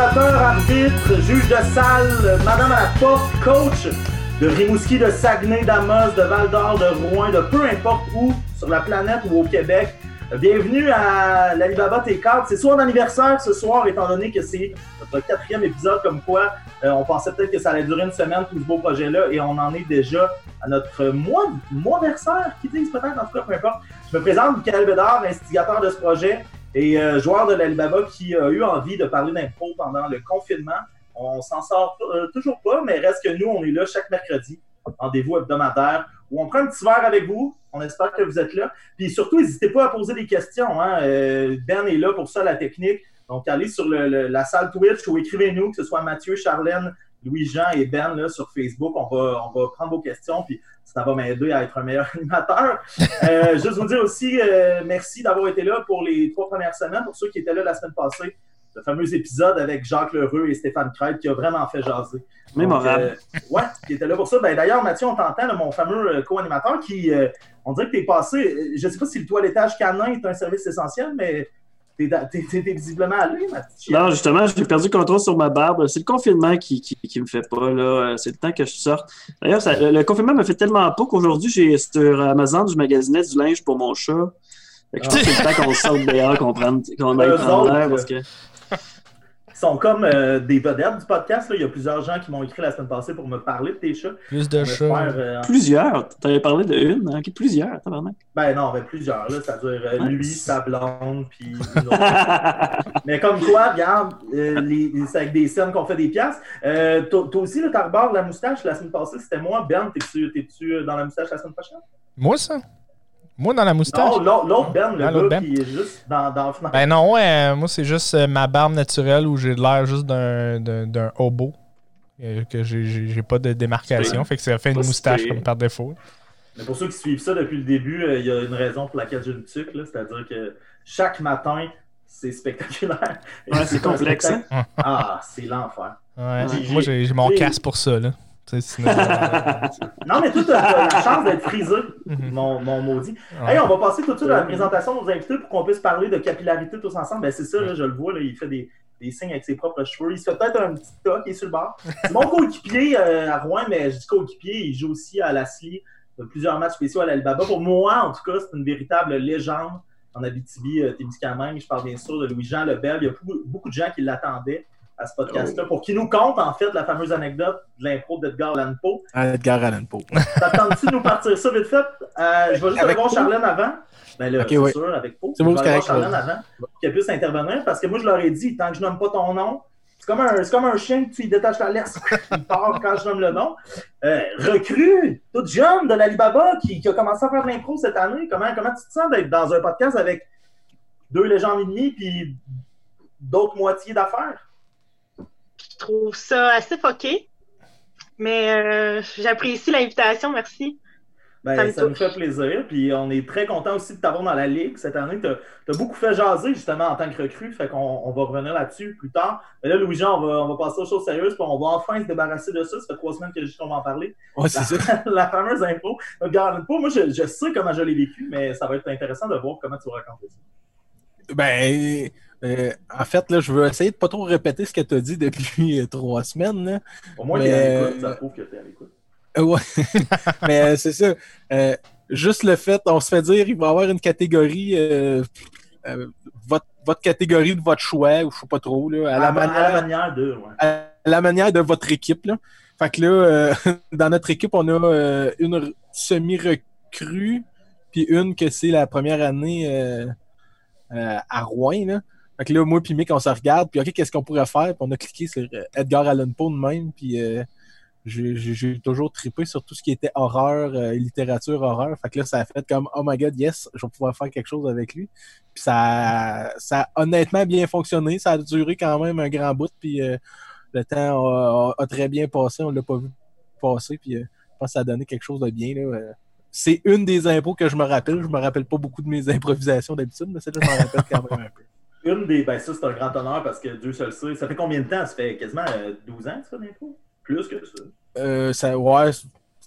arbitre, juge de salle, madame à la porte, coach de Rimouski, de Saguenay, d'Amos, de Val d'Or, de Rouen, de peu importe où sur la planète ou au Québec. Bienvenue à l'Alibaba T4. C'est son anniversaire ce soir, étant donné que c'est notre quatrième épisode, comme quoi euh, on pensait peut-être que ça allait durer une semaine, tout ce beau projet-là, et on en est déjà à notre mois, mois versaire, qui disent peut-être, en tout cas, peu importe. Je me présente, Michael Bédard, instigateur de ce projet et euh, joueur de l'Alibaba qui a eu envie de parler d'impro pendant le confinement. On s'en sort euh, toujours pas, mais reste que nous, on est là chaque mercredi, rendez-vous hebdomadaire, où on prend un petit verre avec vous. On espère que vous êtes là. Puis surtout, n'hésitez pas à poser des questions. Hein. Euh, ben est là pour ça, la technique. Donc, allez sur le, la salle Twitch ou écrivez-nous, que ce soit Mathieu, Charlène, Louis-Jean et Ben là, sur Facebook. On va, on va prendre vos questions, puis ça va m'aider à être un meilleur animateur. Euh, juste vous dire aussi euh, merci d'avoir été là pour les trois premières semaines. Pour ceux qui étaient là la semaine passée, le fameux épisode avec Jacques Lheureux et Stéphane Crête qui a vraiment fait jaser. Mémorable. Euh, ouais, qui était là pour ça. Ben, D'ailleurs, Mathieu, on t'entend, mon fameux euh, co-animateur qui, euh, on dirait que tu es passé, je ne sais pas si le toilettage canin est un service essentiel, mais tu es, visiblement allé, Mathieu. Non, justement, j'ai perdu le contrôle sur ma barbe. C'est le confinement qui, qui, me fait pas, là. C'est le temps que je sorte. D'ailleurs, le confinement me fait tellement pas qu'aujourd'hui, j'ai sur Amazon, je magasinais du linge pour mon chat. Fait que c'est le temps qu'on sorte dehors, qu'on prenne, qu'on aille prendre l'air, parce que sont comme euh, des vedettes du podcast. Là. Il y a plusieurs gens qui m'ont écrit la semaine passée pour me parler de tes chats. Plus de chats. Euh, plusieurs. Tu avais parlé de une, hein? plusieurs, tabarnak. Ben non, ben plusieurs. Là. Ça veut dire euh, lui, sa blonde, puis Mais comme quoi, regarde, c'est avec des scènes qu'on fait des pièces. toi aussi, le tarbord, la moustache, la semaine passée, c'était moi. Ben, t'es-tu dans la moustache la semaine prochaine? Moi, ça? Moi, dans la moustache. Non, l'autre Ben, le gars qui est juste dans, dans Ben non, ouais, moi, c'est juste euh, ma barbe naturelle où j'ai l'air juste d'un hobo. Euh, que j'ai pas de démarcation. Fait que ça fait une moustache comme par défaut. Mais pour ceux qui suivent ça depuis le début, euh, il y a une raison pour laquelle j'ai une tuque. C'est-à-dire que chaque matin, c'est spectaculaire. Ouais, c'est complexe. Hein? Ah, c'est l'enfer. Ouais, moi, j'ai mon casque pour ça. Là. non, mais toi, tu as, la chance d'être frisé, mhm. mon, mon, maudit. Hey, on va passer tout de suite à la présentation de nos invités pour qu'on puisse parler de capillarité tous ensemble. Ben, c'est ça, là, je le vois, là, il fait des, des, signes avec ses propres cheveux. Il se fait peut-être un petit toc, il est sur le bord. C'est mon coéquipier euh, à Rouen, mais je dis coéquipier, il joue aussi à Lassie de plusieurs matchs spéciaux à l'Alibaba. Pour moi, en tout cas, c'est une véritable légende en Abitibi, euh, Témiscamingue. Je parle bien sûr de Louis-Jean Lebel. Il y a beaucoup, beaucoup de gens qui l'attendaient à ce podcast-là pour qu'il nous compte en fait la fameuse anecdote de l'impro d'Edgar Allan Poe. Edgar Allan Poe. T'attends-tu de nous partir ça vite fait? Euh, je vais juste aller voir Charlène avant. Ben là, c'est sûr, avec Poe. C'est bon, je vais voir Charlène avant qu'elle puisse intervenir parce que moi, je leur ai dit, tant que je nomme pas ton nom, c'est comme, un, comme un chien que tu détaches la laisse. Il part quand je nomme le nom. Euh, recrue, toute jeune de l'Alibaba qui, qui a commencé à faire de l'impro cette année. Comment, comment tu te sens d'être dans un podcast avec deux légendes et demie puis d'autres moitiés d'affaires? Trouve ça assez foqué. Mais euh, j'apprécie l'invitation, merci. Ben, ça, nous fait plaisir. Puis on est très content aussi de t'avoir dans la Ligue cette année. Tu as, beaucoup fait jaser justement en tant que recrue. Fait qu'on on va revenir là-dessus plus tard. Mais là, Louis-Jean, on va, on va passer aux choses sérieuses. Puis on va enfin se débarrasser de ça. Ça fait trois semaines que qu'on va en parler. Ouais, c'est ça. la fameuse info. Regarde, moi, je, je, sais comment je l'ai vécu, mais ça va être intéressant de voir comment tu vas raconter ça. Ben euh, en fait, là, je veux essayer de pas trop répéter ce que tu as dit depuis euh, trois semaines. Là. Au moins, tu à l'écoute, ça prouve que tu es à l'écoute. Euh, ouais, mais c'est ça. juste le fait, on se fait dire, il va y avoir une catégorie, votre, votre, catégorie de votre choix, ou je sais pas trop, là, à, la, manière, de. À la manière de votre équipe. Là. Fait que là, dans notre équipe, on a une semi-recrue, puis une que c'est la première année à Rouen. Là. Fait que là, moi puis Mick, on se regarde, puis OK, qu'est-ce qu'on pourrait faire? Puis on a cliqué sur euh, Edgar Allan Poe de même, puis euh, j'ai toujours trippé sur tout ce qui était horreur, euh, littérature horreur. Fait que là, ça a fait comme Oh my god, yes, je vais pouvoir faire quelque chose avec lui. Puis ça, ça a honnêtement bien fonctionné. Ça a duré quand même un grand bout, puis le temps a, très bien passé. On l'a pas vu passer, puis je pense que ça a donné quelque chose de bien. Là, c'est une des impôts que je me rappelle. Je me rappelle pas beaucoup de mes improvisations d'habitude, mais celle-là, je m'en rappelle quand même un peu. Une des. Ben, ça, c'est un grand honneur parce que Dieu seul sait. Ça fait combien de temps? Ça fait quasiment 12 euh, ans, ça, d'impro? Plus que ça. Euh, ça ouais,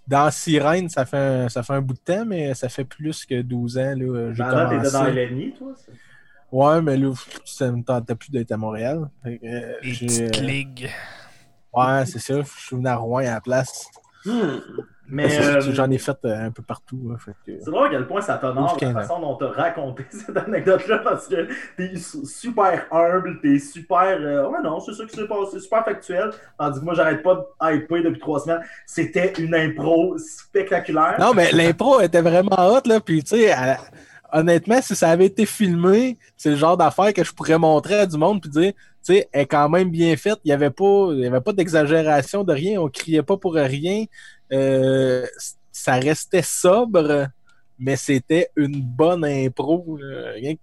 dans Sirène, ça fait, un, ça fait un bout de temps, mais ça fait plus que 12 ans. Là, j'ai commencé... t'étais dans LNI, toi Ouais, mais là, ça me tentait plus d'être à Montréal. Fait euh, Les j'ai, petites euh, ligues. Ouais, c'est ça. Je suis venu à Rouen à la place. Hmm. Mais euh, J'en ai fait euh, un peu partout. hein, que- c'est drôle à quel point ça t'honore la façon dont t'as raconté cette anecdote-là parce que t'es su- super humble, t'es super. euh, ouais, non, c'est ça qui s'est passé, super factuel. Tandis que moi, j'arrête pas de hyper depuis trois semaines. C'était une impro spectaculaire. Non, mais l'impro était vraiment hot, là. Puis, tu sais, honnêtement, si ça avait été filmé, c'est le genre d'affaire que je pourrais montrer à du monde puis dire, tu sais, elle est quand même bien faite. Il n'y avait pas, il y avait pas d'exagération de rien. On criait pas pour rien. Euh, ça restait sobre, mais c'était une bonne impro. là. Rien que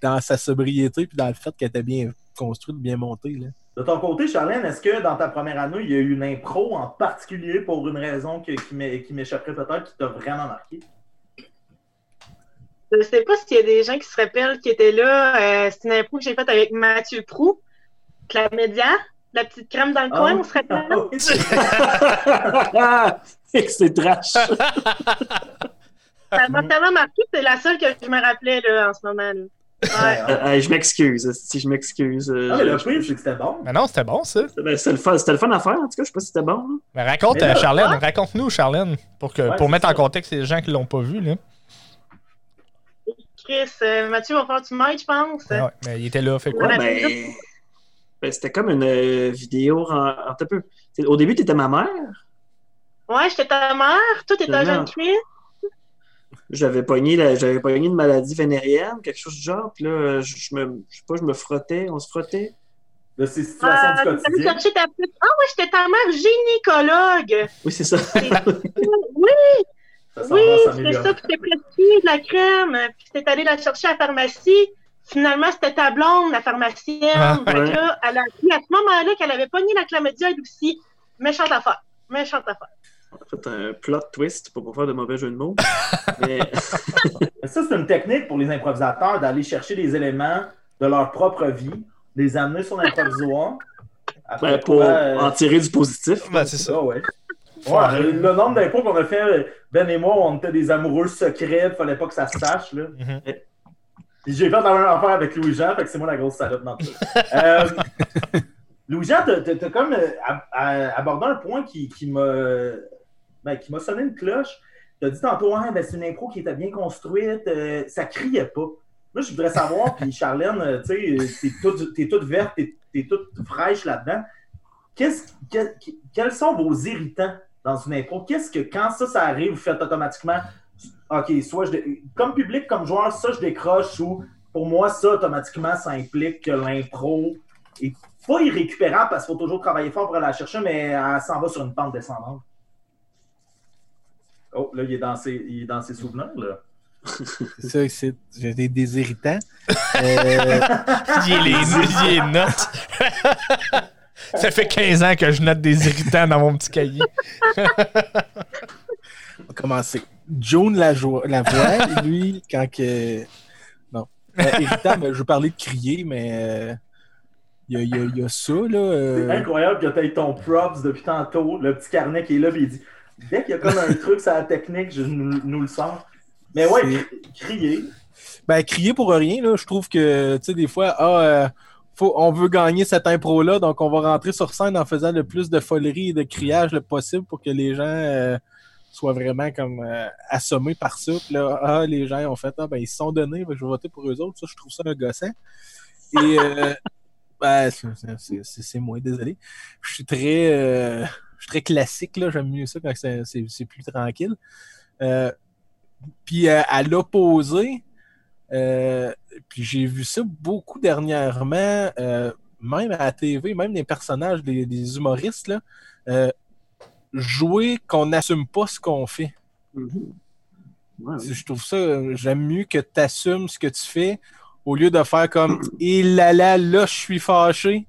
dans sa sobriété puis dans le fait qu'elle était bien construite, bien montée. Là. De ton côté, Charlène, est-ce que dans ta première année, il y a eu une impro en particulier pour une raison que- qui m'é- qui m'échapperait peut-être, qui t'a vraiment marqué? Je sais pas s'il y a des gens qui se rappellent qui étaient là. Euh, c'est une impro que j'ai faite avec Mathieu Prou, Clamédia, la petite crème dans le coin, on se rappelle? Ah c'est trash. Ça m'a tellement marqué, c'est la seule que je me rappelais là, en ce moment. là. Ouais. Euh, euh, je m'excuse, si je m'excuse. euh, Ah, mais le je- pire, c'est que c'était bon. Mais non, c'était bon, ça. Ben, C'était le, le fun à faire, en tout cas. Je sais pas si c'était bon. là. Mais raconte, Mais là, euh, Charlène, ouais. raconte-nous, Charlène, pour, que, Ouais, pour mettre ça. en contexte les gens qui l'ont pas vu. Là. Chris, euh, Mathieu va faire du mic, je pense. Ah ouais, mais il était là, fait quoi? Ouais. Ben, c'était comme une euh, vidéo en, en- un peu. C'est- Au début, t'étais ma mère. Ouais, j'étais ta mère, toi t'étais un jeune Chris. J'avais pogné, la- j'avais pogné une maladie vénérienne, quelque chose du genre. Puis là, je, je me, je sais pas, je me frottais, on se frottait. De ces situations Euh, du quotidien. chercher ta petite. Ah ouais, j'étais ta mère gynécologue. Oui, c'est ça. Oui, Ça oui, s'améliorer. ça, puis t'es prescrit de la crème. Puis t'es allé la chercher à la pharmacie. Finalement, c'était ta blonde, la pharmacienne. Ah, Fait ouais. là, elle a appris à ce moment-là qu'elle avait pogné la chlamydia elle aussi. Méchante affaire. Méchante affaire. On a fait un plot twist pour pas faire de mauvais jeu de mots. Mais Mais Ça, c'est une technique pour les improvisateurs d'aller chercher des éléments de leur propre vie, les amener sur l'improvisoire. Après ben, pour euh, en tirer du positif. Ben, c'est ça. Ah ouais. Ouais, le nombre d'impôts qu'on a fait, Ben et moi, on était des amoureux secrets, fallait pas que ça se sache. Là. Mhm. Puis J'ai fait la même affaire avec Louis-Jean, fait que c'est moi la grosse salope dans tout ça. Euh, Louis-Jean, t'as- comme euh, abordé un point qui, qui m'a ben, qui m'a sonné une cloche. T'as dit tantôt, ouais, ben, c'est une impro qui était bien construite, euh, ça criait pas. Moi, je voudrais savoir, puis Charlène, euh, tu sais, t'es toute, verte, t'es toute fraîche là-dedans. Que- quels sont vos irritants dans une impro? Qu'est-ce que, quand ça, ça arrive, vous faites automatiquement, OK, soit je, dé- comme public, comme joueur, ça, je décroche ou pour moi, ça, automatiquement, ça implique que l'impro est pas irrécupérable parce qu'il faut toujours travailler fort pour aller la chercher, mais elle s'en va sur une pente descendante. Oh, là, il est dans ses, il est dans ses souvenirs, là. C'est ça, c'est- j'ai des désirritants. Euh, Il est les, il est note. Ça fait 15 ans que je note des irritants dans mon petit cahier. on va commencer. June la, la voix, lui, quand que. Non. Euh, irritant, mais je parler de crier, mais. euh, Il y, a, il y a- y a ça, là. C'est euh, incroyable que tu aies ton props depuis tantôt, le petit carnet qui est là, puis il dit dès qu'il y a comme un truc sur la technique, je nous, nous le sens. Mais ouais, C'est- crier. Ben, crier pour rien, là. Je trouve que, tu sais, des fois, ah, euh, faut, on veut gagner cette impro-là, donc on va rentrer sur scène en faisant le plus de folerie et de criage le possible pour que les gens euh, soient vraiment comme euh, assommés par ça. Puis là, ah, les gens ont fait, ah, ben, ils se sont donnés, ben, je vais voter pour eux autres. Ça, je trouve ça un gossant. Et, euh, ben, c'est- moi, désolé. Je suis très, euh, je suis très classique, là. J'aime mieux ça quand c'est plus tranquille. Euh, puis à l'opposé, puis j'ai vu ça beaucoup dernièrement, même à la TV, même les personnages, des, des humoristes, là, jouer qu'on n'assume pas ce qu'on fait. Mhm. Ouais, ouais. Je trouve ça, j'aime mieux que tu assumes ce que tu fais au lieu de faire comme il là là, là, je suis fâché.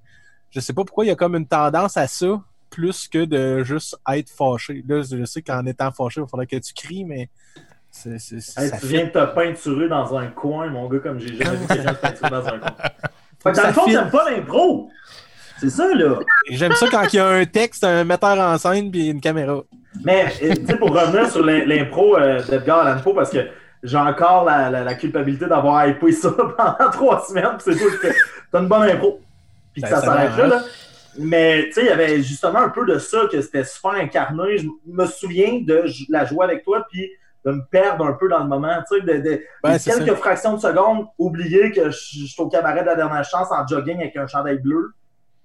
Je sais pas pourquoi il y a comme une tendance à ça plus que de juste être fâché. Là, je sais qu'en étant fâché, il va falloir que tu cries, mais c'est, c'est, c'est- Hey, ça tu fit. viens de te peinturer dans un coin, mon gars, comme j'ai jamais vu quelqu'un se peinturer dans un coin. Fait que dans Ça le fond, fit. t'aimes pas l'impro. C'est ça, là. J'aime ça quand il y a un texte, un metteur en scène puis une caméra. Mais, tu sais, pour revenir sur l'im- l'impro euh, d'Edgar Allan Poe, parce que j'ai encore la, la, culpabilité d'avoir hypé ça pendant trois semaines. c'est tout. T'as une bonne impro. Puis que ben, ça, s'arrête là, là. Mais tu sais, il y avait justement un peu de ça, que c'était super incarné. Je me souviens de la jouer avec toi, puis de me perdre un peu dans le moment. Tu sais, de, quelques fractions de secondes, oublier que je, suis au cabaret de la dernière chance en jogging avec un chandail bleu.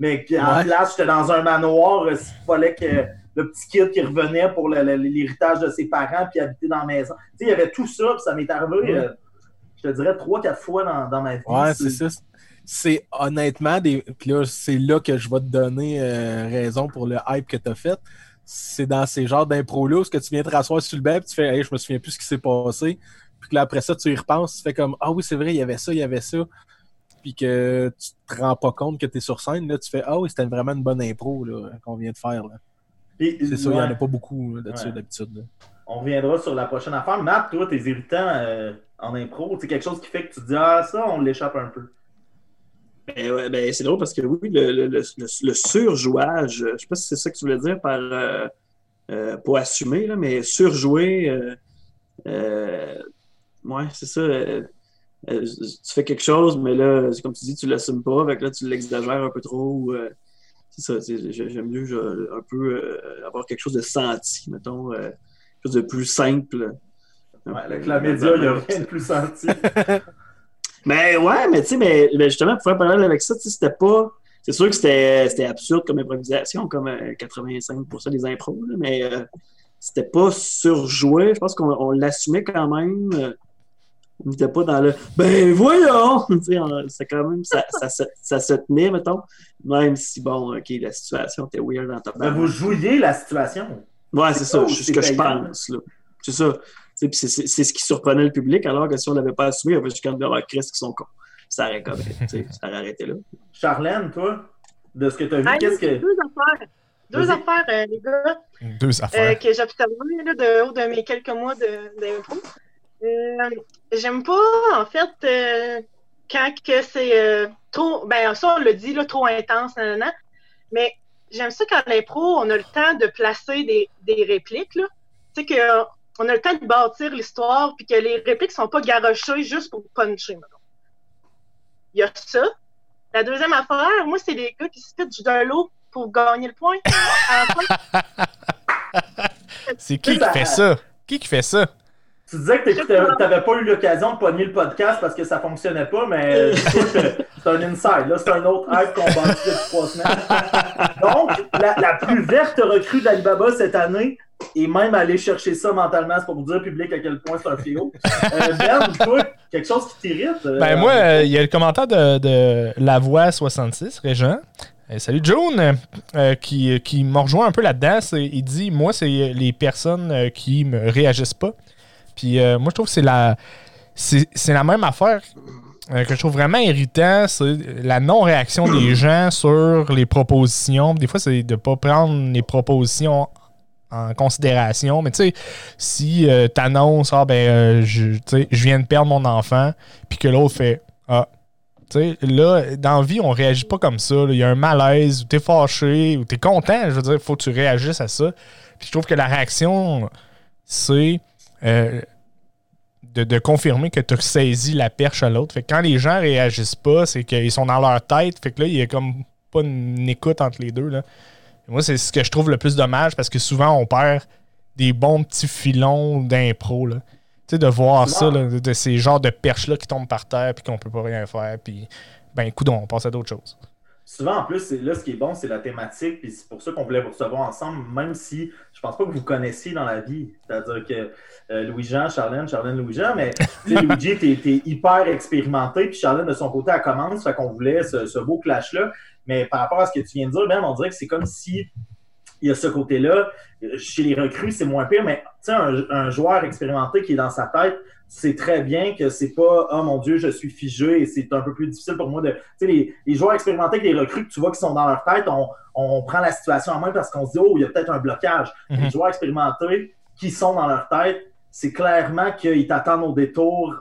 Mais qu'en place, j'étais dans un manoir, il fallait que le petit kid qui revenait pour l'héritage de ses parents puis habiter dans la maison. Tu sais, il y avait tout ça, puis ça m'est arrivé, euh, je te dirais, trois, quatre fois dans, dans ma vie. Ouais, c'est ça. C'est honnêtement, des... puis là, c'est là que je vais te donner euh, raison pour le hype que tu as fait. C'est dans ces genres d'impro-là où que tu viens te rasseoir sur le banc tu fais hey, je me souviens plus ce qui s'est passé. Puis là, après ça, tu y repenses, tu fais comme Ah oui, c'est vrai, il y avait ça, il y avait ça puis que tu te rends pas compte que tu es sur scène, là, tu fais Ah oui, c'était vraiment une bonne impro qu'on vient de faire. C'est ça, il n'y en a pas beaucoup là-dessus d'habitude. On reviendra sur la prochaine affaire. Matt, toi, tes irritants euh, en impro, c'est quelque chose qui fait que tu te dis Ah, ça, on l'échappe un peu. Ben, ouais, ben, c'est drôle parce que oui, le, le, le, surjouage, je sais pas si c'est ça que tu voulais dire par euh, euh, pour assumer, là, mais surjouer, ouais, c'est ça euh, tu fais quelque chose, mais là, comme tu dis, tu l'assumes pas, avec là, tu l'exagères un peu trop. Euh, c'est ça, j'aime mieux un peu euh, avoir quelque chose de senti, mettons, quelque chose de plus simple. Ouais, avec la média, il n'y a rien de plus senti. mais ouais, mais tu sais, mais, justement, pour faire parler avec ça, c'était pas. C'est sûr que c'était absurde comme improvisation, comme 85% des impros, mais c'était pas surjoué. Je pense qu'on l'assumait quand même on n'était pas dans le ben voyons! c'est quand même, ça, ça, ça, se tenait, mettons, même si, bon, OK, la situation était weird dans ta ben, Vous jouiez la situation. Ouais, c'est ça, c'est ce que je pense. C'est ça. C'est ce qui surprenait le public, alors que si on ne l'avait pas assumé, on avait juste quand même Chris qui sont cons. Ça aurait, comme, ça aurait arrêté là. Charlène, toi, de ce que tu as vu, qu'est-ce que. Deux affaires. Deux affaires, euh, les gars. Deux euh, affaires. que j'observais de haut de mes quelques mois d'impro. Euh, j'aime pas, en fait, euh, quand que c'est euh, trop. Ben, ça, on le dit, là, trop intense, mais j'aime ça quand l'impro, on a le temps de placer des, des répliques, là. Tu sais, qu'on a le temps de bâtir l'histoire, puis que les répliques sont pas garochées juste pour puncher, Il y a ça. La deuxième affaire, moi, c'est les gars qui se du de l'eau pour gagner le point. c'est qui qui fait ça? Qui qui fait ça? Tu disais que tu n'avais pas eu l'occasion de pogner le podcast parce que ça fonctionnait pas, mais c'est un inside. Là, c'est un autre hype qu'on bâtit depuis trois semaines. Donc, la, plus verte recrue d'Alibaba cette année, et même aller chercher ça mentalement, c'est pour vous dire public à quel point c'est un fléau. Euh, ben, toi, quelque chose qui t'irrite? Euh, ben, moi, euh, il y a le commentaire de, de La Voix 66, Régent. salut June, qui, qui m'a rejoint un peu là-dedans. Il dit Moi, c'est les personnes qui me réagissent pas puis euh, moi, je trouve que c'est la, c'est, la même affaire euh, que je trouve vraiment irritant, c'est la non-réaction des gens sur les propositions. Des fois, c'est de ne pas prendre les propositions en considération. Mais tu sais, si euh, tu annonces, ah ben, je, je viens de perdre mon enfant, puis que l'autre fait, ah, tu sais, là, dans la vie, on réagit pas comme ça. Il y a un malaise, ou t'es fâché, ou t'es content. Je veux dire, il faut que tu réagisses à ça. Puis je trouve que la réaction, c'est euh, de, confirmer que tu as saisi la perche à l'autre. Fait quand les gens réagissent pas, c'est qu'ils sont dans leur tête. Fait que là, il y a comme pas une écoute entre les deux. Là. moi, c'est ce que je trouve le plus dommage parce que souvent, on perd des bons petits filons d'impro. Tu sais, de voir ça, de, ces genres de perches-là qui tombent par terre puis qu'on peut pas rien faire. Puis, ben, écoute, on passe à d'autres choses souvent, en plus, là, ce qui est bon, c'est la thématique, puis c'est pour ça qu'on voulait vous recevoir ensemble, même si je pense pas que vous connaissiez dans la vie. C'est-à-dire que euh, Louis-Jean, Charlène, Charlène, Louis-Jean, mais Luigi, t'es es hyper expérimenté, puis Charlène, de son côté, elle commence, fait qu'on voulait ce, beau clash-là. Mais par rapport à ce que tu viens de dire, même, on dirait que c'est comme si il y a ce côté-là. Chez les recrues, c'est moins pire, mais tu sais, un, joueur expérimenté qui est dans sa tête, c'est très bien que c'est pas oh mon Dieu, je suis figé et c'est un peu plus difficile pour moi de. Tu sais, les, les, joueurs expérimentés les recrues que tu vois qui sont dans leur tête, on, on prend la situation en main parce qu'on se dit oh, il y a peut-être un blocage. Mhm. Les joueurs expérimentés qui sont dans leur tête, c'est clairement qu'ils t'attendent au détour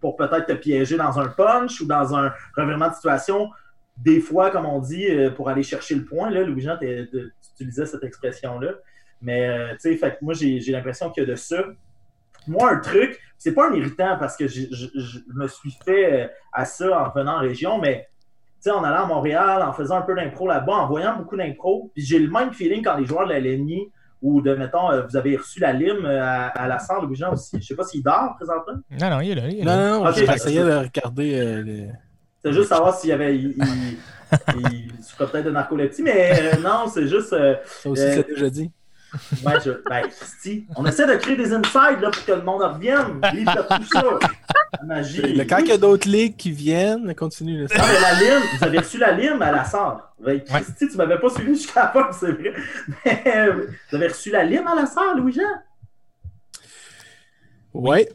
pour peut-être te piéger dans un punch ou dans un revirement de situation. Des fois, comme on dit, euh, pour aller chercher le point, là, Louis-Jean, tu utilisais cette expression-là. Mais, euh, tu sais, moi, j'ai l'impression qu'il y a de ça. Moi, un truc, c'est pas un irritant parce que je, je- je me suis fait euh, à ça en venant en région, mais tu sais, en allant à Montréal, en faisant un peu d'impro là-bas, en voyant beaucoup d'impro, puis j'ai le même feeling quand les joueurs de la LNI ou de, mettons, euh, vous avez reçu la lime euh, à, à la salle Louis Jean aussi. Je sais pas s'il dort présentement. Non, non, il est là. Il est Non, là. non, j'essayais de regarder euh, les- C'est juste savoir s'il y avait. Il, il, il souffrait peut-être de narcolepsie, mais euh, non, c'est juste. euh, Ça aussi, Euh, c'est déjà dit. Ouais, je, ben, Christy, on essaie de créer des insides là, pour que le monde revienne. Vive tout ça. La magie. Le- Quand il y a d'autres ligues qui viennent, continue. mais la lime, vous avez reçu la lime à la sarre. Ben, Christy, tu m'avais pas suivi jusqu'à la fin, c'est vrai. Mais euh, vous avez reçu la lime à la sarre, Louis-Jean? Ouais.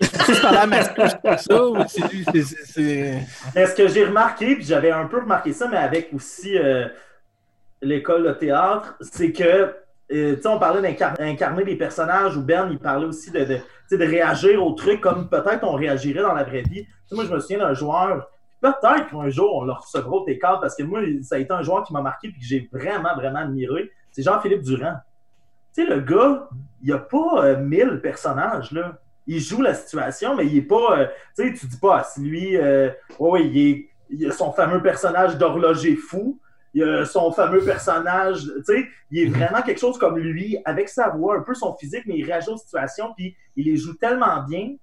Tu parlais à Mascouche comme ça, ou c'est lui, c'est- c'est- c'est. Mais ce que j'ai remarqué, puis j'avais un peu remarqué ça, mais avec aussi euh, l'école de théâtre, c'est que, euh, on parlait d'incarner des personnages, ou Ben, il parlait aussi de, de, réagir aux trucs comme peut-être on réagirait dans la vraie vie. Moi, je me souviens d'un joueur, peut-être qu'un jour, on le recevra au théâtre, parce que moi, ça a été un joueur qui m'a marqué, puis que j'ai vraiment, vraiment admiré. C'est Jean-Philippe Durand. Tu sais, le gars, il n'y a pas euh, mille personnages, là. Il joue la situation, mais il est pas. euh, tu sais, tu dis pas, ah, si lui, euh, ouais, ouais, il, est, a son fameux personnage d'horloger fou, il a son fameux personnage, tu sais, il est vraiment quelque chose comme lui, avec sa voix, un peu son physique, mais il réagit aux situations, puis il les joue tellement bien,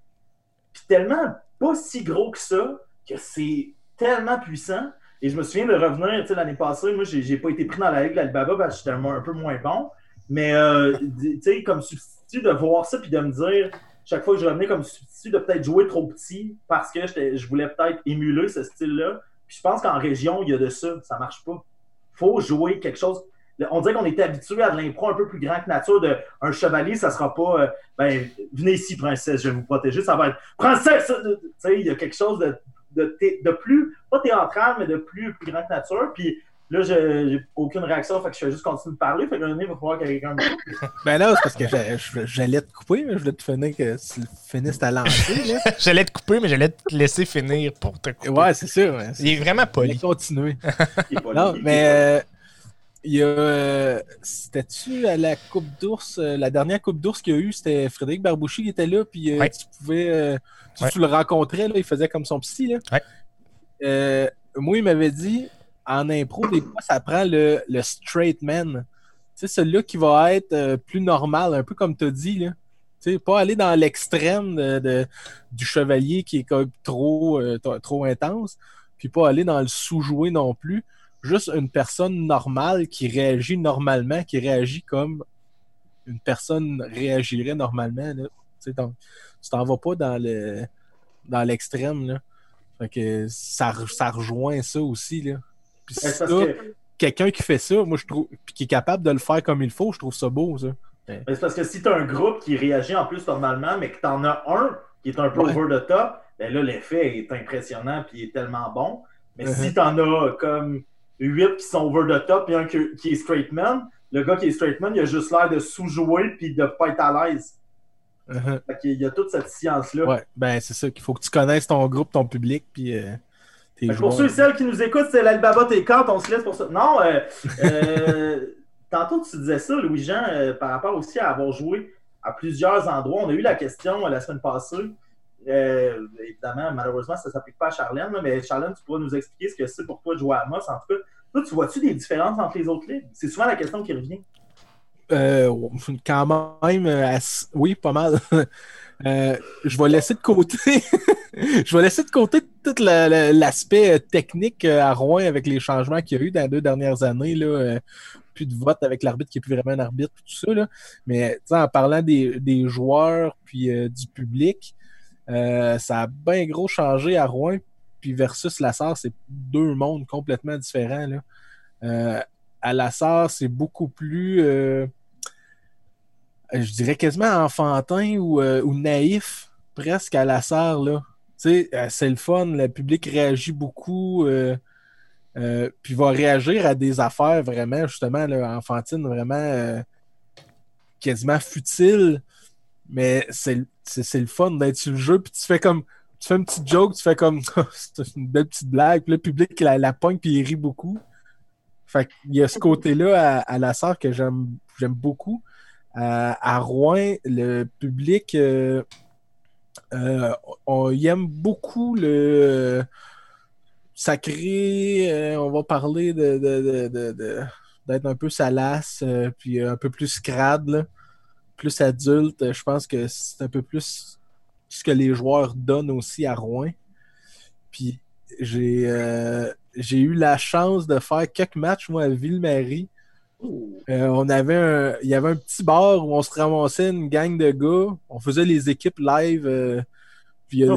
puis tellement pas si gros que ça, que c'est tellement puissant. Et je me souviens de revenir, tu sais, l'année passée, moi, j'ai pas été pris dans la ligue d'Alibaba parce que j'étais un, un peu moins bon, mais, euh, tu sais, comme substitut, de voir ça, puis de me dire, chaque fois que je revenais comme substitut, de peut-être jouer trop petit parce que je voulais peut-être émuler ce style-là. Puis je pense qu'en région, il y a de ça. Ça marche pas. Faut jouer quelque chose. On dirait qu'on était habitué à de l'impro un peu plus grand que nature. De, un chevalier, ça sera pas euh, ben, venez ici, princesse, je vais vous protéger. Ça va être princesse! Sais, il y a quelque chose de, de, de plus, pas théâtral, mais de plus, plus grand que nature. Puis là, je- j'ai aucune réaction, fait que je vais juste continuer de parler. Fait moment donné, il va falloir que quelqu'un me Ben là, c'est parce que j'allais te couper, mais je voulais te finir que tu finisses ta lancée. Là. J'allais te couper, mais j'allais te laisser finir pour te couper. Ouais, c'est sûr. Il est vraiment poli. continuer. Il est pas Non, mais euh, il y a. euh, C'était-tu à la Coupe d'ours euh, La dernière Coupe d'ours qu'il y a eu, c'était Frédéric Barbouchi qui était là, puis euh, Ouais. tu pouvais. euh, tu, Ouais. tu le rencontrais, là, il faisait comme son psy. Là. Ouais. Euh, moi, il m'avait dit en impro, des fois, ça prend le, straight man. Tu sais, celui-là qui va être euh, plus normal, un peu comme tu as dit. Là. Pas aller dans l'extrême du chevalier qui est euh, trop intense, puis pas aller dans le sous-joué non plus. Juste une personne normale qui réagit normalement, qui réagit comme une personne réagirait normalement. Tu t'en vas pas dans le dans l'extrême. Ça, ça rejoint ça aussi. Puis Ben, c'est ça, parce que- quelqu'un qui fait ça, moi je trouve, puis qui est capable de le faire comme il faut, je trouve ça beau, ça. Ben, c'est parce que si tu as un groupe qui réagit en plus normalement, mais que tu en as un qui est un peu Ouais. over the top, ben là, l'effet est impressionnant puis il est tellement bon. Mais si tu en as comme huit qui sont over the top et un qui, qui est straight man, le gars qui est straight man, il a juste l'air de sous-jouer puis de pas être à l'aise. Uh-huh. Fait qu'il y a toute cette science-là. Ouais, ben c'est ça qu'il faut que tu connaisses ton groupe, ton public, puis euh, pour joueurs. ceux et celles qui nous écoutent, c'est l'Alibaba T4, on se laisse pour ça. Non, euh, euh, tantôt tu disais ça, Louis-Jean, euh, par rapport aussi à avoir joué à plusieurs endroits. On a eu la question la semaine passée. Évidemment, malheureusement, ça ne s'applique pas à Charlène, mais Charlène, tu pourras nous expliquer ce que c'est pour toi de jouer à Amos. En tout cas, toi, tu vois-tu des différences entre les autres ligues? C'est souvent la question qui revient. Quand même, oui, pas mal. Euh, je vais laisser de côté. je vais laisser de côté tout la- la- l'aspect euh, technique euh, à Rouen avec les changements qu'il y a eu dans les deux dernières années. Là, plus de vote avec l'arbitre qui n'est plus vraiment un arbitre, tout ça. Là. Mais en parlant des, joueurs puis du public, ça a bien gros changé à Rouen. Puis versus Lassar, c'est deux mondes complètement différents. Là. À Lassar, c'est beaucoup plus. Je dirais quasiment enfantin ou, euh, ou naïf, presque à la serre, là. Tu sais, euh, c'est le fun, le public réagit beaucoup, euh, puis va réagir à des affaires vraiment, justement, enfantines, vraiment quasiment futiles, mais c'est le- fun d'être sur le jeu, puis tu fais comme, tu fais une petite joke, tu fais comme, c'est une belle petite blague, puis le public la, la pogne, puis il rit beaucoup. Fait y a ce côté-là à, à la sœur que j'aime beaucoup. À, Rouen, le public, euh, euh, on, aime beaucoup le sacré. on va parler de, d'être un peu salace, puis un peu plus crade, plus adulte. Je pense que c'est un peu plus ce que les joueurs donnent aussi à Rouen. Puis j'ai j'ai eu la chance de faire quelques matchs, moi, à Ville-Marie. Euh, on avait un, il y avait un petit bar où on se ramassait une gang de gars. On faisait les équipes live. Euh, puis ah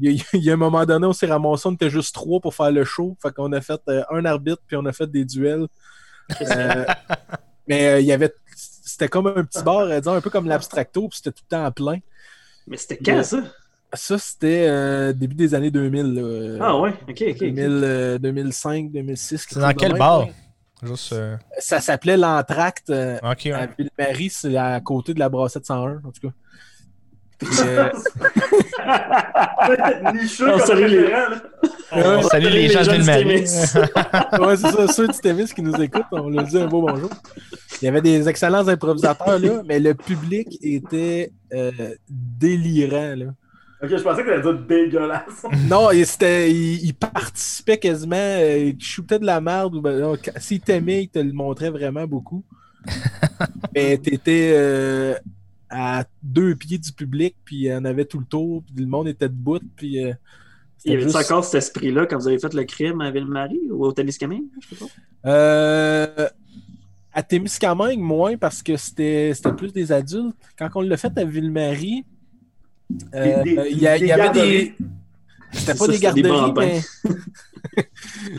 il y, a, un moment donné, on s'est ramassé, on était juste trois pour faire le show. Fait qu'on a fait euh, un arbitre, puis on a fait des duels. mais il y avait. C'était comme un petit bar, disons, un peu comme l'abstracto, puis c'était tout le temps à plein. Mais c'était quand ça? Ça, c'était euh, début des années 2000. Ah ouais, ok, ok. 2005, 2006. C'est dans quel bar? Juste, euh, Ça s'appelait l'Entracte euh, à Ville-Marie, c'est à côté de la Brassette 101, en tout cas. Euh... Salut les... salut les, gens de Ville-Marie. ouais, c'est ça, ceux de Témis qui nous écoutent, on leur dit un beau bonjour. Il y avait des excellents improvisateurs, là, mais le public était délirant. Là. Ok, je pensais que allait dire dégueulasse. non, il, il, participait quasiment, euh, il shootait de la merde. Ben, S'il t'aimait, il te le montrait vraiment beaucoup. Mais t'étais euh, à deux pieds du public, puis il en avait tout le tour, puis le monde était debout, puis. Euh, il y avait juste... encore cet esprit-là quand vous avez fait le crime à Ville-Marie ou au Témiscamingue, je sais pas? Euh, à Témiscamingue, moins parce que c'était plus des adultes. Quand on l'a fait à Ville-Marie, euh, il y, avait des. C'était pas des garderies, mais.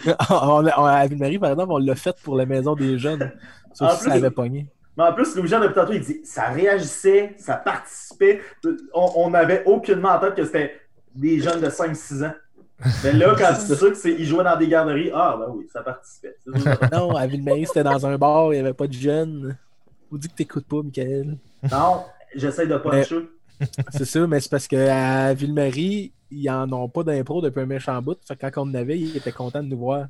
à Ville-Marie, par exemple, on l'a fait pour la maison des jeunes. Ça ça avait pogné. Mais en plus, Louis-Jean, depuis tantôt, il dit ça réagissait, ça participait. On n'avait aucunement en tête que c'était des jeunes de 5-6 ans. Mais là, quand c'est sûr qu'ils jouaient dans des garderies, ah ben oui, ça participait. non, à Ville-Marie, c'était dans un bar, il n'y avait pas de jeunes. Vous dit que t'écoutes pas, Michael. Non, j'essaie de pas mais... c'est ça, mais c'est parce qu'à Ville-Marie, ils n'en ont pas d'impro depuis un méchant bout. Quand on en avait, ils étaient contents de nous voir.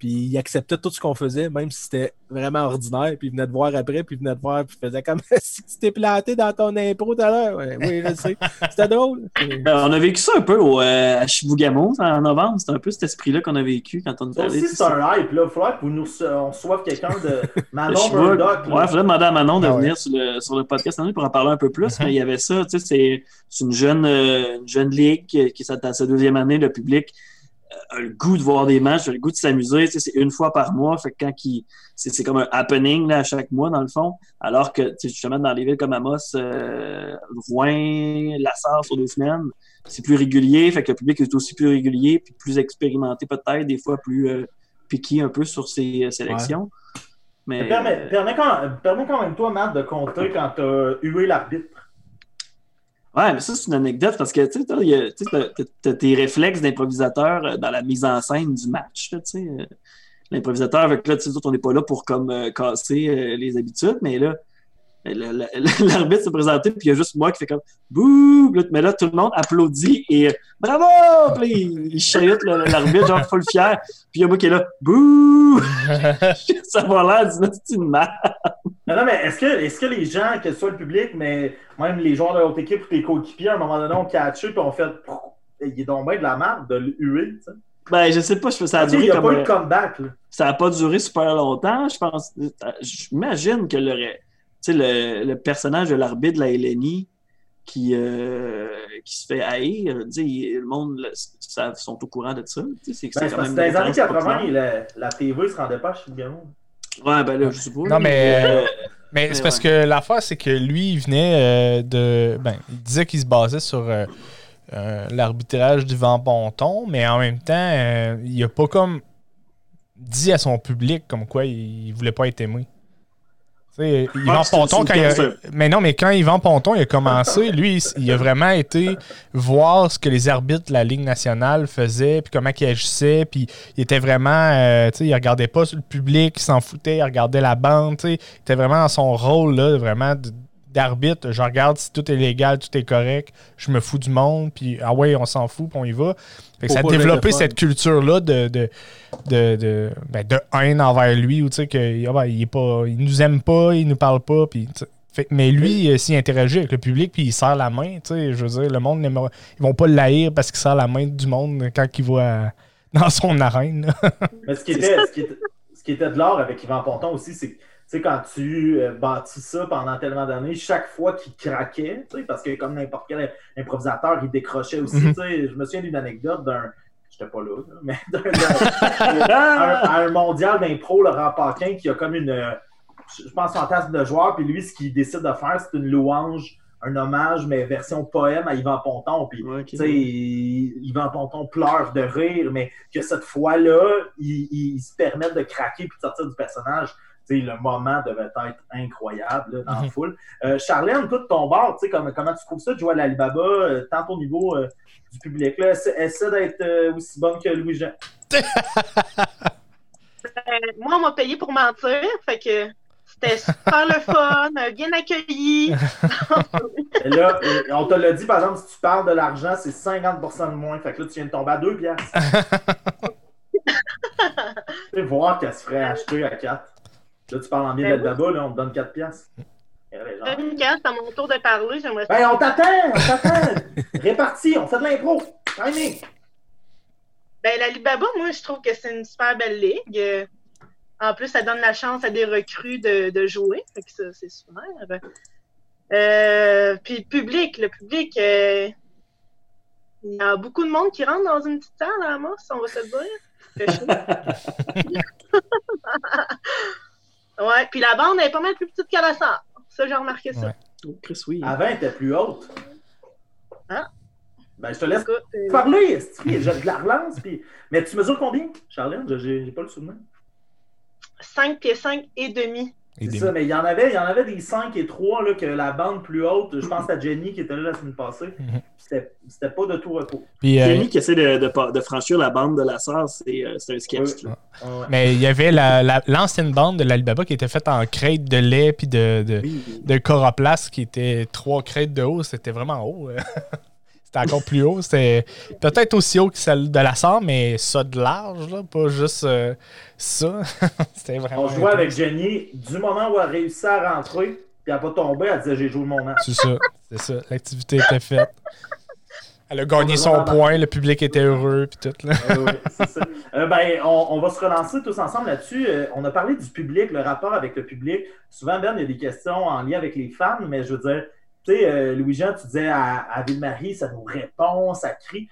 Puis il acceptait tout ce qu'on faisait, même si c'était vraiment ordinaire. Puis il venait te voir après, puis il venait te voir, puis il faisait comme si tu t'es planté dans ton impro tout à l'heure. oui, je sais. C'était drôle. Euh, on a vécu ça un peu au, euh, à Chibougamau en novembre. C'était un peu cet esprit-là qu'on a vécu quand on était allé. aussi, c'est un hype. Là. Il faudrait que nous on soit quelqu'un de Manon Murdoch. Ouais, il faudrait demander à Manon de ah venir sur, le, sur le podcast pour en parler un peu plus. Mais il y avait ça. Tu sais, c'est une jeune, euh, une jeune ligue qui est à sa deuxième année. Le public a le goût de voir des matchs, a le goût de s'amuser. C'est une fois par mois. Fait quand c'est comme un happening là, à chaque mois, dans le fond. Alors que justement, dans les villes comme Amos, euh, Rouen, Lassar sur deux semaines, c'est plus régulier. Fait que le public est aussi plus régulier, puis plus expérimenté peut-être, des fois plus euh, piqué un peu sur ses euh, sélections. Mais, permets, permets, quand, même toi, Matt, de compter quand tu as hué l'arbitre. Ouais, mais ça, c'est une anecdote parce que tu as, tes réflexes d'improvisateur euh, dans la mise en scène du match. sais euh, L'improvisateur, avec là, on n'est pas là pour comme euh, casser les habitudes, mais là, l'arbitre s'est présenté, puis il y a juste moi qui fait comme bouh! Mais là, tout le monde applaudit et bravo! Puis il, il l'arbitre, genre full fier. Puis il y a moi qui est là bouh! ça va l'air d'une merde. Non, mais est-ce que, est que les gens, que ce soit le public, mais même les joueurs de l'autre équipe ou tes coéquipiers, à un moment donné, ont catché puis ont fait il est donc bien de la merde de l'huer, tu sais? Ben, je sais pas, ça a duré Il n'y a pas eu de comeback. Là. Ça n'a pas duré super longtemps, je pense. J'imagine que le, le, le personnage de l'arbitre de la LNI qui, euh, qui se fait haïr, le monde ça, sont au courant de ça. C'est ben, dans les années 80, la, la TV ne se rendait pas chez le gamin. Ouais, ben là, je pas. Non, mais, euh, mais c'est parce que l'affaire, c'est que lui, il venait euh, de. Ben, il disait qu'il se basait sur l'arbitrage du vent ponton, mais en même temps, il a pas comme dit à son public comme quoi il voulait pas être aimé. Yvan Ponton, quand il a... mais non, mais quand Yvan Ponton il a commencé, lui, il a vraiment été voir ce que les arbitres de la Ligue nationale faisaient, puis comment ils agissaient, puis il était vraiment, euh, tu sais, il regardait pas le public, il s'en foutait, il regardait la bande, tu sais, il était vraiment dans son rôle, là, vraiment d'arbitre. Je regarde si tout est légal, tout est correct, je me fous du monde, puis ah ouais, on s'en fout, puis on y va ça a développé cette culture-là de, de, de, ben, de, haine envers lui, ou tu sais, qu'il ah, ben, il, est pas, il nous aime pas, il nous parle pas, puis Fait- mais lui, euh, s'il interagit avec le public puis il serre la main, tu sais, je veux dire, le monde, n'aimera- ils vont pas l'haïr parce qu'il serre la main du monde quand il va dans son arène. Mais ce qui, était, ce, qui était, ce qui était de l'art avec Yvan Ponton aussi, c'est que sais, quand tu euh, bâtis ça pendant tellement d'années, chaque fois qu'il craquait, tu sais, parce que comme n'importe quel improvisateur, il décrochait aussi. Mhm. tu sais, Je me souviens d'une anecdote d'un. J'étais pas là, mais d'un, un, à un mondial d'impro, Laurent Paquin, qui a comme une. Je pense fantasme de joueur, puis lui, ce qu'il décide de faire, c'est une louange, un hommage, mais version poème à Yvan Ponton. Puis Ouais, ok. tu sais, Yvan Ponton pleure de rire, mais que cette fois-là, il, il- il se permet de craquer puis de sortir du personnage. Le moment devait être incroyable là, dans la Mhm. foule. Euh, Charlène, toi, de ton bord, tu sais, comme- comment tu trouves ça de jouer à l'Alibaba, euh, tant au niveau euh, du public? Là, essaie, essaie d'être euh, aussi bonne que Louis-Jean. Euh, moi, on m'a payé pour mentir, fait que c'était super le fun, bien accueilli. Là, euh, on te l'a dit, par exemple, si tu parles de l'argent, c'est 50% de moins. Fait que là, tu viens de tomber à 2 piastres. tu sais, voir qu'elle se ferait acheter à 4. Là, tu parles en bien Ben de là là, on te donne 4 piastres. Et là, genre, carte à mon tour de parler, j'aimerais Ben, on t'attend, on t'attend. Réparti, on fait de l'impro. Timing. Ben, la Libaba, moi, je trouve que c'est une super belle ligue. En plus, ça donne la chance à des recrues de, de jouer. Fait que ça, c'est super. Euh, puis le public, le public, euh, il y a beaucoup de monde qui rentre dans une petite salle à Amos, on va se le dire. Ouais, puis la bande est pas mal plus petite qu'à la salle. Ça, j'ai remarqué ça. Ouais. Oh, Chris, oui. Avant, elle était plus haute. Hein? Ben, je te laisse Écoute, euh, parler, esti, j'ai de la relance. Puis... Mais tu mesures combien, Charlène? J'ai pas le souvenir. 5 pieds 5 et demi. C'est des- ça, mais il y en avait, il y en avait des 5 et 3 là, que la bande plus haute, je pense à Jenny qui était là la semaine passée. Mhm. C'était c'était pas de tout repos. Puis, euh, Kenny qui essaie de, de, pa- de franchir la bande de la sœur, c'est euh, c'est un sketch. Oui. là. Ah ouais. mais il y avait la- la- l'ancienne bande de l'Alibaba qui était faite en crête de lait puis de, de, Oui. de coroplace qui était trois crêtes de haut. C'était vraiment haut. C'était encore plus haut. C'était peut-être aussi haut que celle de la sœur, mais ça de large, là, pas juste euh, ça. C'était vraiment. On jouait avec Jenny du moment où elle réussit à rentrer, puis elle n'a pas tombé, elle disait j'ai joué mon match. C'est ça, c'est ça. L'activité était faite. Elle a gagné son point, le public était heureux, puis tout. Là. Ah oui, ça. Euh, ben, on, on va se relancer tous ensemble là-dessus. Euh, on a parlé du public, le rapport avec le public. Souvent, Ben, il y a des questions en lien avec les fans, mais je veux dire, tu sais, euh, Louis-Jean, tu disais à, à Ville-Marie, ça nous répond, ça crie.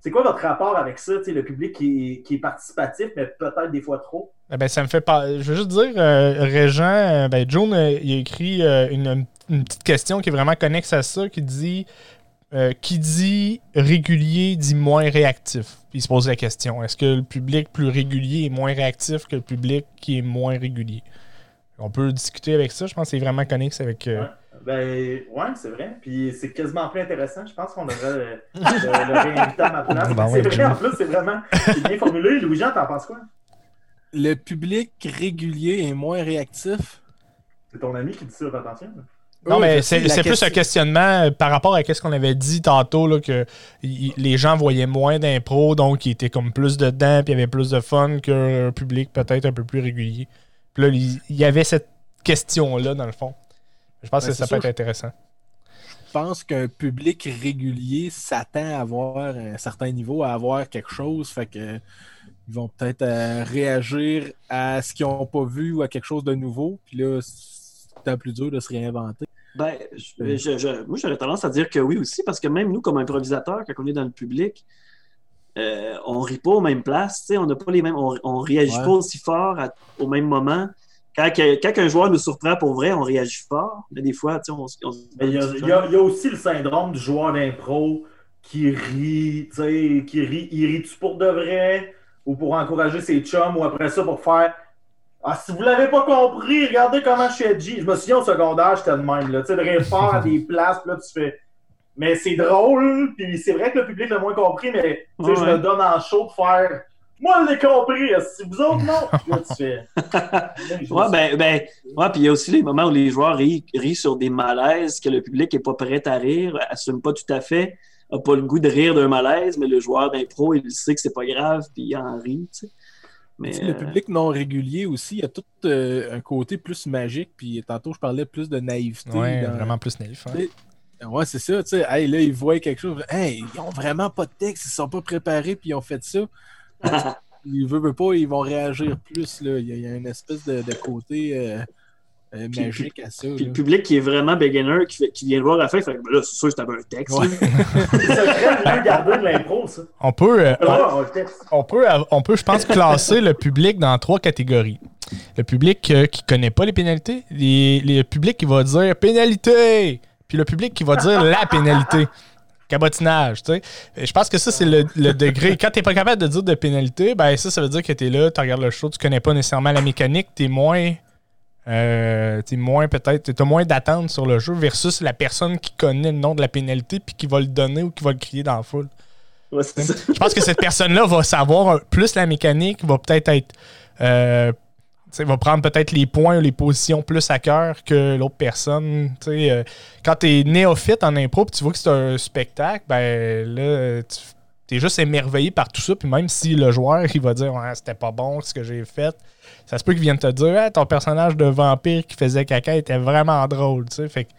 C'est quoi votre rapport avec ça, tu sais, le public qui est, qui est participatif, mais peut-être des fois trop? Eh ben, ça me fait pas. Je veux juste dire, euh, Régent, euh, ben, Joan, euh, il a écrit euh, une, une petite question qui est vraiment connexe à ça, qui dit Qui dit régulier dit moins réactif. Puis il se pose la question est-ce que le public plus régulier est moins réactif que le public qui est moins régulier? On peut discuter avec ça. Je pense que c'est vraiment connexe avec. Ouais. Ben, ouais, c'est vrai. Puis c'est quasiment plus intéressant. Je pense qu'on devrait euh, le, le- le réinviter à ma place. Ben c'est ouais, vrai, Jim. en plus, c'est vraiment bien formulé. Louis-Jean, t'en penses quoi? Le public régulier est moins réactif. C'est ton ami qui dit ça, fais attention. Non, Oui, mais c'est plus question- un questionnement euh, par rapport à ce qu'on avait dit tantôt, là, que y- les gens voyaient moins d'impro, donc ils étaient comme plus dedans, puis il y avait plus de fun qu'un public peut-être un peu plus régulier. Puis là, il il y avait cette question-là, dans le fond. Je pense Ben, que ça peut être intéressant. Je pense qu'un public régulier s'attend à avoir un certain niveau, à avoir quelque chose. Fait que ils vont peut-être euh, réagir à ce qu'ils n'ont pas vu ou à quelque chose de nouveau. Puis là, c'est un plus dur de se réinventer. Ben, je- je- je- moi, j'aurais tendance à dire que oui aussi, parce que même nous, comme improvisateurs, quand on est dans le public, euh, on rit pas aux mêmes places, tu sais, on n'a pas les mêmes, on, on réagit Ouais. pas aussi fort à- au même moment. Quand, un joueur nous surprend pour vrai, on réagit fort, mais des fois, tu sais, on, se- on Mais il y, a, il y a- il y a aussi le syndrome du joueur d'impro qui rit, tu sais, qui rit. Il rit-tu pour de vrai ou pour encourager ses chums ou après ça pour faire Ah, si vous l'avez pas compris, regardez comment je suis edgy. Je me souviens au secondaire, j'étais de même, là, tu sais, de fort à des places, là, tu fais. Mais c'est drôle, puis c'est vrai que le public l'a moins compris, mais tu sais, Ouais, je ouais. me donne en show de faire. Moi, je l'ai compris, si vous autres, non? Là, tu fais. Ouais, ben, ben, ouais, puis il y a aussi les moments où les joueurs rient, rient sur des malaises que le public n'est pas prêt à rire, assume pas tout à fait, n'a pas le goût de rire d'un malaise, mais le joueur d'impro, il sait que c'est pas grave, puis il en rit, tu sais. Mais, Tu sais, Le euh, public non régulier aussi, il y a tout euh, un côté plus magique. Puis tantôt, je parlais plus de naïveté. Ouais, dans- vraiment plus naïf. hein. Ouais, c'est ça, tu sais. Hey, là, ils voient quelque chose. Hey, ils ont vraiment pas de texte, ils sont pas préparés, puis ils ont fait ça. Ils veulent, veulent pas, ils vont réagir plus, là. Il y a, il y a une espèce de, de côté euh, euh, Puis- magique à ça. Puis là. le public qui est vraiment beginner, qui, fait- qui vient le voir à la fin, fait que ben là, c'est sûr que c'était un texte. Ouais. là. C'est très mieux garder de l'impro, ça. On peut, euh, Ah, on le texte. on peut, on peut, je pense, classer le public dans trois catégories. Le public euh, qui connaît pas les pénalités, les, les- le public qui va dire pénalité, puis le public qui va dire la pénalité. Cabotinage, tu sais. Je pense que ça, c'est le, le degré. Quand t'es pas capable de dire de pénalité, ben ça, ça veut dire que t'es là, tu regardes le show, tu connais pas nécessairement la mécanique, t'es moins. Euh, t'es moins peut-être, t'as moins d'attente sur le jeu versus la personne qui connaît le nom de la pénalité puis qui va le donner ou qui va le crier dans la foule. Ouais. Je pense que cette personne-là va savoir plus la mécanique, va peut-être être. euh, tu sais, va prendre peut-être les points ou les positions plus à cœur que l'autre personne. Tu euh, quand t'es néophyte en impro puis tu vois que c'est un spectacle, ben là, tu es juste émerveillé par tout ça. Puis même si le joueur il va dire c'était pas bon ce que j'ai fait, ça se peut qu'il vienne te dire Ah, ton personnage de vampire qui faisait caca était vraiment drôle. Tu fait que.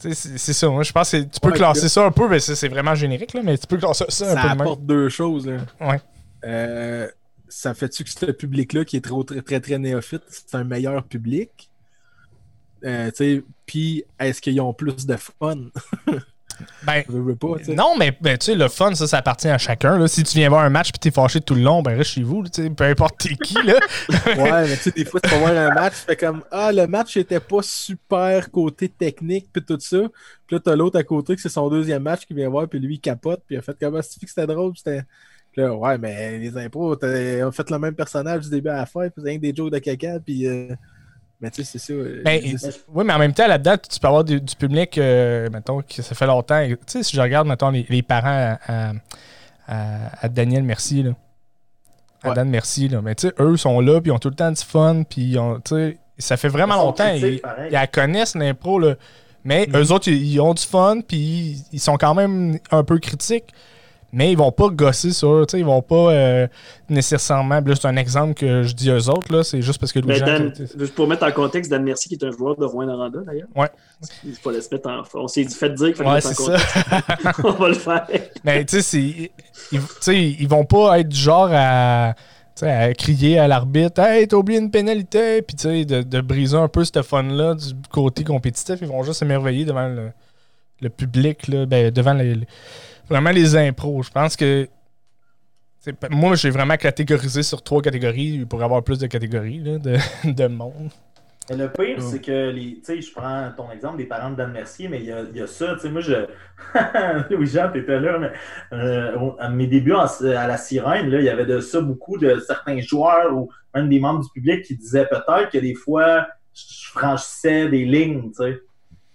tu C'est ça, moi je pense que tu peux Ouais, classer ça un peu, mais c'est vraiment générique, là, mais tu peux classer ça un Ça peu même. apporte deux choses. Là. Ouais. Euh, ça fait-tu que ce public-là qui est trop, très, très, très néophyte, c'est un meilleur public? Euh, tu sais, Puis, est-ce qu'ils ont plus de fun? Ben, Je veux pas, tu sais. non, mais ben, tu sais, le fun, ça, ça appartient à chacun. Là. Si tu viens voir un match et t'es fâché tout le long, ben reste chez vous, là, tu sais, peu importe t'es qui. Là. Ouais, mais tu sais, des fois, tu vas voir un match, tu fais comme Ah, le match était pas super côté technique, puis tout ça. Puis là, t'as l'autre à côté que c'est son deuxième match qui vient voir, puis lui, il capote, puis il a fait comme Ah, c'est que c'était drôle, c'était. Puis là, ouais, mais les impros, t'as- ont fait le même personnage du début à la fin, puis rien que des jokes de caca, puis. euh, Mais tu sais, c'est ça. euh, Ben, c'est- oui, mais en même temps, là-dedans, tu peux avoir du, du public, euh, mettons, que ça fait longtemps. Tu sais, si je regarde, mettons, les, les parents à, à- à- à Daniel Merci, là. À Ouais. Dan Merci, là. Mais tu sais, eux sont là, puis ils ont tout le temps du fun, puis ils ont, tu sais, ça fait vraiment longtemps. Ils, connaissent, l'impro, là. Mais Mhm. eux autres, ils, ils ont du fun, puis ils, ils sont quand même un peu critiques. Mais ils vont pas gosser sur, tu sais, ils vont pas euh, nécessairement. Là, c'est un exemple que je dis aux autres, là. C'est juste parce que Louis Mais Jean. Dan, pour mettre en contexte, Dan Mercier, qui est un joueur de Rouen-Noranda, d'ailleurs. Ouais. Il fallait se mettre en. On s'est dit, fait dire qu'il fallait Ouais, mettre en contexte. On va le faire. Mais tu sais, ils, ils vont pas être du genre à, à crier à l'arbitre Hey, t'as oublié une pénalité, puis tu sais, de, de briser un peu ce fun-là du côté compétitif. Ils vont juste s'émerveiller devant le, le public, là, ben, devant les- vraiment les impros. Je pense que. Moi, j'ai vraiment catégorisé sur trois catégories pour avoir plus de catégories là, de, de monde. Le pire, c'est que, les, tu sais, je prends ton exemple des parents de Dan Mercier, mais il y a, y a ça, tu sais, moi, je... Louis-Jean, t'étais là, mais euh, à mes débuts en- à la Sirène, il y avait de ça beaucoup de certains joueurs ou même des membres du public qui disaient peut-être que des fois, je franchissais des lignes, tu sais.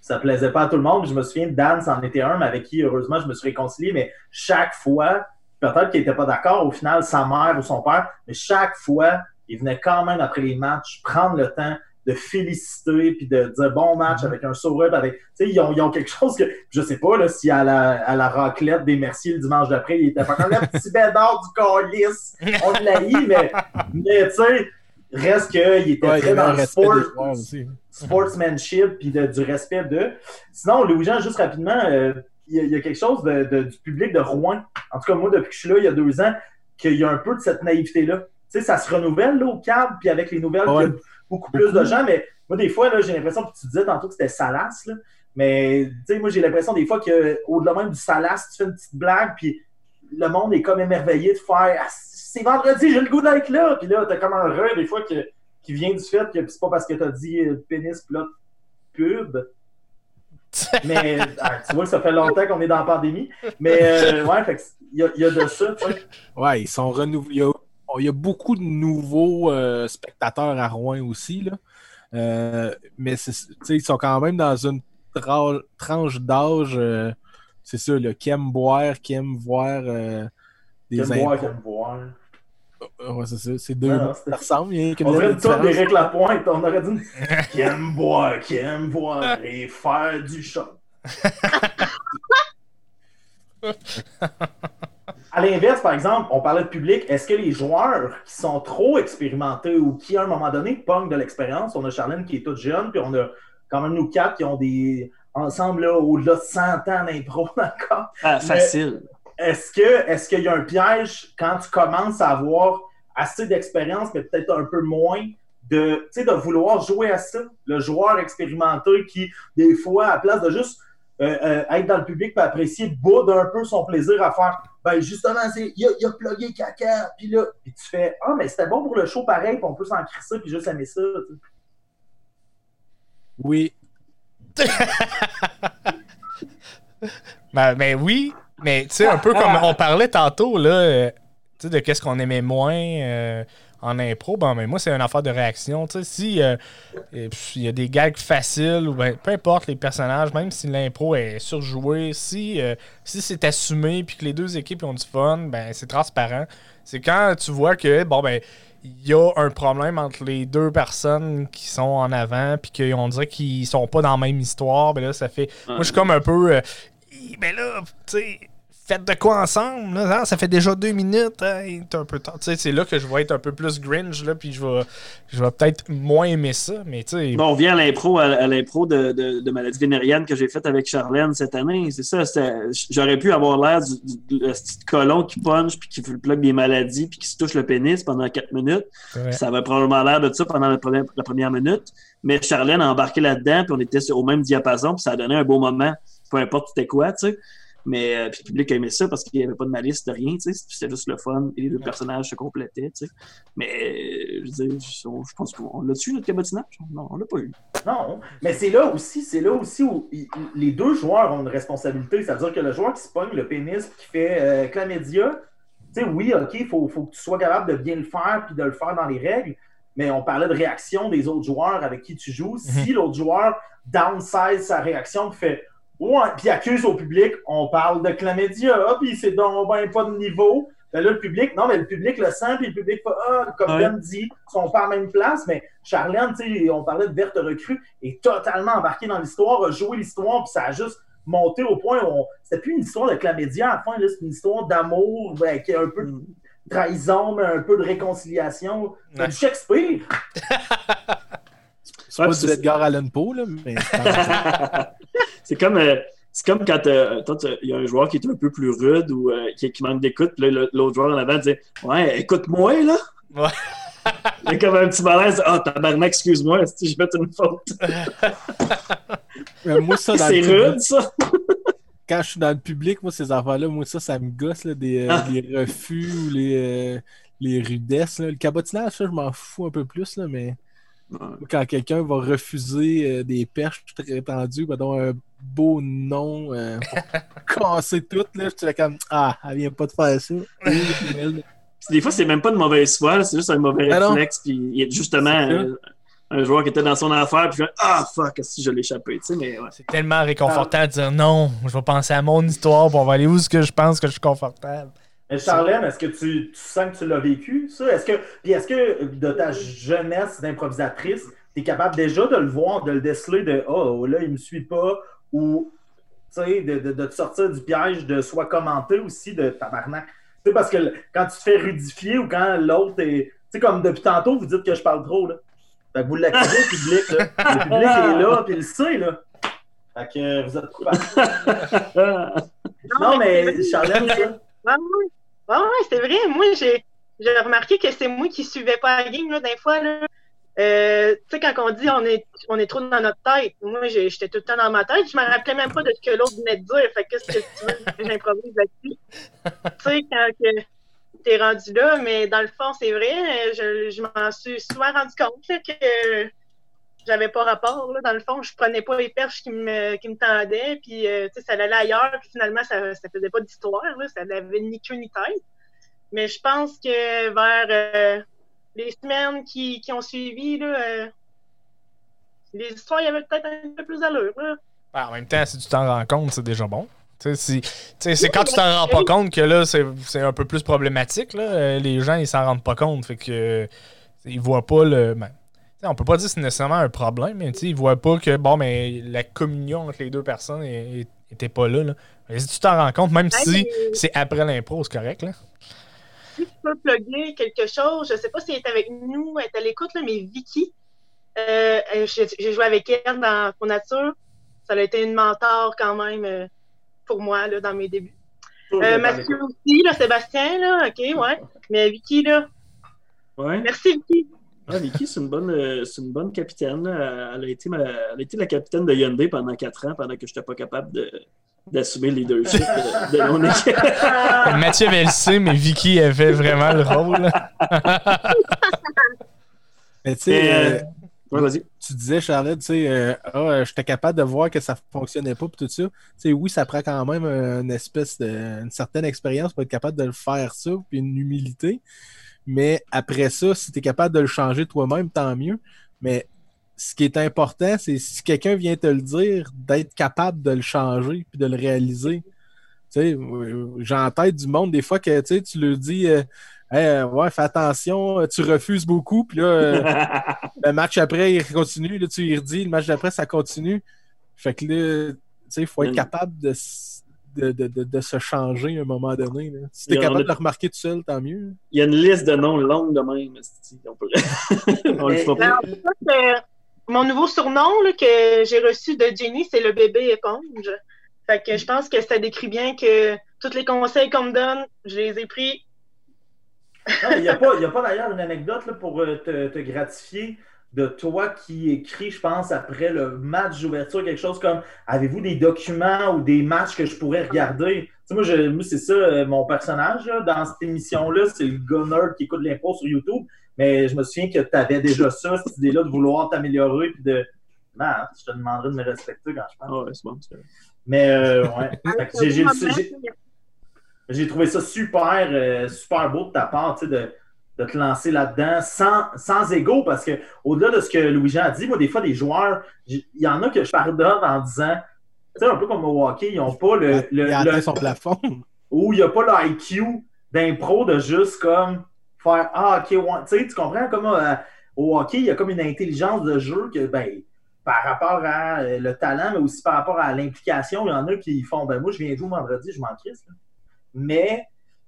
Ça plaisait pas à tout le monde. Je me souviens, Dan, c'en était un, mais avec qui, heureusement, je me suis réconcilié, mais chaque fois, peut-être qu'il était pas d'accord, au final, sa mère ou son père, mais chaque fois, il venait quand même, après les matchs, prendre le temps de féliciter puis de dire bon match avec un sourire avec tu sais ils ont, ils ont quelque chose que je sais pas là si à la, à la raclette des Mercier le dimanche d'après il était pas comme le petit bédard du calice on l'a eu mais mais tu sais reste qu'il était Ouais, très dans le sport aussi. Sportsmanship puis de- du respect de. Sinon, Louis-Jean, juste rapidement, euh, il y, a- il y a quelque chose de- de- du public de Rouen. En tout cas, moi, depuis que je suis là, il y a deux ans, qu'il y a un peu de cette naïveté-là. Tu sais, ça se renouvelle là, au câble, puis avec les nouvelles, Ouais. il y a beaucoup plus de gens, mais moi, des fois, là, j'ai l'impression, puis tu disais tantôt que c'était salace, là, mais tu sais, moi, j'ai l'impression des fois qu'au-delà même du salace, tu fais une petite blague, puis le monde est comme émerveillé de faire Ah, c'est vendredi, j'ai le goût d'être là, puis là, t'as comme un rêve des fois que, qui vient du fait que c'est pas parce que t'as dit euh, pénis plot pub. Mais ah, tu vois que ça fait longtemps qu'on est dans la pandémie. Mais euh, ouais, fait il y, a- il y a de ça, tu sais. Ouais, ils sont renouvelés. Il y a, il y a beaucoup de nouveaux euh, spectateurs à Rouen aussi. Là. Euh, mais ils sont quand même dans une tra- tranche d'âge, c'est ça, là, qui aiment boire, qui aiment voir des Qui aime boire, qui aime boire. Euh, Ouais, c'est ça. C'est deux Ça ressemble. Il y a qu'une On aurait dit ça différence. d'Éric Lapointe. On aurait dit qui aime boire, qui aime boire et faire du chat. À l'inverse, par exemple, on parlait de public. Est-ce que les joueurs qui sont trop expérimentés ou qui, à un moment donné, pognent de l'expérience, on a Charlène qui est toute jeune, puis on a quand même nous quatre qui ont des ensemble là, au-delà de 100 ans d'impro encore. Ah, facile. Est-ce que est-ce qu'il y a un piège quand tu commences à avoir assez d'expérience, mais peut-être un peu moins, de, de vouloir jouer à ça? Le joueur expérimenté qui, des fois, à place de juste euh, euh, être dans le public et apprécier, boude un peu son plaisir à faire. Ben justement, c'est il a, il plugué caca, puis là, puis tu fais Ah, mais c'était bon pour le show pareil, puis on peut s'en crisser puis juste aimer ça. Oui. Ben, ben oui, mais tu sais, un peu comme on parlait tantôt, là, euh, tu sais, de qu'est-ce qu'on aimait moins euh, en impro, ben, ben, moi, c'est une affaire de réaction. Tu sais, si euh, il y a des gags faciles, ou ben, peu importe les personnages, même si l'impro est surjouée, si, euh, si c'est assumé puis que les deux équipes ont du fun, ben, c'est transparent. C'est quand tu vois que, bon, ben, il y a un problème entre les deux personnes qui sont en avant, puis qu'on dirait qu'ils sont pas dans la même histoire. Ben là, ça fait. Moi, je suis comme un peu. euh, ben là, tu sais, faites de quoi ensemble? Là, Ah, ça fait déjà deux minutes. hein, t'es un peu tard. C'est là que je vais être un peu plus Grinch, là, puis je vais, je vais peut-être moins aimer ça, mais. Bon, on vient à l'impro, à, à l'impro de, de, de maladie vénérienne que j'ai faite avec Charlène cette année. C'est ça. J'aurais pu avoir l'air du, petit colon qui punch puis qui plug des maladies puis qui se touche le pénis pendant quatre minutes. Ça avait probablement l'air de ça pendant la première, la première minute. Mais Charlène a embarqué là-dedans, puis on était sur- au même diapason, puis ça a donné un beau moment, peu importe c'était quoi, tu sais. Mais euh, puis le public a aimé ça parce qu'il n'y avait pas de malice de rien, tu sais. C'était juste le fun et les deux personnages se complétaient, tu sais. Mais euh, je veux dire, je, on- je pense qu'on l'a dessus notre cabotinage? Non, on l'a pas eu. Non, mais c'est là aussi, c'est là aussi où il- les deux joueurs ont une responsabilité. C'est-à-dire que le joueur qui se pogne le pénis qui fait euh, chlamydia, tu sais, oui, OK, il faut, faut que tu sois capable de bien le faire puis de le faire dans les règles. Mais on parlait de réaction des autres joueurs avec qui tu joues. Si l'autre joueur downsize sa réaction fait Ouais, puis accuse au public, on parle de chlamydia, puis c'est donc ben pas de niveau. Ben là, le public, non, mais le public le sent, puis le public fait Ah, comme Ouais. Ben dit, ils sont pas à la même place, mais Charlène, tu sais, on parlait de verte recrue, est totalement embarquée dans l'histoire, a joué l'histoire, puis ça a juste monté au point où on... c'était plus une histoire de chlamydia à la fin, c'est une histoire d'amour, ben, qui a un peu de trahison, mais un peu de réconciliation. C'est Ouais. du Shakespeare. C'est Ouais, pas du Edgar Allan Poe, là, mais c'est comme euh, c'est comme quand euh, il y a un joueur qui est un peu plus rude ou euh, qui, qui manque d'écoute, puis là, l'autre joueur en avant dit Ouais, écoute-moi là. Ouais. Il y a comme un petit malaise, ah, tabarnak, excuse-moi, si je vais une faute? Moi, ça, dans C'est rude, ça. quand je suis dans le public, moi, ces affaires-là, moi, ça, ça me gosse, là, des, euh, Ah. les refus ou les, euh, les rudesses. là. Le cabotinage, ça, je m'en fous un peu plus, là, mais quand quelqu'un va refuser euh, des perches très tendues, ben, donc un beau nom euh, pour casser tout, là, je suis comme Ah, elle vient pas de faire ça. Des fois, c'est même pas de mauvaise foi, c'est juste un mauvais Ben réflexe. Puis il y a justement euh, un joueur qui était dans son affaire, puis Ah, fuck, si je l'ai échappé. Tu sais, mais ouais. C'est tellement réconfortant de dire non, je vais penser à mon histoire, puis on va aller où est-ce que je pense que je suis confortable. Mais Charlène, est-ce que tu, tu sens que tu l'as vécu, ça? Est-ce que, puis est-ce que de ta jeunesse d'improvisatrice, tu es capable déjà de le voir, de le déceler de Oh, là, il me suit pas, ou tu sais, de, de, de te sortir du piège de soit commenter aussi de tabarnak? Tu sais, parce que quand tu te fais rudifier ou quand l'autre est. Tu sais, comme depuis tantôt, vous dites que je parle trop, là. Fait que vous l'accusez, le public, là. Le public est là, puis il le sait, là. Fait que vous êtes coupable. Ah, Non, mais. Charlène, ça. Ouais, ouais. C'est vrai. Moi, j'ai j'ai remarqué que c'est moi qui suivais pas la game, là, des fois, là. Euh, tu sais, quand on dit on est, on est trop dans notre tête, moi, j'étais tout le temps dans ma tête. Je me rappelais même pas de ce que l'autre venait de dire. Fait que qu'est-ce que tu veux que j'improvise là-dessus? tu sais, quand que t'es rendu là, mais dans le fond, c'est vrai, euh, je, je m'en suis souvent rendu compte là, que j'avais pas rapport. Là, dans le fond, je prenais pas les perches qui me, qui me tendaient, puis euh, tu sais, ça allait ailleurs, puis finalement, ça, ça faisait pas d'histoire, ça n'avait ni queue ni tête. Mais je pense que vers euh, les semaines qui, qui ont suivi, là, euh, les histoires, il y avait peut-être un peu plus d'allure. Ben, en même temps, si tu t'en rends compte, c'est déjà bon. Tu sais, si- c'est quand tu t'en rends pas compte que là, c'est un peu plus problématique. Là. Euh, Les gens, ils s'en rendent pas compte. Fait que ils voient pas le. ben, on peut pas dire que c'est nécessairement un problème, mais ils voient pas que bon, mais la communion entre les deux personnes est- est- était pas là. là. Mais si tu t'en rends compte, même si mais- c'est après l'impro, c'est correct, là. si tu peux plugger quelque chose, je sais pas si elle est avec nous, elle est à l'écoute, là, mais Vicky, euh, euh, j'ai joué avec elle dans Pro Nature. Ça a été une mentor quand même euh, pour moi là, dans mes débuts. Euh, Mathieu aussi, là, Sébastien, là, ok, ouais. Mais Vicky, là, Ouais. merci Vicky. Ouais, Vicky, c'est une bonne, euh, c'est une bonne capitaine. là. Elle a, été ma- elle a été la capitaine de Hyundai pendant quatre ans, pendant que je n'étais pas capable de, d'assumer le leadership de, de mon équipe. Mathieu avait le C, mais Vicky avait vraiment le rôle. Mais tu sais, euh, euh, Ouais, tu disais, Charlotte, tu sais, euh, ah, euh, j'étais capable de voir que ça fonctionnait pas, puis tout ça. Tu sais, oui, ça prend quand même euh, une espèce de, une certaine expérience pour être capable de le faire ça, puis une humilité. Mais après ça, si tu es capable de le changer toi-même, tant mieux. Mais ce qui est important, c'est si quelqu'un vient te le dire, d'être capable de le changer, puis de le réaliser. J'ai en tête du monde des fois que tu sais, tu le dis, euh, Hey, euh, ouais, fais attention, euh, tu refuses beaucoup, puis là, euh, le match après, il continue. Là, tu lui redis, le match d'après, ça continue. Fait que là, tu sais, il faut être Mm. capable de, de, de, de, de se changer à un moment donné. là. Si t'es capable a- de le remarquer tout seul, tant mieux. Il y a une liste de noms longue de même. On, peut... On le pas. euh, mon nouveau surnom là, que j'ai reçu de Jenny, c'est le bébé éponge. Fait que je pense que ça décrit bien que tous les conseils qu'on me donne, je les ai pris. Il n'y a pas, il y a pas d'ailleurs une anecdote là, pour euh, te, te gratifier de toi qui écris, je pense, après le match d'ouverture, quelque chose comme avez-vous des documents ou des matchs que je pourrais regarder? Tu sais, moi, je- moi, c'est ça, euh, mon personnage là, dans cette émission-là, c'est le gunner qui écoute l'impro sur YouTube. Mais je me souviens que tu avais déjà ça, cette idée-là de vouloir t'améliorer puis de. Non, je te demanderai de me respecter quand je parle. Ah ouais, c'est bon. c'est bon. Mais euh, ouais. J'ai trouvé ça super, euh, super beau de ta part, tu sais, de, de te lancer là-dedans sans, sans ego, parce que au-delà de ce que Louis-Jean a dit, moi, des fois, des joueurs, il y en a que je pardonne en disant, tu sais, un peu comme au hockey, ils n'ont pas le, le, il le- son plafond. ou il n'y a pas le IQ d'impro de juste comme faire Ah, ok, ouais. tu sais, tu comprends comment euh, au hockey, il y a comme une intelligence de jeu que, ben, par rapport à euh, le talent, mais aussi par rapport à l'implication, il y en a qui font Ben, moi, je viens jouer vendredi, je m'en crisse. Mais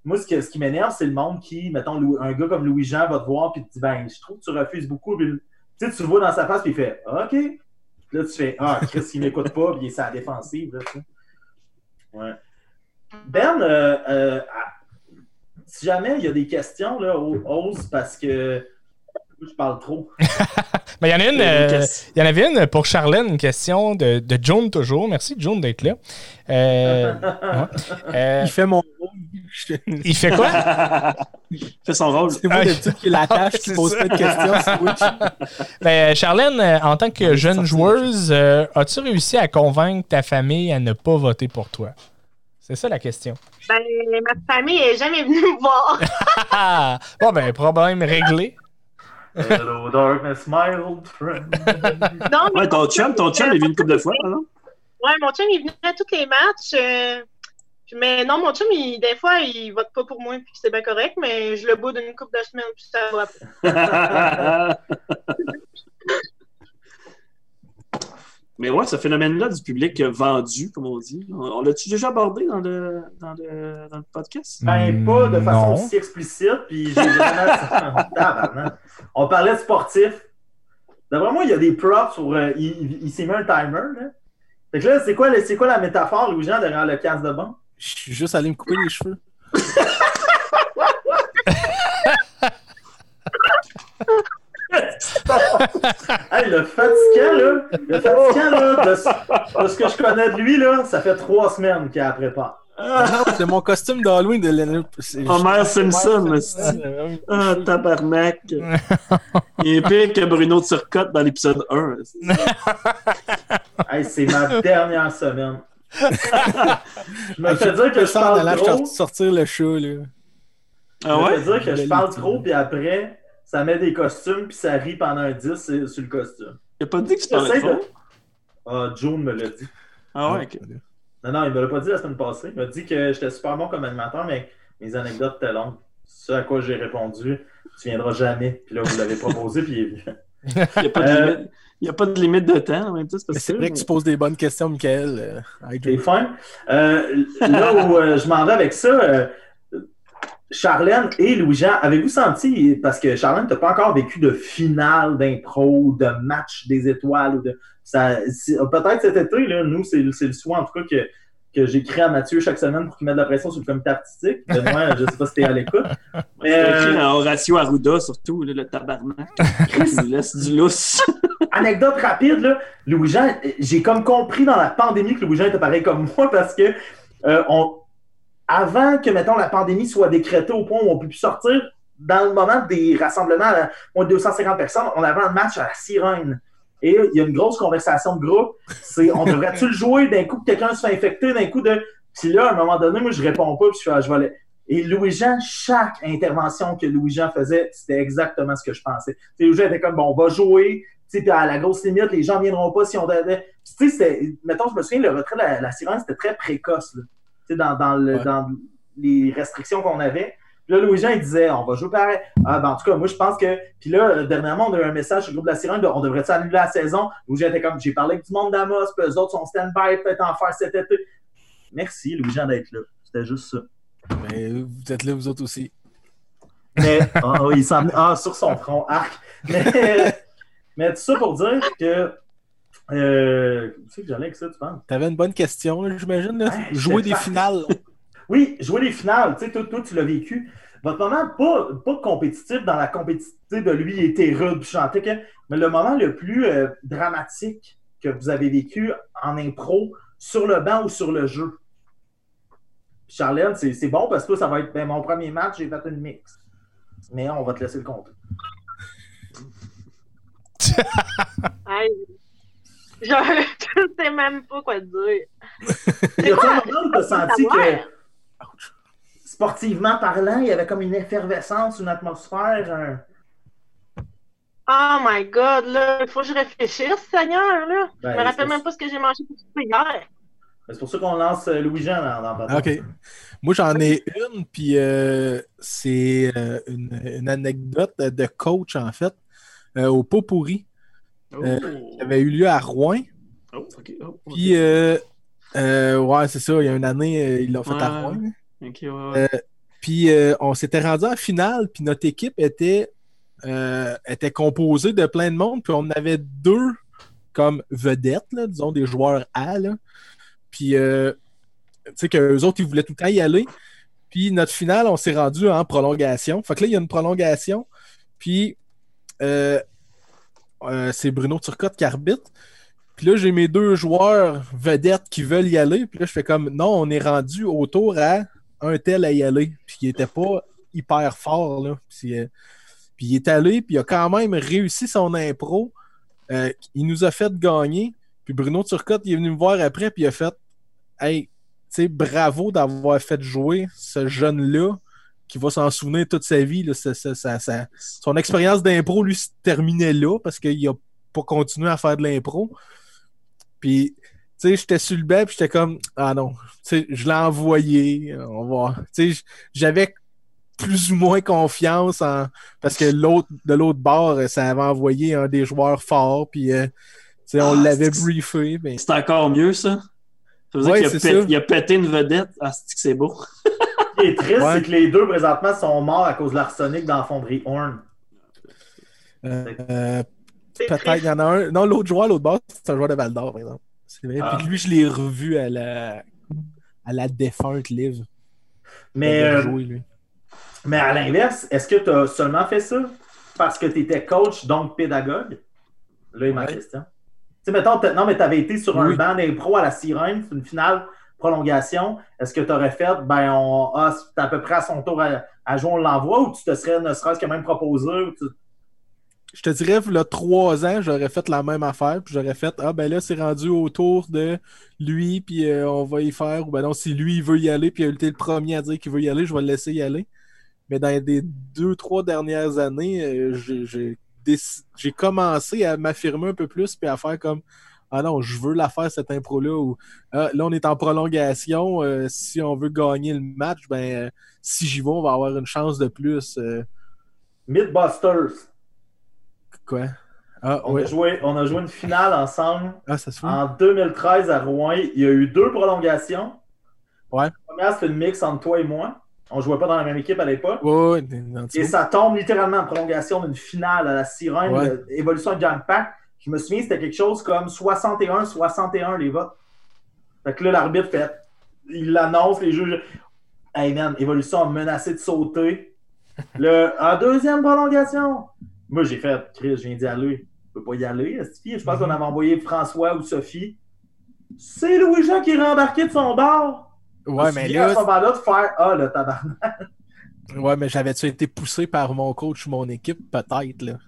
moi, ce, qui m'énerve, c'est le monde qui, mettons, un gars comme Louis-Jean va te voir puis te dit Ben, je trouve que tu refuses beaucoup. Tu sais, tu le vois dans sa face, puis il fait OK. Puis là, tu fais Ah, Chris, il m'écoute pas, puis il est sur la défensive. Là. Ouais. Ben, euh, euh, à- si jamais il y a des questions, là, ose parce que je parle trop. Mais il y en a une. Il y a une euh. Il y en avait une pour Charlène, une question de, de John toujours. Merci John d'être là. Euh, ouais. Euh, Il fait mon rôle. Il fait quoi? fait son rôle. C'est moi d'habitude qui l'attache, qui pose ça. pas de questions. Ben, Charlène, en tant que Ouais, jeune joueuse, euh, as-tu réussi à convaincre ta famille à ne pas voter pour toi? C'est ça la question. Ben, ma famille est jamais venue me voir. Ah! bon, ben, problème réglé. Hello, darkness, my old friend. Non, mais Ouais, ton chum, ton chum est venu une couple de fois, non? Ouais, mon chum, il venait à tous les matchs. euh, mais non, mon chum, il, des fois, il vote pas pour moi, puis c'est bien correct, mais je le bout d'une couple de semaines, puis ça va. Mais ouais, ce phénomène-là du public vendu, comme on dit, on, on l'a-tu déjà abordé dans le, dans le, dans le podcast? Ben, pas de façon Non. aussi explicite, puis j'ai vraiment. On parlait de sportif. D'après moi, il y a des props sur. euh, il il- il s'est mis un timer, là. Fait que là, c'est quoi, le- c'est quoi la métaphore, Louis-Jean, derrière le casque de banc? Je suis juste allé me couper les cheveux. Hey, le fatigant, là, le fatigant, là, de, ce- de ce que je connais de lui, là, ça fait trois semaines qu'il a prépare. Non, c'est mon costume d'Halloween de l'année. Homer Simpson, Ah, tabarnak! Il est pire que Bruno Turcotte dans l'épisode 1. Hey, c'est ma dernière semaine. je me Hey, fais dire que je parle trop. sortir le chat, là. Ah Je me ouais? fais dire que je parle trop, puis après, ça met des costumes, puis ça rit pendant un 10 sur sur le costume. Il a pas dit que tu parlais de- trop? Ah, June me l'a dit. Ah ouais, ok. Non, non, il me l'a pas dit la semaine passée. Il m'a dit que j'étais super bon comme animateur, mais mes anecdotes étaient longues. Ce à quoi j'ai répondu, tu viendras jamais. Puis là, vous l'avez proposé, puis il est venu. Il n'y a, pas de Euh, limite- il y a pas de limite de temps en même temps. C'est vrai que tu poses des bonnes questions, Michael. Euh, C'est Joe. fin. Euh, là où euh, je m'en vais avec ça, euh, Charlène et Louis-Jean, avez-vous senti, parce que Charlène, tu n'as pas encore vécu de finale d'impro, de match des étoiles, ou de. Peut-être cet été, là, nous, c'est c'est le soin en tout cas que, que j'écris à Mathieu chaque semaine pour qu'il mette de la pression sur le comité artistique. De moi, je ne sais pas si tu es à l'écoute. Mais, C'est écrit euh, en Horatio Arruda, surtout, là, le tabarnak. Il nous laisse du lousse. anecdote rapide, là, Louis-Jean, j'ai comme compris dans la pandémie que Louis-Jean était pareil comme moi parce que euh, on, avant que, mettons, la pandémie soit décrétée au point où on peut plus sortir, dans le moment des rassemblements à moins de 250 personnes, on avait un match à la sirène. Et il y a une grosse conversation de groupe. C'est on devrait-tu le jouer d'un coup que quelqu'un se fait infecter, d'un coup de. Puis là, à un moment donné, moi, je réponds pas, puis je fais, je. Et Louis-Jean, chaque intervention que Louis-Jean faisait, c'était exactement ce que je pensais. Louis-Jean était comme, bon, on va jouer, puis à la grosse limite, les gens ne viendront pas si on devait. Puis, Tu sais, mettons, je me souviens, le retrait de la, la sirène, c'était très précoce, là. Dans, dans, le, Ouais. dans les restrictions qu'on avait. Puis là, Louis-Jean, il disait, on va jouer pareil. Ah, ben, en tout cas, moi, je pense que. Puis là, euh, dernièrement, on a eu un message sur le groupe de la sirène, on devrait-tu annuler la saison? Louis-Jean était comme, j'ai parlé avec du monde d'Amos, puis eux autres sont stand-by, peut-être en faire cet été. Merci, Louis-Jean, d'être là. C'était juste ça. Mais vous êtes là, vous autres aussi. Mais, ah, il s'en ah, sur son front, arc. Mais, mais tout ça pour dire que. Euh, où c'est que j'allais avec ça, tu penses? T'avais une bonne question, là, j'imagine. là. Jouer des finales. Oui, jouer les finales, tu sais, toi, toi, tu l'as vécu. Votre moment, pas, pas compétitif dans la compétitivité de lui, il était rude, puis chantait, que, mais le moment le plus euh, dramatique que vous avez vécu en impro, sur le banc ou sur le jeu? Puis Charlène, c'est c'est bon parce que toi, ça va être ben, mon premier match, j'ai fait une mix. Mais on va te laisser le compter. Hey. Je je sais même pas quoi dire. Il y a quoi? un moment où tu as senti que, sportivement parlant, il y avait comme une effervescence, une atmosphère. un- Oh my god, là, il faut que je réfléchisse, Seigneur, là. Ben, je me c'est- rappelle même pas ce que j'ai mangé pour souper hier. C'est pour ça qu'on lance euh, Louis-Jean dans, dans le. OK. Moi, j'en ai une, puis euh, c'est euh, une, une anecdote de coach, en fait, euh, au pot pourri, Oh. qui avait eu lieu à Rouen. Oh. Oh. Puis, euh, euh, ouais, c'est ça, il y a une année, euh, ils l'ont fait à. Rouen. Ok, ouais, ouais. Puis, euh, on s'était rendu en finale, puis notre équipe était, euh, était composée de plein de monde, puis on avait deux comme vedettes, là, disons, des joueurs A, là. Puis, euh, tu sais, qu'eux autres, ils voulaient tout le temps y aller. Puis, notre finale, on s'est rendu en prolongation. Fait que là, il y a une prolongation. Puis, euh, euh, c'est Bruno Turcotte qui arbitre. Puis là, j'ai mes deux joueurs vedettes qui veulent y aller. Puis là, je fais comme, non, on est rendu autour à un tel à y aller. Puis il était pas hyper fort, là. Puis, euh, puis il est allé, puis il a quand même réussi son impro. Euh, il nous a fait gagner. Puis Bruno Turcotte, il est venu me voir après, puis il a fait Hey, tu sais, bravo d'avoir fait jouer ce jeune-là qui va s'en souvenir toute sa vie. là. Ça- ça- ça- Son expérience d'impro, lui, se terminait là parce qu'il a pas continué à faire de l'impro. Puis, tu sais, j'étais sur le banc, puis j'étais comme Ah non, tu sais, je l'ai envoyé. On va. Tu sais, j'avais plus ou moins confiance en. Parce que l'autre, de l'autre bord, ça avait envoyé un des joueurs forts, puis euh, tu sais, on Ah, l'avait briefé. Mais... C'est encore mieux, ça? Ça veut dire Ouais, qu'il a, pét- a pété une vedette. Ah, c'est beau? Ce qui est triste, Ouais. c'est que les deux, présentement, sont morts à cause de l'arsenic dans la fonderie Horn. Euh, euh, Peut-être, triste. il y en a un. Non, l'autre joueur, l'autre bord, c'est un joueur de Val d'Or, par exemple. C'est vrai. Ah. Puis lui, je l'ai revu à la, à la défunte live. Mais, Il euh, joué, mais à l'inverse, est-ce que tu as seulement fait ça parce que tu étais coach, donc pédagogue? Là ma Ouais. question. Tu sais, mettons, non, mais tu avais été sur un Oui. banc d'impro à la sirène, c'est une finale prolongation. Est-ce que tu aurais fait, ben, on, ah, à peu près à son tour à, jouer, on l'envoie, ou tu te serais ne serait-ce que même proposé? Je te dirais, il y a trois ans, j'aurais fait la même affaire. Puis j'aurais fait Ah, ben là, c'est rendu autour de lui, puis euh, on va y faire. Ou ben non, si lui, il veut y aller, puis il a été le premier à dire qu'il veut y aller, je vais le laisser y aller. Mais dans les deux, trois dernières années, euh, j'ai commencé à m'affirmer un peu plus, puis à faire comme Ah non, je veux la faire, cette impro-là. Ou Ah, là, on est en prolongation. euh, si on veut gagner le match, ben euh, si j'y vais, on va avoir une chance de plus. euh, Mythbusters. quoi? Ah, On, ouais. a joué, on a joué une finale ensemble Ah, ça se fait. en 2013 à Rouen. Il y a eu deux prolongations. Ouais. La première, c'était une mix entre toi et moi. On jouait pas dans la même équipe à l'époque. Ouais, Et ça tombe littéralement en prolongation d'une finale à la Sirène, Ouais. de Évolution Gang Pack. Je me souviens, c'était quelque chose comme 61-61 les votes. Fait que là, l'arbitre fait. Il l'annonce, les juges. Hey man, Évolution a menacé de sauter. Le, en deuxième prolongation. Moi, j'ai fait, Chris, je viens d'y aller. Je peux pas y aller. Je pense qu'on avait envoyé François ou Sophie. C'est Louis-Jean qui est rembarqué de son bar. Ouais, mais souviens à ce là, moment-là de faire Ah, le tabarnak. ouais, mais j'avais-tu été poussé par mon coach ou mon équipe? Peut-être, là.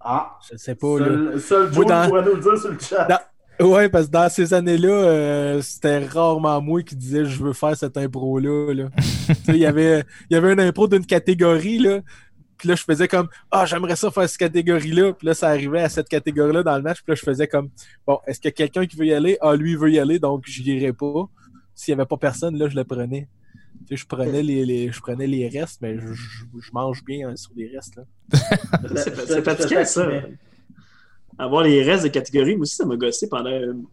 Ah, Je sais pas, là. seul, seul Joe dans- pourrait nous le dire sur le chat. Dans- Ouais, parce que dans ces années-là, euh, c'était rarement moi qui disais je veux faire cette impro-là. Là. Il y avait il y avait une impro d'une catégorie, là. Puis là, je faisais comme Ah, j'aimerais ça faire cette catégorie-là. Puis là, ça arrivait à cette catégorie-là dans le match. Puis là, je faisais comme Bon, est-ce qu'il y a quelqu'un qui veut y aller? Ah, lui, il veut y aller, donc je n'irai pas. S'il n'y avait pas personne, là, je le prenais. Tu sais, je prenais les, les- je prenais les restes, mais je, je- je mange bien hein, sur les restes. C'est fatigant, ça. Avoir les restes de catégorie, moi aussi, ça m'a gossé pendant une,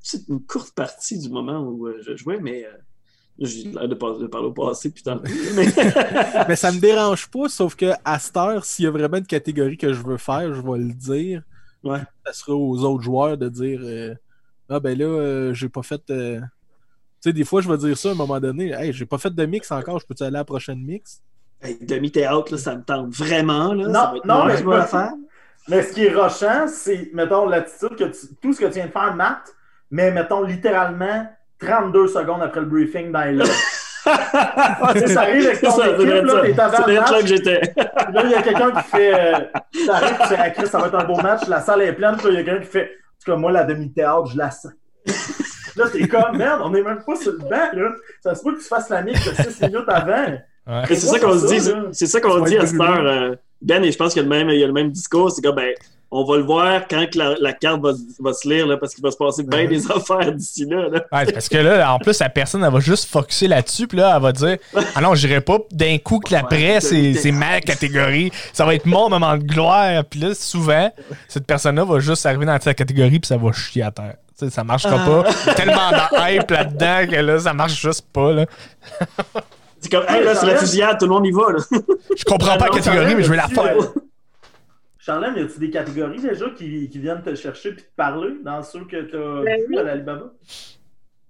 petite, une courte partie du moment où euh, je jouais, mais euh, j'ai l'air de, par- de parler au passé, putain. Mais... Mais ça me dérange pas, sauf que à cette heure, s'il y a vraiment une catégorie que je veux faire, je vais le dire. Ouais. Ça sera aux autres joueurs de dire euh, Ah ben là, euh, j'ai pas fait. Tu sais, des fois, je vais dire ça à un moment donné. Hey, j'ai pas fait de mix encore, je peux-tu aller à la prochaine mix? Hey, Demi-théâtre, là, ça me tente vraiment. Là. Non, non, mais qui vais la faire. Mais ce qui est rochant, c'est, mettons, l'attitude que tu- tout ce que tu viens de faire, Matt, mais mettons littéralement 32 secondes après le briefing dans les sais, ça arrive avec ton ça, équipe, c'est là, t'es avant C'est le là match. que j'étais. Là, il y a quelqu'un qui fait. Euh, ça arrive, tu fais, Ah, Chris, ça va être un beau match, la salle est pleine. Puis là, il y a quelqu'un qui fait. En tout cas, moi, la demi-théâtre, je la sens. Là, t'es comme, merde, on est même pas sur le banc, là. Ça se peut que tu fasses la mix de 6 minutes avant. Ouais. Mais c'est ça qu'on se dit, c'est ça qu'on dit à cette heure. euh, Ben, et je pense qu'il y a le même, il y a le même discours, c'est que ben, on va le voir quand que la, la carte va, se- va se lire, là, parce qu'il va se passer bien des affaires d'ici là. là. Ouais, parce que là, en plus, la personne, elle va juste focuser là-dessus, puis là, elle va dire Ah non, j'irai pas d'un coup que l'après, Ouais, c'est- c'est ma catégorie. Ça va être mon moment de gloire. Puis là, souvent, cette personne-là va juste arriver dans sa catégorie, puis ça va chier à terre. Ça marchera pas. Il y a tellement de hype là-dedans que là, ça marche juste pas. Là. C'est comme, hey, là, c'est la fusillade, tout le monde y va. Là. Je comprends pas la catégorie, mais je vais la faire. Charlène, y a-tu des catégories déjà qui, qui viennent te chercher puis te parler dans ceux que tu as Ben vu à l'Alibaba?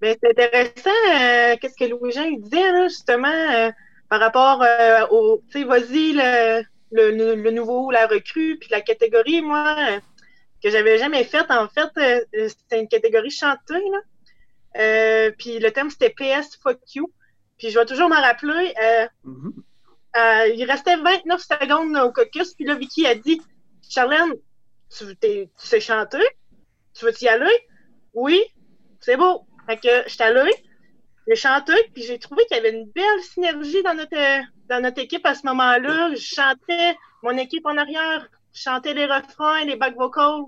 Ben, c'est intéressant, euh, qu'est-ce que Louis-Jean il disait, là, justement, euh, par rapport euh, au, tu sais, vas-y, le, le, le nouveau ou la recrue, puis la catégorie, moi, euh, que j'avais jamais faite, en fait, euh, c'était une catégorie chantée, là. Euh, puis le thème, c'était PS Fuck You. Puis je vais toujours m'en rappeler, euh, Mhm. euh, il restait 29 secondes au caucus, puis là, Vicky a dit Charlène, tu, t'es- tu sais chanter? Tu veux y aller? Oui, c'est beau. Fait que j'étais allée, j'ai chanté, puis j'ai trouvé qu'il y avait une belle synergie dans notre, euh, dans notre équipe à ce moment-là. Je chantais, mon équipe en arrière chantait les refrains, les back vocals.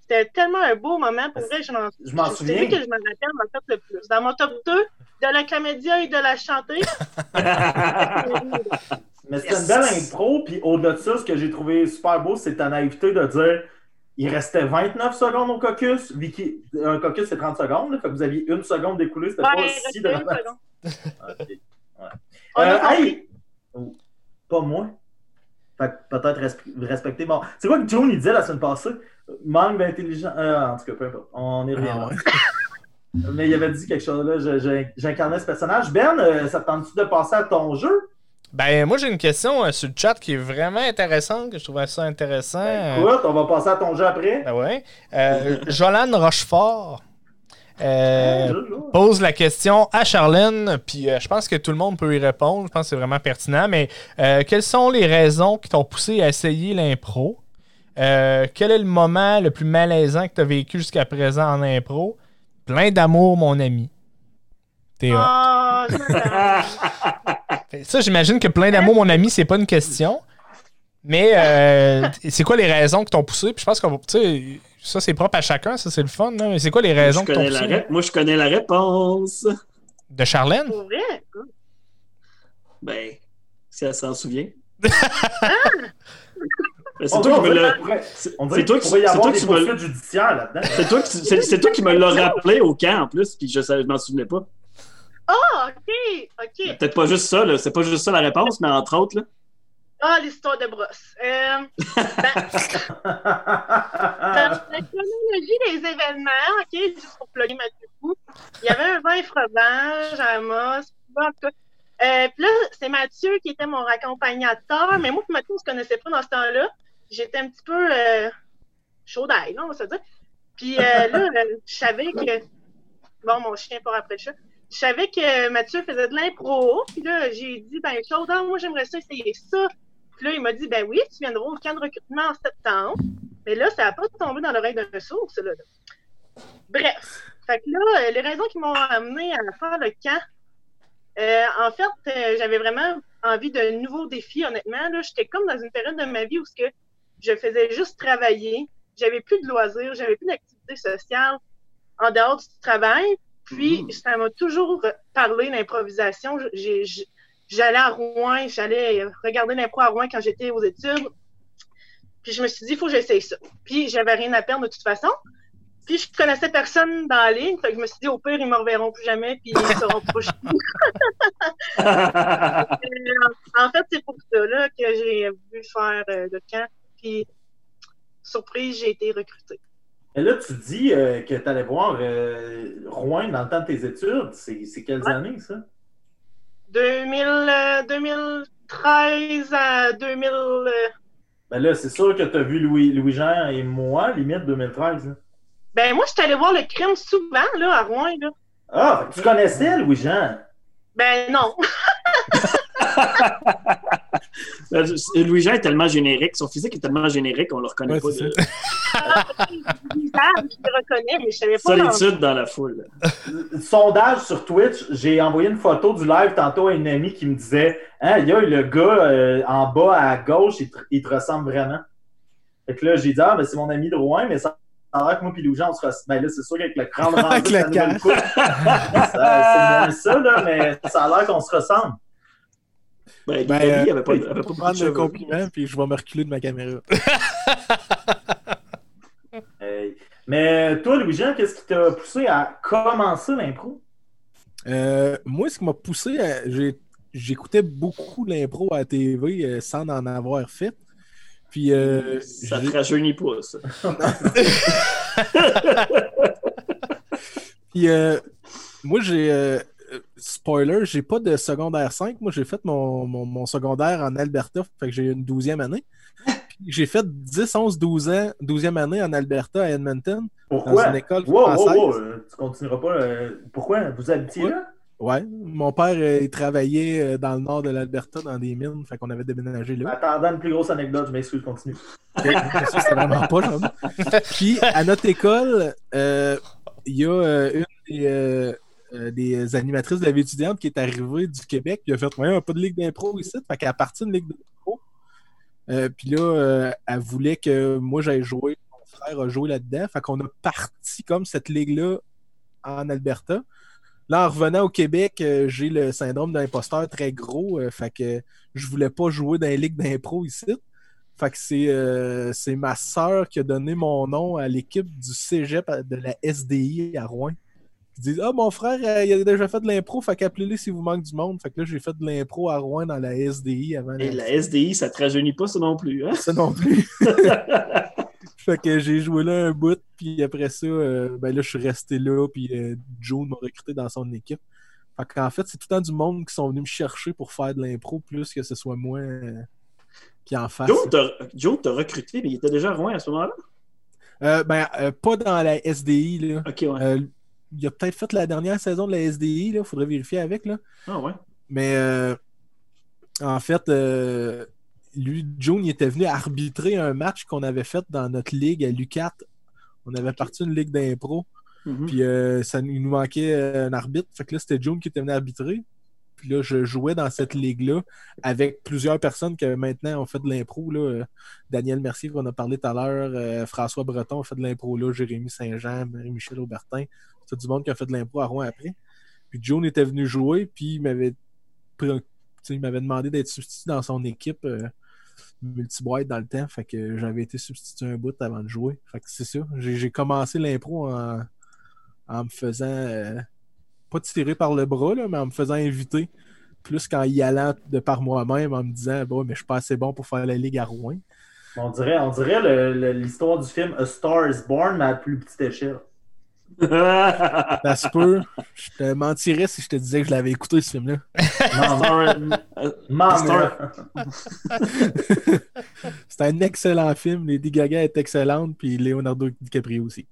C'était tellement un beau moment. Pour vrai, je m'en Je m'en c'est souviens. lui que je me rappelle en fait le plus. Dans mon top 2 de la comédia et de la chanter. Mais c'était une belle intro, puis au-delà de ça, ce que j'ai trouvé super beau, c'est ta naïveté de dire il restait 29 secondes au caucus. Vicky, un caucus, c'est 30 secondes, là, fait que vous aviez une seconde d'écoulée, c'était Ouais, pas si ouais. On a Euh, hey! Oh, Pas moi? Peut-être resp- respecter. Bon, c'est quoi que Joan il disait la semaine passée? Manque d'intelligence. Euh, en tout cas, peu importe. On y revient. Ah ouais. Mais il avait dit quelque chose là. J'incarnais ce personnage. Ben, euh, ça te tente-tu de passer à ton jeu? Ben, moi, j'ai une question euh, sur le chat qui est vraiment intéressante, que je trouvais ça intéressant. Ben, écoute, on va passer à ton jeu après. Ben ouais. Jolan Rochefort euh, pose la question à Charlène, puis euh, je pense que tout le monde peut y répondre. Je pense que c'est vraiment pertinent. Mais euh, quelles sont les raisons qui t'ont poussé à essayer l'impro? Quel est le moment le plus malaisant que tu as vécu jusqu'à présent en impro? Plein d'amour, mon ami. Théo. Jonathan. Fait- Ça, j'imagine que plein d'amour, mon ami, c'est pas une question. Mais euh, c'est quoi les raisons qui t'ont poussé? Puis je pense qu'on va. Ça, c'est propre à chacun, ça, c'est le fun. là. Mais c'est quoi les raisons Je qui t'ont connais la poussé? ré- Moi, je connais la réponse. De Charlène? Vrai? Ben, si elle s'en souvient. C'est toi qui me on l'a. dirait- on C'est toi qui me l'a- poursuites judiciaires là-dedans. c'est toi qui- c'est- c'est toi qui me l'as rappelé au camp en plus, puis je, je m'en souvenais pas. Ah, ok, ok. Peut-être pas juste ça, là. C'est pas juste ça la réponse, mais entre autres, là. Ah, l'histoire de brosse. Euh, dans la chronologie des événements, ok, juste pour plugger Mathieu il y avait un vin fromage à Amos. En. Euh, puis là, c'est Mathieu qui était mon accompagnateur, mais moi et Mathieu, on se connaissait pas dans ce temps-là. J'étais un petit peu euh, chaud d'ail, on va se dire. Puis euh, là, je savais que. Bon, mon chien part après le chat. Je savais que Mathieu faisait de l'impro. Puis là, j'ai dit, ben, Claude, moi, j'aimerais ça essayer ça. Puis là, il m'a dit, ben oui, tu viendras au camp de recrutement en septembre. Mais là, ça n'a pas tombé dans l'oreille d'un sourd, là. Bref. Fait que là, euh, les raisons qui m'ont amené à faire le camp, euh, en fait, euh, j'avais vraiment envie de nouveaux défis, honnêtement. Là, j'étais comme dans une période de ma vie où ce que je faisais juste travailler. J'avais plus de loisirs, j'avais plus d'activités sociales en dehors du travail. Puis, Mhm. ça m'a toujours parlé d'improvisation. J'allais à Rouen, j'allais regarder l'impro à Rouen quand j'étais aux études. Puis je me suis dit, il faut que j'essaye ça. Puis j'avais rien à perdre de toute façon. Puis je connaissais personne dans la ligne. Fait que je me suis dit, au pire, ils me reverront plus jamais, puis ils seront pas En fait, c'est pour ça là, que j'ai voulu faire euh, le camp. Puis, surprise, j'ai été recrutée. Et là, tu dis euh, que tu allais voir euh, Rouen dans le temps de tes études. C'est c'est quelles Ouais. années, ça? 2000, euh, 2013 à 2000. euh, Ben là, c'est sûr que tu as vu Louis- Louis-Jean et moi, limite 2013. là. Ben, moi, je suis allée voir le crime souvent, là, à Rouen, là. Ah, tu connaissais Louis-Jean? Ben, non. Euh, Louis-Jean est tellement générique, son physique est tellement générique, on le reconnaît Ouais, pas. c'est de- je le reconnais, mais je savais pas. dans- Solitude dans la foule. Sondage sur Twitch, j'ai envoyé une photo du live tantôt à une amie qui me disait Hein, il y a le gars euh, en bas à gauche, il te, il te ressemble vraiment. Fait que là, j'ai dit Ah, ben c'est mon ami de Rouen, mais ça a l'air que moi et Louis-Jean, on se ressemble. Ben là, c'est sûr qu'avec le crâne rendu, Avec le la nouvelle casque. coupe, ça- c'est moins ça, là, mais ça a l'air qu'on se ressemble. Ben, Ben, Italie euh, avait pas, il avait pas faut beaucoup de prendre le compliment, puis je vais me reculer de ma caméra. Hey. Mais toi, Louis-Jean, qu'est-ce qui t'a poussé à commencer l'impro? Euh, moi, ce qui m'a poussé, à- j'écoutais beaucoup l'impro à la TV euh, sans en avoir fait. Puis, euh, Ça te rajeunit pas, ça. puis, euh, moi, j'ai. Spoiler, j'ai pas de secondaire 5. Moi, j'ai fait mon, mon, mon secondaire en Alberta, fait que j'ai une 12e année. J'ai fait 10, 11, 12 ans, 12e année en Alberta à Edmonton. Pourquoi? Dans une école Wow, wow, française. wow, euh, tu continueras pas. euh, pourquoi? Vous habitiez là? Ouais, mon père, euh, il travaillait euh, dans le nord de l'Alberta dans des mines, fait qu'on avait déménagé là. Attendant une plus grosse anecdote, je m'excuse, continue. ça, c'est vraiment pas genre. Puis, à notre école, euh, il y a une des, euh, euh, des animatrices de la vie étudiante qui est arrivée du Québec. Puis, a fait Ouais, on a pas de ligue d'impro ici. Fait qu'elle a parti ligue d'impro. Euh, puis là, euh, elle voulait que moi j'aille jouer. Mon frère a joué là-dedans. Fait qu'on a parti comme cette ligue-là en Alberta. Là, en revenant au Québec, euh, j'ai le syndrome d'imposteur très gros. euh, fait que je voulais pas jouer dans les ligues d'impro ici. Fait que c'est euh, c'est ma sœur qui a donné mon nom à l'équipe du cégep de la SDI à Rouen. Ils disent Ah, mon frère, euh, il a déjà fait de l'impro, fait qu'appelez-le si vous manque du monde. Fait que là, j'ai fait de l'impro à Rouen dans la SDI avant Et la- SDI, ça te rajeunit pas, ça non plus. Hein? ça non plus. fait que j'ai joué là un bout, puis après ça, euh, ben là, je suis resté là, puis euh, Joe m'a recruté dans son équipe. Fait qu'en fait, c'est tout le temps du monde qui sont venus me chercher pour faire de l'impro, plus que ce soit moi euh, qui en fasse. Joe t'a recruté, mais il était déjà à Rouen à ce moment-là? Euh, ben, euh, pas dans la SDI, là. Ok, ouais. Euh, il a peut-être fait la dernière saison de la SDI, là. Faudrait vérifier avec, là. Ah, ouais. Mais euh, en fait, euh, lui, June, il était venu arbitrer un match qu'on avait fait dans notre ligue à l'UCAT. On avait parti une ligue d'impro. Mhm. Puis euh, ça, il nous manquait un arbitre. Fait que là, c'était June qui était venu arbitrer. Puis là, je jouais dans cette ligue-là avec plusieurs personnes qui maintenant ont fait de l'impro. Daniel Mercier, qu'on a parlé tout à l'heure, euh, François Breton a fait de l'impro là, Jérémy Saint-Jean, Michel Aubertin. C'est du monde qui a fait de l'impro à Rouen après. Puis June était venu jouer, puis il m'avait il m'avait demandé d'être substitut dans son équipe. euh, multi-boîte dans le temps. Fait que j'avais été substitué un bout avant de jouer. Fait que c'est ça. J'ai commencé l'impro en, me faisant euh, pas tirer par le bras, là, mais en me faisant inviter. Plus qu'en y allant de par moi-même en me disant bon mais je suis pas assez bon pour faire la ligue à Rouen. On dirait, on dirait l'histoire du film A Star is Born, mais à plus petite échelle. Ça se peut. Je te mentirais si je te disais que je l'avais écouté ce film-là. C'est un excellent film. Lady Gaga est excellente, puis Leonardo DiCaprio aussi.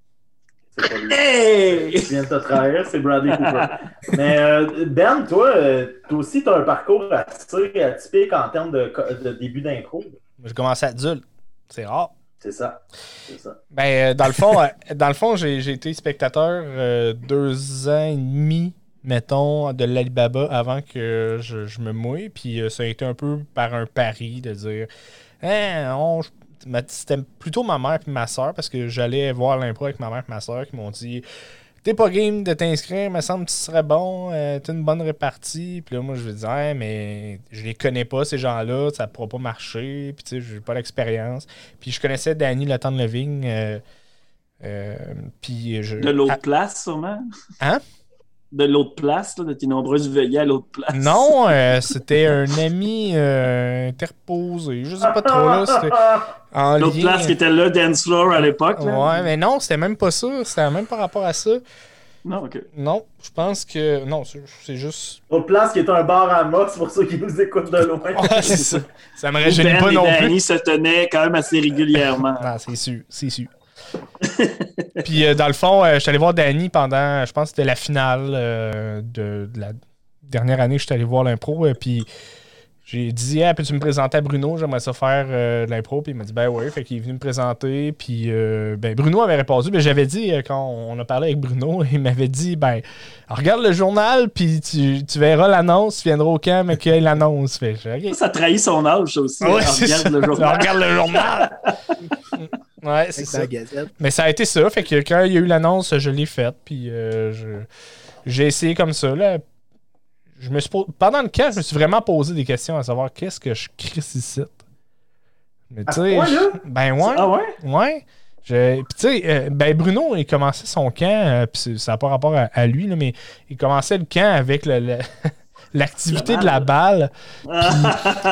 c'est pas lui. Hey! qui vient de te trahir, c'est Bradley Cooper. Mais euh, Ben, toi, euh, toi aussi, tu as un parcours assez atypique en termes de, de début d'impro. J'ai commencé adulte. C'est rare. C'est ça. Ça. Ben, euh, dans le fond, euh, dans le fond j'ai été spectateur euh, deux ans et demi, mettons, de l'Alibaba avant que je, je me mouille. Puis ça a été un peu par un pari de dire ma- C'était plutôt ma mère et ma soeur parce que j'allais voir l'impro avec ma mère et ma soeur qui m'ont dit T'es pas game de t'inscrire, me semble que tu serais bon, euh, t'as une bonne répartie. Puis là, moi, je vais dire, Hey, mais je les connais pas, ces gens-là, ça pourra pas marcher. Puis tu sais, j'ai pas l'expérience. Puis je connaissais Danny Le Temps de Living. euh, euh, puis je. De l'autre Ah, place, sûrement. Hein? De l'autre place, là, de tes nombreuses veillées à l'autre place. non, euh, c'était un ami euh, interposé. Je sais pas trop là. C'était L'autre lien- place qui était là, Dance Floor à l'époque. Ouais, mais non, c'était même pas ça. C'était même par rapport à ça. Non, ok. Non, je pense que. Non, c'est juste. Autre place qui est un bar à mos pour ceux qui nous écoutent de loin. Ouais, c'est ça. Ça me rajeunit Ben pas et non plus. Danny se tenaient quand même assez régulièrement. Ah, c'est sûr, c'est sûr. Puis euh, dans le fond, euh, je suis allé voir Danny pendant, je pense que c'était la finale euh, de, de la dernière année que je suis allé voir l'impro. puis j'ai dit, ah, peux-tu me présenter à Bruno? J'aimerais ça faire de l'impro. Puis il m'a dit, ben oui. Fait qu'il est venu me présenter. Puis ben, Bruno avait répondu. Mais j'avais dit, quand on a parlé avec Bruno, il m'avait dit, ben, regarde le journal, puis tu, tu verras l'annonce, tu viendras au camp, mais qu'il l'annonce. Fait que j'ai dit, OK. Ça trahit son âge, aussi. Ouais, Alors, c'est regarde ça. le journal. Regarde le journal. Ouais, c'est ça. Gazette. Mais ça a été ça. Fait que quand il y a eu l'annonce, je l'ai faite. Puis euh, j'ai essayé comme ça. Là. Je me suis Pendant le camp, je me suis vraiment posé des questions à savoir qu'est-ce que je ici. Mais tu ce sais, ben ouais. Ah ouais? Ouais. Je- Puis tu sais, euh, ben Bruno, il commençait son camp, euh, puis ça n'a pas rapport à, à lui, là, mais il commençait le camp avec le- le- l'activité La de la balle.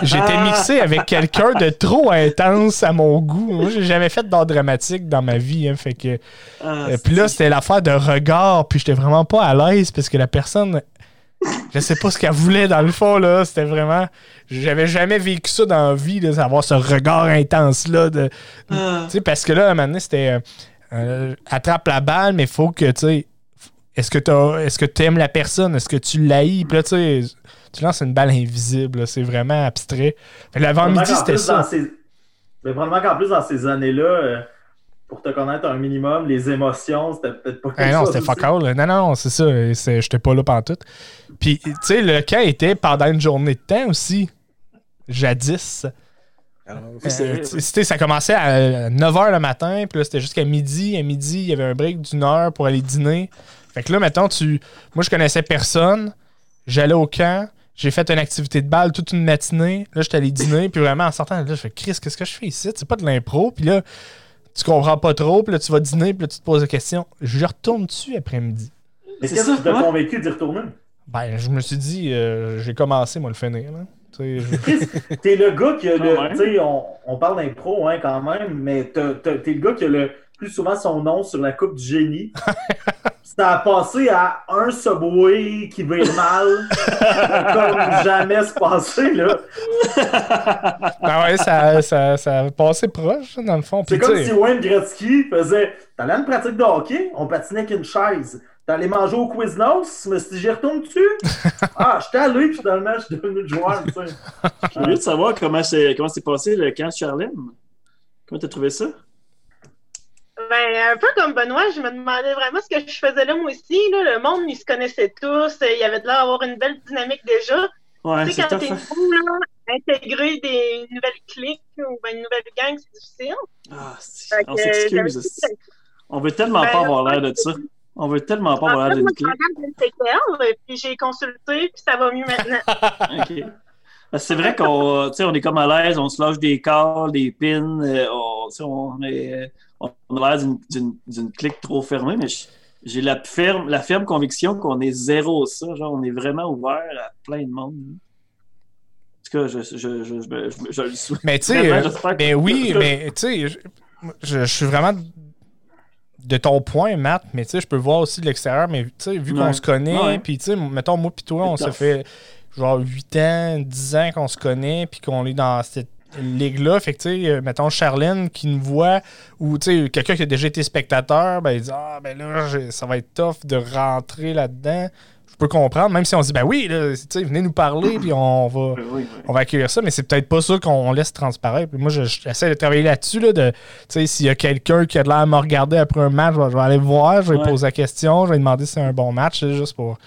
J'étais mixé avec quelqu'un de trop intense à mon goût. Moi, j'ai jamais fait d'art dramatique dans ma vie. hein, fait que Ah, euh, puis là, c'était l'affaire de regard, puis j'étais vraiment pas à l'aise parce que la personne, je sais pas ce qu'elle voulait dans le fond, là. C'était vraiment. J'avais jamais vécu ça dans la vie, là, d'avoir ce regard intense-là. De... Ah. Tu sais, parce que là, à un moment donné, c'était. euh, euh, attrape la balle, mais faut que, tu sais. Est-ce que t'as- est-ce que tu aimes la personne? Est-ce que tu l'haïs? Puis là, tu sais, tu lances une balle invisible. là, C'est vraiment abstrait. L'avant-midi, c'était ça. ces- Mais probablement qu'en plus, dans ces années-là, euh, pour te connaître un minimum, les émotions, c'était peut-être pas Ah non, chose c'était fuck all. là. Non, non, c'est ça. C'est- J'étais pas là pantoute. Puis, tu sais, le camp était pendant une journée de temps aussi. Jadis. Alors, c'est Euh, vrai, tu sais, ça commençait à 9h le matin, puis là, c'était jusqu'à midi. À midi, il y avait un break d'une heure pour aller dîner. Fait que là, maintenant, tu. Moi, je connaissais personne. J'allais au camp. J'ai fait une activité de balle toute une matinée. Là, j'étais allé dîner. Puis vraiment, en sortant, là, je fais Chris, qu'est-ce que je fais ici? C'est pas de l'impro. Puis là, tu comprends pas trop. Puis là, tu vas dîner. Puis là, tu te poses la question. Je retourne dessus après-midi? Mais C'est qu'est-ce ça, qui t'a ouais. convaincu d'y retourner? Ben, je me suis dit, euh, j'ai commencé, moi, le finir. Là. Tu je- T'es le gars qui a le. Ah ouais? Tu sais, on, on parle d'impro hein, quand même, mais t'as- t'as- t'es le gars qui a le plus souvent son nom sur la coupe du génie. Ça a passé à un subway qui vire mal, comme jamais se passer, là. Ben ouais, ça, ça, ça a passé proche, dans le fond. C'est comme si Wayne Gretzky faisait T'allais à une pratique de hockey, on patinait avec une chaise. T'allais manger au Quiznos, mais si j'y retourne dessus, ah, j'étais allé, puis finalement, je suis devenu le joueur, tu sais. Je suis curieux de savoir comment c'est comment c'est passé le camp de Charlène. Comment t'as trouvé ça? Ben, un peu comme Benoît, je me demandais vraiment ce que je faisais là, moi aussi. Là. Le monde, ils se connaissaient tous. Il y avait de l'air d'avoir une belle dynamique déjà. Ouais, tu sais, quand t'es hein. nouveau, là, intégrer des nouvelles cliques ou ben, une nouvelle gang, c'est difficile. Ah, c'est- Fait on que, s'excuse. c'est- On veut tellement Ben, pas avoir l'air de ça. On veut tellement pas avoir l'air d'une puis j'ai consulté, puis ça va mieux maintenant. Ok. C'est vrai qu'on on est comme à l'aise, on se lâche des corps, des pins, euh, on, on, est, on a l'air d'une clique trop fermée, mais j'ai la ferme, la ferme conviction qu'on est zéro ça. Genre, on est vraiment ouvert à plein de monde. En tout cas, je, je, je, je le souhaite. Mais tu sais, ben oui, mais tu sais, je, suis vraiment de ton point, Matt, mais tu sais, je peux voir aussi de l'extérieur, mais tu sais, vu qu'on se connaît, puis tu sais, mettons, moi puis toi, on se fait genre 8 ans, 10 ans qu'on se connaît, puis qu'on est dans cette ligue-là. Fait que, tu sais, euh, mettons, Charlène qui nous voit, ou, tu sais, quelqu'un qui a déjà été spectateur, ben, il dit Ah, ben là, ça va être tough de rentrer là-dedans. Je peux comprendre, même si on se dit, ben oui, là, venez nous parler, puis on va, on va accueillir ça, mais c'est peut-être pas ça qu'on laisse transparaître. Puis moi, j'essaie de travailler là-dessus, là, de, tu sais, s'il y a quelqu'un qui a de l'air à me regarder après un match, je vais, aller voir, je vais poser la question, je vais demander si c'est un bon match, juste pour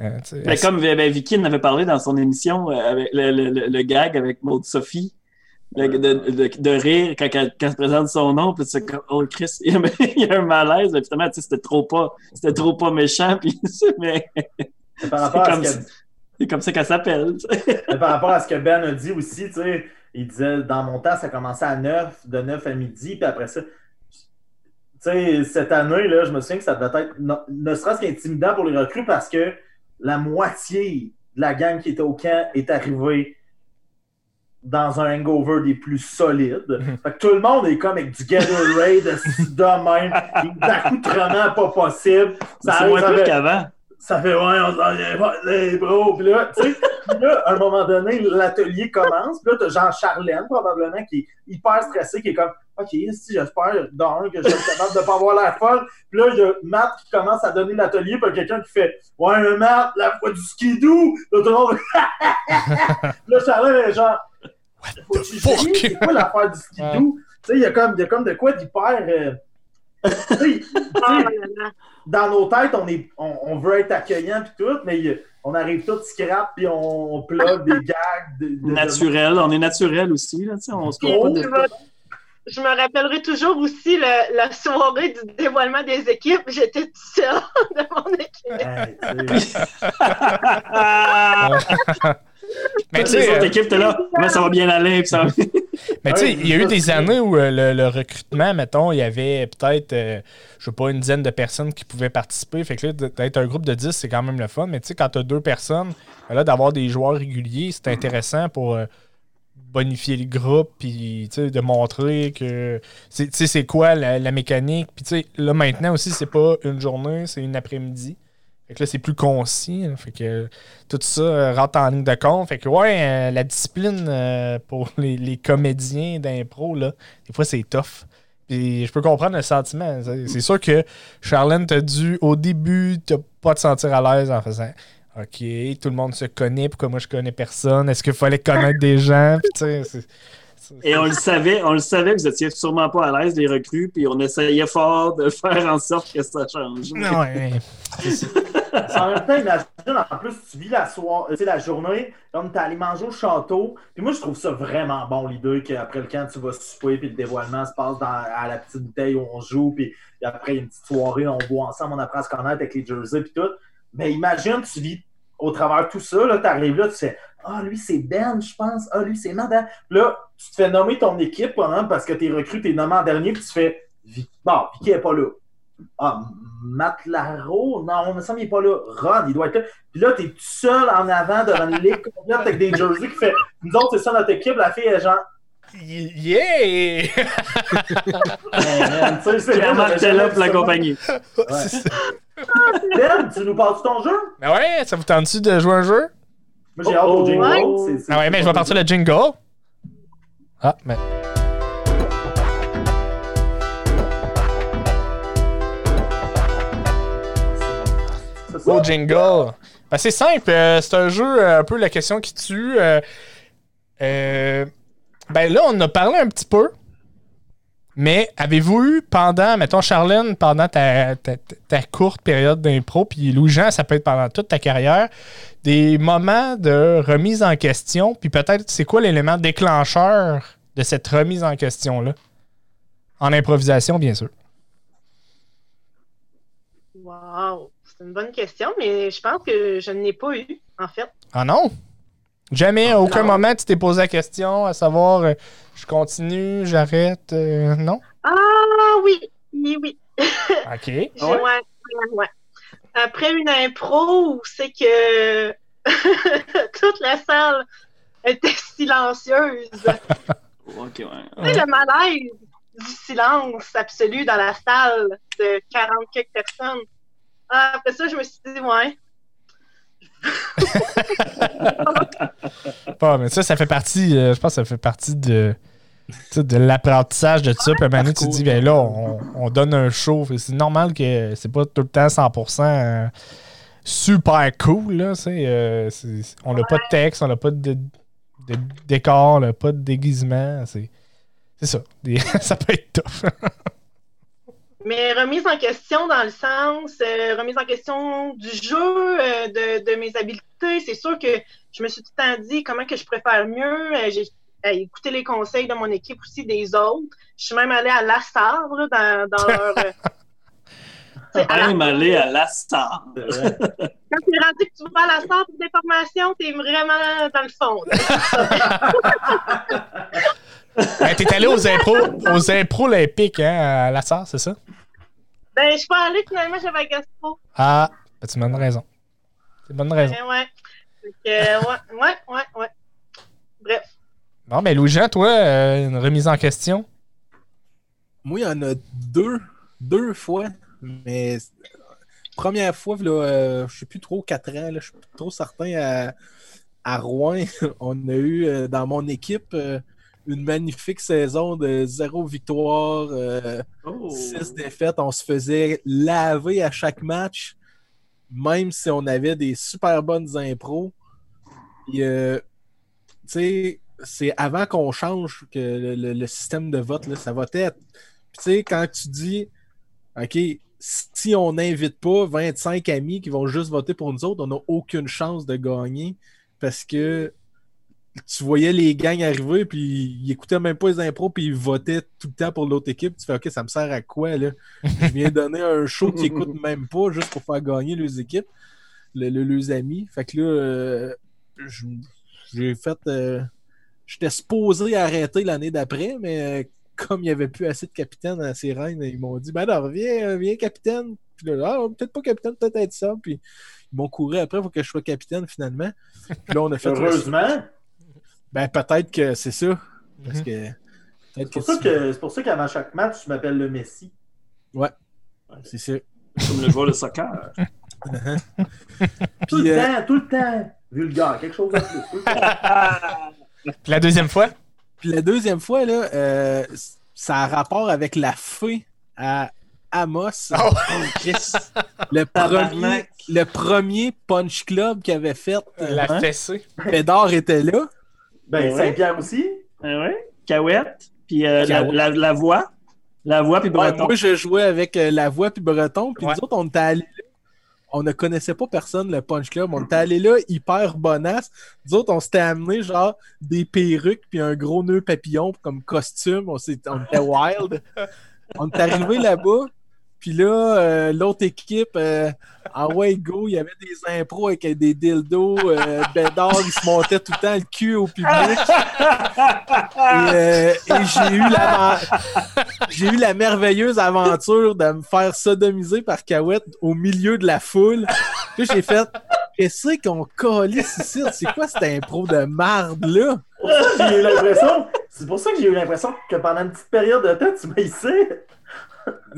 euh, ben, comme ben, Vicky en avait parlé dans son émission, euh, avec le, gag avec Maud Sophie, de, rire quand, elle, se présente son nom, puis c'est comme, oh Chris, il y a, un malaise, mais finalement, c'était trop pas, c'était trop pas méchant, puis mais. C'est comme ça qu'elle s'appelle. par rapport à ce que Ben a dit aussi, tu sais, il disait dans mon temps, ça commençait à 9, de 9 à midi, puis après ça. Tu sais, cette année, là, je me souviens que ça devait être ne serait-ce qu'intimidant pour les recrues parce que la moitié de la gang qui était au camp est arrivée dans un hangover des plus solides. Fait que tout le monde est comme avec du Gatorade de même, d'accoutrement pas possible. Ça moins plus qu'avant. Ça fait, ouais, on s'en vient pas, les bros. Puis là, tu sais, là, à un moment donné, l'atelier commence. Puis là, t'as Jean-Charlène, probablement, qui est hyper stressé, qui est comme, OK, si j'espère d'un que je vais être capable de pas avoir la folle. Puis là, il y a Matt qui commence à donner l'atelier, puis quelqu'un qui fait Ouais, mais Matt, la voix du skidoo. Là, tout le monde. là, Charlène est genre What C'est quoi l'affaire du skidoo? Tu sais, il y, a comme, y a comme de quoi d'hyper. Euh, dans nos têtes, on, est, on, on veut être accueillant puis tout, mais on arrive tout scrap puis on plug des gags. naturel, on est naturel aussi. Là, on se oh, je me rappellerai toujours aussi la soirée du dévoilement des équipes. J'étais toute seule de mon équipe. Mais tu sais, équipe là, ça va bien aller. Ça Mais tu sais, il y a eu des années où euh, le, recrutement, mettons, il y avait peut-être, euh, je sais pas, une dizaine de personnes qui pouvaient participer. Fait que là, d'être un groupe de 10, c'est quand même le fun. Mais tu sais, quand tu as deux personnes, là, d'avoir des joueurs réguliers, c'est intéressant pour. Euh, bonifier le groupe, puis de montrer que c'est quoi la, mécanique. Puis là maintenant aussi, c'est pas une journée, c'est une après-midi. Fait là, c'est plus concis. fait que tout ça euh, rentre en ligne de compte. Fait que ouais, euh, la discipline euh, pour les, comédiens d'impro, là, des fois c'est tough. Je peux comprendre le sentiment. C'est sûr que Charlène t'a dû, au début, t'as pas te sentir à l'aise en faisant OK, tout le monde se connaît, pourquoi moi je connais personne? Est-ce qu'il fallait connaître des gens? et on le savait, on le savait que vous étiez sûrement pas à l'aise des recrues, puis on essayait fort de faire en sorte que ça change. Ouais. en même temps, imagine, en plus, tu vis la soirée, la journée, comme t'es allé manger au château. Puis moi, je trouve ça vraiment bon, l'idée qu'après le camp, tu vas souper, puis le dévoilement se passe dans, à la petite bouteille où on joue, puis après, il y a une petite soirée, on boit ensemble, on apprend à se connaître avec les jerseys, puis tout. Mais imagine, tu vis au travers de tout ça, là, tu arrives là, tu sais, ah, lui, c'est Ben, je pense. Ah, lui, c'est Matt. Là, tu te fais nommer ton équipe pendant, parce que t'es recruté, t'es nommé en dernier, puis tu fais, bon, Vicky n'est pas là. Ah, Matt Laro, non, on me semble qu'il n'est pas là. Ron, il doit être là. Puis là, t'es tout seul en avant devant une ligue complète avec des jerseys qui fait, nous autres, c'est ça notre équipe, la fille est genre, Yeah! c'est vraiment là pour la compagnie. Ben, tu nous parles de ton jeu? Ben ouais, ça vous tente-tu de jouer un jeu? Moi, j'ai hâte au jingle. Ah ouais, mais je vais partir le jingle. Ah, mais. Au jingle. Ben, c'est simple. Euh, c'est un jeu, euh, un peu la question qui tue. Euh, euh ben là, on a parlé un petit peu. Mais avez-vous eu pendant, mettons, Charlène, pendant ta, courte période d'impro, puis Louis-Jean, ça peut être pendant toute ta carrière, des moments de remise en question, puis peut-être c'est quoi l'élément déclencheur de cette remise en question-là? En improvisation, bien sûr. Wow! C'est une bonne question, mais je pense que je n'ai pas eu, en fait. Ah non? Jamais, à aucun Non. moment, tu t'es posé la question à savoir euh, je continue, j'arrête. euh, non? Ah oui, oui, oui. OK. Ah ouais? ouais. Après une impro où c'est que toute la salle était silencieuse. Ok, ouais. Tu sais, le malaise du silence absolu dans la salle de 40 quelques personnes. Ah, Après ça, je me suis dit, ouais. Pas, mais ça, ça fait partie, euh, je pense que ça fait partie de, de l'apprentissage de ça. Puis donné, tu te dis, ben là, on, on donne un show. C'est normal que c'est pas tout le temps 100% euh, super cool. Là, euh, on n'a pas de texte, on n'a pas de, de décor, on n'a pas de déguisement. C'est c'est ça. Des- ça peut être tough. Mais remise en question dans le sens, euh, remise en question du jeu, euh, de, de mes habiletés. C'est sûr que je me suis tout le temps dit comment que je préfère mieux. Euh, J'ai euh, écouté les conseils de mon équipe aussi, des autres. Je suis même allée à La Sabre dans, dans leur. euh, tu Même aller à la quand tu es rendu que tu vas à la Sabre des formations, t'es vraiment dans le fond. Ben, T'es allé aux impros, aux impros olympiques, hein, à la SAR, c'est ça? Ben, je suis pas allée finalement, j'avais un gastro. Ah, ben, tu m'as une raison. C'est une bonne raison. Ouais. Euh, ouais, ouais, ouais, ouais. Bref. Bon, ben Louis-Jean, toi, euh, une remise en question? Moi, il y en a deux, deux fois, mais première fois, là, euh, je sais plus trop, quatre ans, là, je suis plus trop certain, à, à Rouen, on a eu euh, dans mon équipe euh, une magnifique saison de zéro victoire, euh, Oh. six défaites. On se faisait laver à chaque match, même si on avait des super bonnes impros. Euh, tu sais, c'est avant qu'on change que le, le- le système de vote, là, ça va être. Puis, tu sais, quand tu dis, OK, si on n'invite pas 25 amis qui vont juste voter pour nous autres, on n'a aucune chance de gagner parce que tu voyais les gangs arriver, puis ils écoutaient même pas les impros, puis ils votaient tout le temps pour l'autre équipe. Tu fais, OK, ça me sert à quoi, là? Je viens donner un show qu'ils écoutent même pas juste pour faire gagner les équipes, le, le- leurs amis. Fait que là, euh, j'ai fait. euh, J'étais supposé arrêter l'année d'après, mais euh, comme il n'y avait plus assez de capitaines à ces reines, ils m'ont dit Ben non, viens, viens capitaine. Puis là, ah, peut-être pas capitaine, peut-être être ça. Puis ils m'ont couru après pour que je sois capitaine finalement. Puis là, on a fait. Heureusement. Ben peut-être que c'est ça. Parce Mhm. que. C'est que pour ça tu- que- c'est pour ça qu'avant chaque match, tu m'appelles le Messi. C'est ça. Comme le joueur de soccer. Tout le euh, temps, tout le temps. Vulgaire, quelque chose de plus. Puis la deuxième fois? Puis la deuxième fois, là, euh, ça a rapport avec la fée à Amos. Oh. Chris. Le premier, le premier punch club qu'il avait fait. euh, La Hein? fessée. Pédard était là. Ben, Ouais. Saint-Pierre aussi. Ah ouais? Cahouette. Puis euh, la, la, la voix. La voix, puis Ouais, Breton. moi, je jouais avec euh, la voix puis Breton. Puis Ouais. nous autres, on était allés là. On ne connaissait pas personne, le Punch Club. On était allés là hyper bonasse. Nous autres, on s'était amené genre des perruques puis un gros nœud papillon comme costume. On, s'est- on était wild. on est arrivé là-bas. Puis là, euh, l'autre équipe, euh, en way go, il y avait des impros avec des dildos. Euh, Bédard, il se montait tout le temps le cul au public. Et, euh, j'ai eu la eu la merveilleuse aventure de me faire sodomiser par Cahouette au milieu de la foule. Puis j'ai fait Qu'est-ce qu'on calisse ici? C'est quoi cette impro de marde là? C'est pour ça que j'ai eu l'impression que pendant une petite période de temps, tu m'haïssais.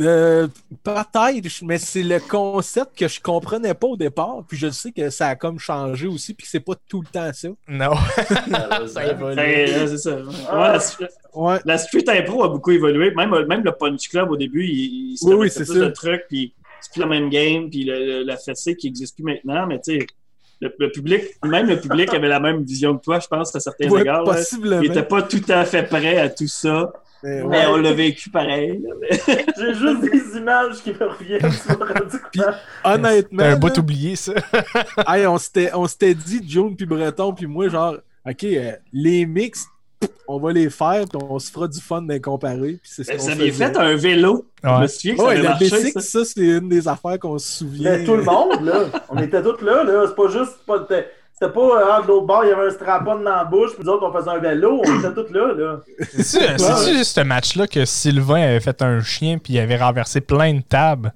Euh, Peut-être, mais c'est le concept que je comprenais pas au départ. Puis je sais que ça a comme changé aussi, puis que c'est pas tout le temps ça. Non. ça évolue. Ben, ça. Ouais, Ah. la, street- Ouais. la Street Impro a beaucoup évolué. Même, même le Punch Club, au début, il, Oui, oui, c'est plus ça. de trucs, puis c'est plus la même game, puis le- le- la fessée qui n'existe plus maintenant, mais tu sais, le, le public, même le public avait la même vision que toi, je pense, à certains Ouais, égards. Il n'était pas tout à fait prêt à tout ça, Mais ouais. mais on l'a vécu pareil. J'ai juste des images qui me reviennent sur le radio. Honnêtement, T'as un bout oublié, ça. hey, on s'était on s'était dit, June puis Breton puis moi, genre, OK, euh, les mix, on va les faire, puis on se fera du fun d'en comparer. Puis c'est ce Vous aviez fait un vélo. Je me Ouais. souviens que ça Ouais, avait la marché. B6, ça. ça, c'est une des affaires qu'on se souvient. Mais tout le monde, là. On était tous là, là. C'est pas juste. Pas... C'était C'était pas euh, de l'autre bord, il y avait un strapon dans la bouche, puis nous autres, on faisait un vélo, on était tous là, là. C'est c'est-tu ce match-là que Sylvain avait fait un chien puis il avait renversé plein de tables?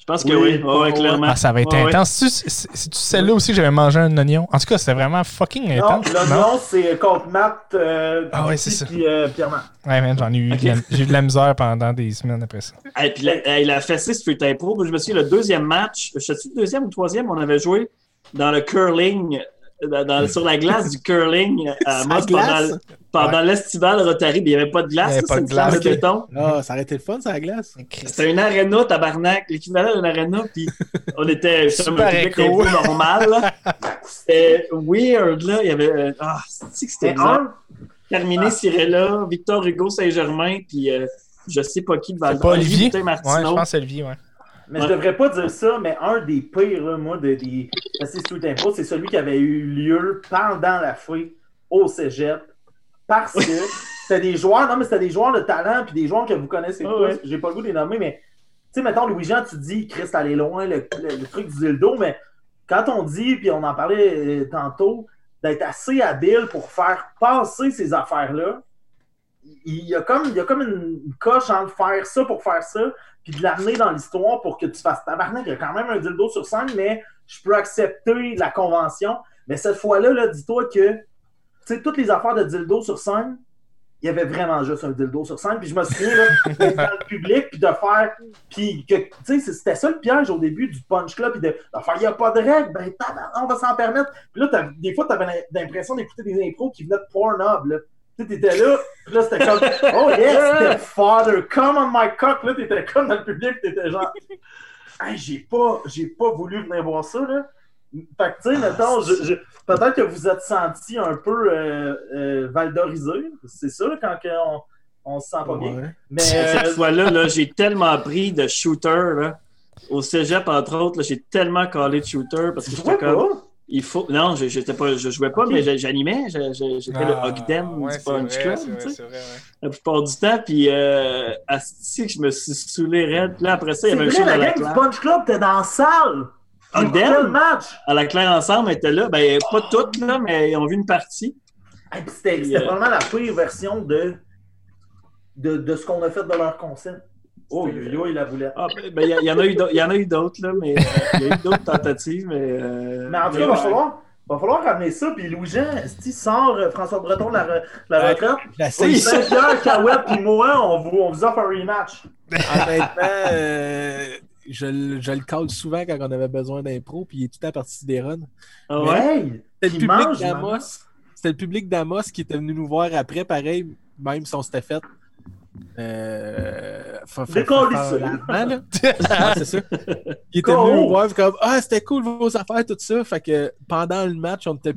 Je pense que Oui. oui, ouais, ouais, clairement. Ah, ça avait été Ouais, ouais. intense. C'est-tu c'est-tu celle-là aussi que j'avais mangé un oignon? En tout cas, c'était vraiment fucking Non, intense. le nom, c'est contre Matt, euh, Ah ouais, c'est puis, euh, Pierre-Marc. Ouais, man, j'en ai eu, de Ok. la- j'ai eu de la misère pendant des semaines après ça. Et puis la, hey, la fessée Street Impro, je me souviens, le deuxième match, je sais le deuxième ou le troisième, on avait joué dans le curling, dans- dans- sur la glace du curling à Sur Moss glace? pendant, pendant l'estival Rotary, mais il n'y avait pas de glace, Il y avait pas de c'est le glace, de ok. béton. Ah, ça aurait été le fun, ça, la glace. C'était une arena, tabarnak, l'équivalent d'une arena, puis on était Super un public un peu normal. C'était weird, là. Il y avait. euh, Ah, c'est que c'était un, Carmine Cirella, Victor Hugo Saint-Germain, puis euh, je sais pas qui de Val C'est pas Olivier? Boutin Ouais, Martineau. je pense que c'est Olivier, ouais. Mais Ouais. je devrais pas dire ça, mais un des pires, là, moi, de, des Fessées Street Impro, c'est celui qui avait eu lieu pendant la fouille au cégep. Parce que c'était des joueurs, non, mais c'était des joueurs de talent, puis des joueurs que vous connaissez tous. ouais. J'ai pas le goût de les nommer, mais tu sais, mettons, Louis-Jean, tu dis, Chris, allé loin, le, le- le truc du dildo, mais quand on dit, puis on en parlait euh, tantôt, d'être assez habile pour faire passer ces affaires-là, il y a comme, il y a comme une coche entre faire ça pour faire ça, puis de l'amener dans l'histoire pour que tu fasses tabarnak. Il y a quand même un dildo sur scène, mais je peux accepter la convention. Mais cette fois-là, là, dis-toi que, toutes les affaires de dildo sur scène, il y avait vraiment juste un dildo sur scène. Puis je me souviens, là, dans le public, puis de faire. Puis que, tu sais, c'était ça le piège au début du Punch Club, puis de, de faire, il n'y a pas de règles, ben, on va s'en permettre. Puis là, des fois, tu avais l'impression d'écouter des impros qui venaient de Pornhub, là. Tu sais, t'étais là, puis là, c'était comme, oh yes, father, come on my cock, là, t'étais comme dans le public, t'étais genre, hey, j'ai pas, j'ai pas voulu venir voir ça, là. Fait que, tu sais, mettons, je- je- peut-être que vous êtes senti un peu euh, euh, valdorisé, c'est ça, quand que on, on se sent pas bien. Ouais. Mais, Cette euh, fois-là, là, j'ai tellement pris de shooter, là. Au cégep, entre autres, là, j'ai tellement collé de shooter parce que j'étais comme. pas? Il faut. Non, je- j'étais pas, je jouais pas, mais j'a- j'animais. j'a- j'a- J'étais le Ogden Ah, ouais, du Punch vrai, Club, ouais. la plupart du temps. Puis, euh, que je me suis saoulé raide. Puis là, après ça, il y avait un show la la gang du. Punch Club, t'es dans la salle! Ogden? Quel match! À la claire ensemble, elle était là. Ben, pas toutes, là, mais ils ont vu une partie. C'était c'était euh, la pire version de, de, de ce qu'on a fait de leur concept. Oh, yo, yo, il la voulait. Ah, ben, ben, il y, il y en a eu d'autres- il y en a eu d'autres, là, mais euh, il y a eu d'autres tentatives. Mais, euh, Mais en tout cas, il va ouais. falloir, va falloir ramener ça. Puis Louis-Jean, sort euh, François Breton de la, re- la Ouais. retraite. J'essaye Oui. Saint-Pierre, Cahouette, puis moi, on vous, on vous offre un rematch. Honnêtement, euh, je, le- je le cale souvent quand on avait besoin d'impro, puis il est tout le temps parti des runs. Ah ouais? C'était le public mange, d'Amos. C'était le public d'Amos qui était venu nous voir après, pareil, même si on s'était fait. Euh, fa- fa- fa-. Ouais, c'est ça. Il était venu nous voir, comme Ah, c'était cool vos affaires, tout ça. Fait que pendant le match, on était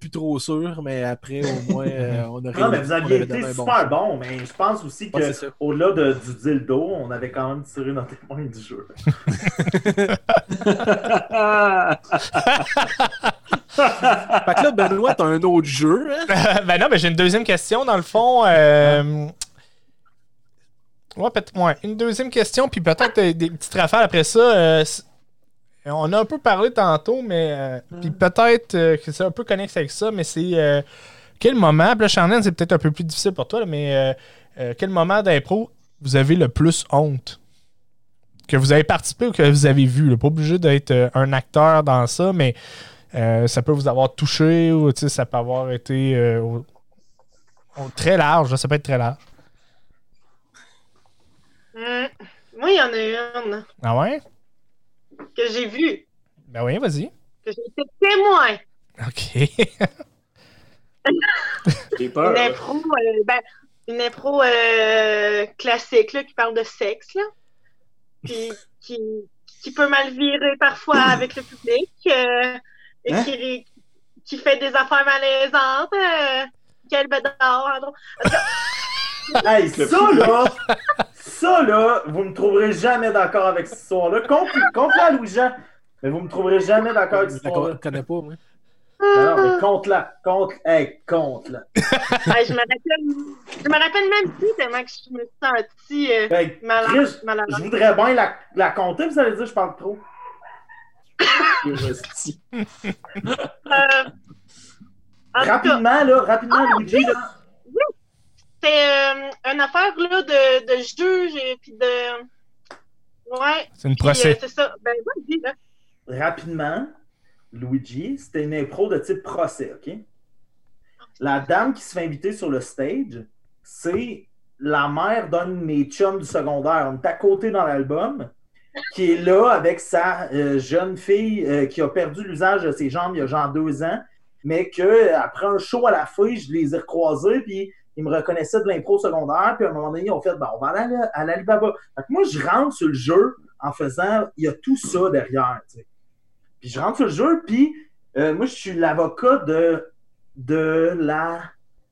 plus trop sûr, mais après, au moins, euh, on aurait Non, mais vous aviez été bon super bon, mais je pense aussi Ouais, ça. qu'au-delà de, du dildo, on avait quand même tiré notre épingle du jeu. Fait que là, Benoît, t'as un autre jeu, hein? ben non, mais j'ai une deuxième question dans le fond. euh, Ouais, peut-être ouais, une deuxième question, puis peut-être des, des petites rafales après ça. euh, On a un peu parlé tantôt, mais euh, puis peut-être euh, que c'est un peu connexe avec ça, mais c'est quel moment, puis là, c'est peut-être un peu plus difficile pour toi, là, mais quel moment d'impro vous avez le plus honte? Que vous avez participé ou que vous avez vu? là. Pas obligé d'être un acteur dans ça, mais ça peut vous avoir touché ou ça peut avoir été au- au- très large. là, ça peut être très large. Hum, Moi, il y en a une Ah ouais? que j'ai vue, Ben oui, vas-y. que j'ai été témoin. OK. J'ai peur. Une impro, euh, ben, une impro euh, classique là, qui parle de sexe, là. Puis qui, qui peut mal virer parfois avec le public. euh, et Hein? qui, qui fait des affaires malaisantes. Euh, quel bédard, en gros. Hey, ça là, ça là, vous me trouverez jamais d'accord avec cette histoire-là. Compte, compte la Louis-Jean, mais vous me trouverez jamais d'accord avec Je cette histoire-là. con- connais pas, moi. Non, mais compte-la, compte, hey, compte-la. Ouais, je me rappelle, je me rappelle même plus tellement que je me suis sentie euh, malade. Chris, malade. je voudrais bien la, la compter, vous allez dire que je parle trop. Euh, en tout cas, Rapidement, là, rapidement, Ah, Luigi, là. C'est euh, une affaire là, de, de juge et puis de. Ouais. C'est une euh, procès. c'est ça. Ben, vas-y, là. rapidement, Luigi, c'était une impro de type procès, OK? La dame qui se fait inviter sur le stage, c'est la mère d'un de mes chums du secondaire. On est à côté dans l'album, qui est là avec sa euh, jeune fille euh, qui a perdu l'usage de ses jambes il y a genre deux ans, mais que après un show à la fille, je les ai recroisés, puis ils me reconnaissaient de l'impro secondaire, puis à un moment donné, ils ont fait, ben, on va aller à, l'Alibaba. Moi, je rentre sur le jeu en faisant, il y a tout ça derrière. Puis je rentre sur le jeu, puis euh, moi, je suis l'avocat de, de la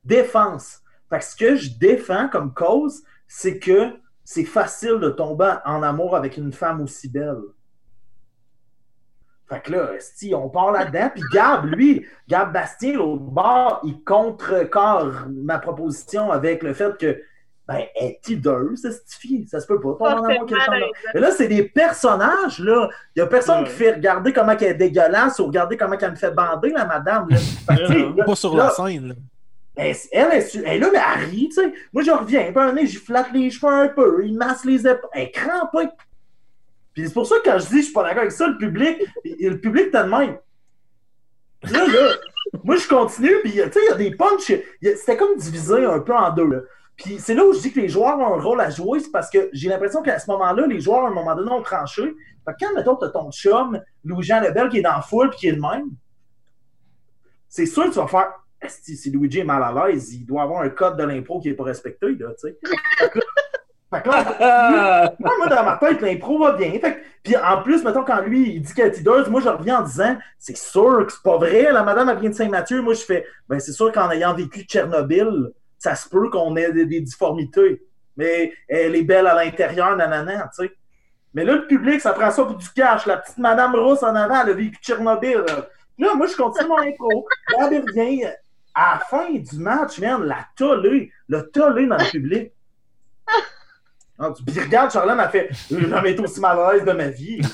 défense. Fait que ce que je défends comme cause, c'est que c'est facile de tomber en amour avec une femme aussi belle. Fait que là, si on part là-dedans, puis Gab, lui, Gab Bastien, l'autre bord, il contrecarre ma proposition avec le fait que, ben, elle est hideuse, cette fille? Ça se peut pas, Ça, en une femme. malaise. Mais là, c'est des personnages, là. Il y a personne Ouais. qui fait regarder comment elle est dégueulasse ou regarder comment elle me fait bander, la madame. Là. Que, là, Pas sur là, la scène. là. elle, elle, elle, elle est là, mais elle rit, tu sais. Moi, je reviens, un nez, j'y flatte les cheveux un peu, il masse les épaules. Elle est crampée. Puis c'est pour ça que quand je dis je suis pas d'accord avec ça, le public, le public t'as de même. Là, là, moi, je continue, puis tu sais, il y a des punchs. C'était comme divisé un peu en deux, là. Puis c'est là où je dis que les joueurs ont un rôle à jouer, c'est parce que j'ai l'impression qu'à ce moment-là, les joueurs, à un moment donné, ont tranché. Fait que quand, mettons, t'as ton chum, Louis-Jean Lebel, qui est dans la foule, puis qui est le même, c'est sûr que tu vas faire si Luigi est mal à l'aise, il doit avoir un code de l'impro qui n'est pas respecté, là, tu sais. Fait que là- moi, dans ma tête, l'impro va bien. Fait que- puis en plus, mettons, quand lui, il dit qu'elle est hideuse, moi, je reviens en disant, c'est sûr que c'est pas vrai, la madame, elle vient de Saint-Mathieu. Moi, je fais, ben, c'est sûr qu'en ayant vécu Tchernobyl, ça se peut qu'on ait des, des difformités. Mais elle est belle à l'intérieur, nanana, tu sais. Mais là, le public, ça prend ça pour du cash. La petite madame rousse en avant, elle a vécu Tchernobyl. Là, Là, moi, je continue mon impro. Là, elle revient. À la fin du match, man, la tollée, le tollé dans le public. Ah, tu- Puis regarde, a fait J'ai jamais été aussi mal à l'aise de ma vie.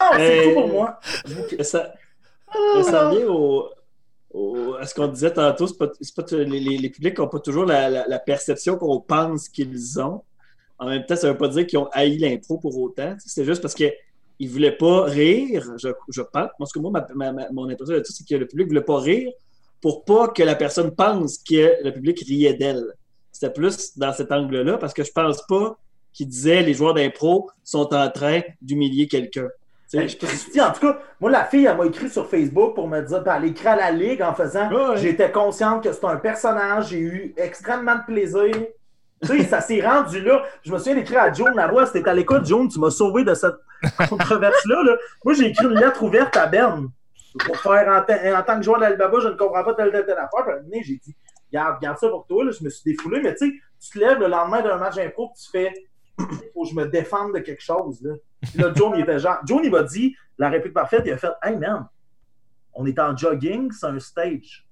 Non, c'est tout pour moi. Ça, ça revient au, au- à ce qu'on disait tantôt. C'est pas, pas- les, les- publics n'ont pas toujours la, la- la perception qu'on pense qu'ils ont. En même temps, ça ne veut pas dire qu'ils ont haï l'impro pour autant. C'est juste parce qu'ils ne voulaient pas rire, je, je pense. Parce que moi, ma- ma- ma- mon impression là-dessus, c'est que le public ne voulait pas rire pour pas que la personne pense que le public riait d'elle. C'était plus dans cet angle-là, parce que je pense pas qu'ils disaient les joueurs d'impro sont en train d'humilier quelqu'un. Ben, je en tout cas, moi, la fille, elle m'a écrit sur Facebook pour me dire, puis elle écrit à la Ligue en faisant Ouais. J'étais consciente que c'était un personnage, j'ai eu extrêmement de plaisir. Tu sais, ça s'est rendu là. Je me souviens d'écrire à Joan Lavoie, c'était à l'écoute, Joan, tu m'as sauvé de cette controverse-là. Là. Moi, j'ai écrit une lettre ouverte à Ben pour faire en, ta- en tant que joueur d'Alibaba, je ne comprends pas telle, telle, telle affaire. Puis j'ai dit, garde, garde ça pour toi. Là. Je me suis défoulé, mais tu sais, tu te lèves le lendemain d'un match impro, puis tu fais, il faut que je me défende de quelque chose. Là. Puis là, Joan, il était genre, Joan, il m'a dit, la réplique parfaite, il a fait, hey man, on est en jogging, c'est un stage.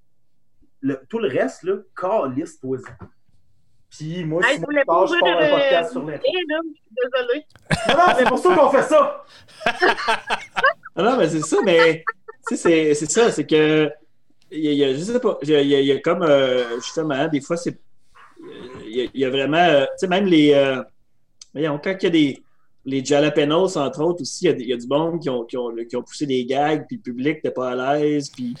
Le- tout le reste, là, calisse, toi Puis moi, Hey, si je moi, voulais je pars, je pas pars un ouvrir, podcast euh, sur suis désolée. Non, non, c'est pour ça qu'on fait ça. Non, mais c'est ça, mais tu sais, c'est c'est ça, c'est que il y, a- comme euh, justement, des fois, c'est il y a, vraiment, euh, tu sais, même les, euh, voyons, quand il y a des les jalapenos, entre autres, aussi, il y a, des- il y a du monde qui ont, qui, ont, qui ont poussé des gags, puis le public n'était pas à l'aise, puis...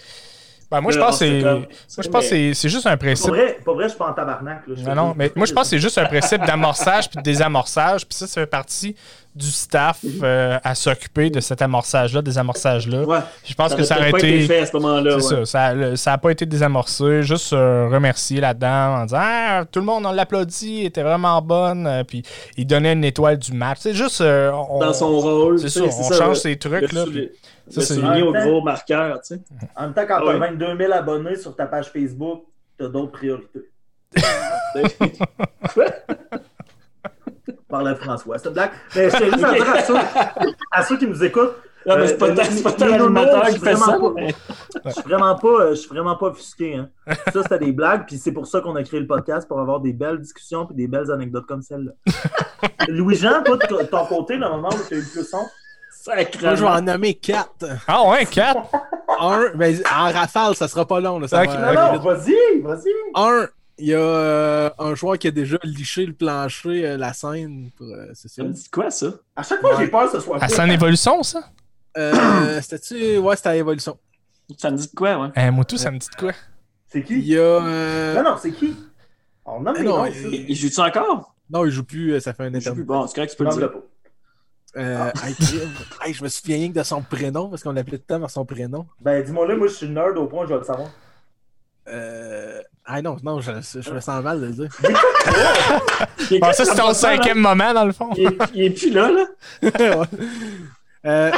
Ben, moi, je pense que c'est. juste un Pour principe. vrai, pour vrai, je suis pas en tabarnak. Là, Non, non, mais moi, je pense que c'est juste un principe d'amorçage puis de désamorçage. Puis ça, ça fait partie du staff euh, à s'occuper de cet amorçage-là, des amorçages-là. Ouais, Je pense que ça n'a aurait pas été été. fait à ce moment-là. C'est ouais. ça, ça, ça a pas été désamorcé. Juste euh, remercier dame en disant ah, tout le monde on l'applaudit, était vraiment bonne. euh, puis il donnait une étoile du match. C'est juste. euh, on- Dans son rôle. C'est ça, sais, on ça, change ces trucs. le là. puis- ça, c'est- souligner au Ouais. gros marqueur, tu sais. En même temps, quand Ah t'as oui. 22 000 abonnés sur ta page Facebook, t'as d'autres priorités. Parlait François, c'est une blague. Mais je tiens juste à dire à ceux, à ceux qui nous écoutent, Non, mais c'est pas l'animateur qui je fait suis ça. vraiment pas- mais- je suis vraiment pas, euh, je suis vraiment pas offusqué. Hein. Ça, c'était des blagues, puis c'est pour ça qu'on a créé le podcast, pour avoir des belles discussions puis des belles anecdotes comme celle-là. Louis-Jean, toi, de ton côté, le moment où tu as eu le plus son, Moi, je vais en nommer quatre. Ah ouais, 4. Un, ben, en rafale, ça sera pas long. Là, ça Ok. va Non, aller non, vite. vas-y, vas-y. Un, il y a euh, un joueur qui a déjà liché le plancher, euh, la scène. pour, euh, c'est ça. Me dit quoi, ça? À chaque fois, Ouais. j'ai peur que ce soit Ah, faux. c'est en évolution, ça? Euh, C'était-tu. Ouais, c'était à Évolution. Ça me dit de quoi, ouais? Eh, moi, tout, ça me dit de quoi? C'est Il qui? y a. euh, Non, non, c'est qui? On nomme Ah les non, noms, il- joue-tu encore? Non, il joue plus, ça fait un Il joue plus. interview. Bon, c'est correct, tu peux le dire. Euh. Hey, je me souviens rien que de son prénom parce qu'on l'appelait tout le temps par son prénom. Ben, dis-moi là, moi, je suis nerd au point, je vais le savoir. Euh... Ah non, non, je, je me sens mal de le dire. Il est Ah, ça, c'est ton cinquième moment, dans le fond. Il est, il est plus là, là. Euh,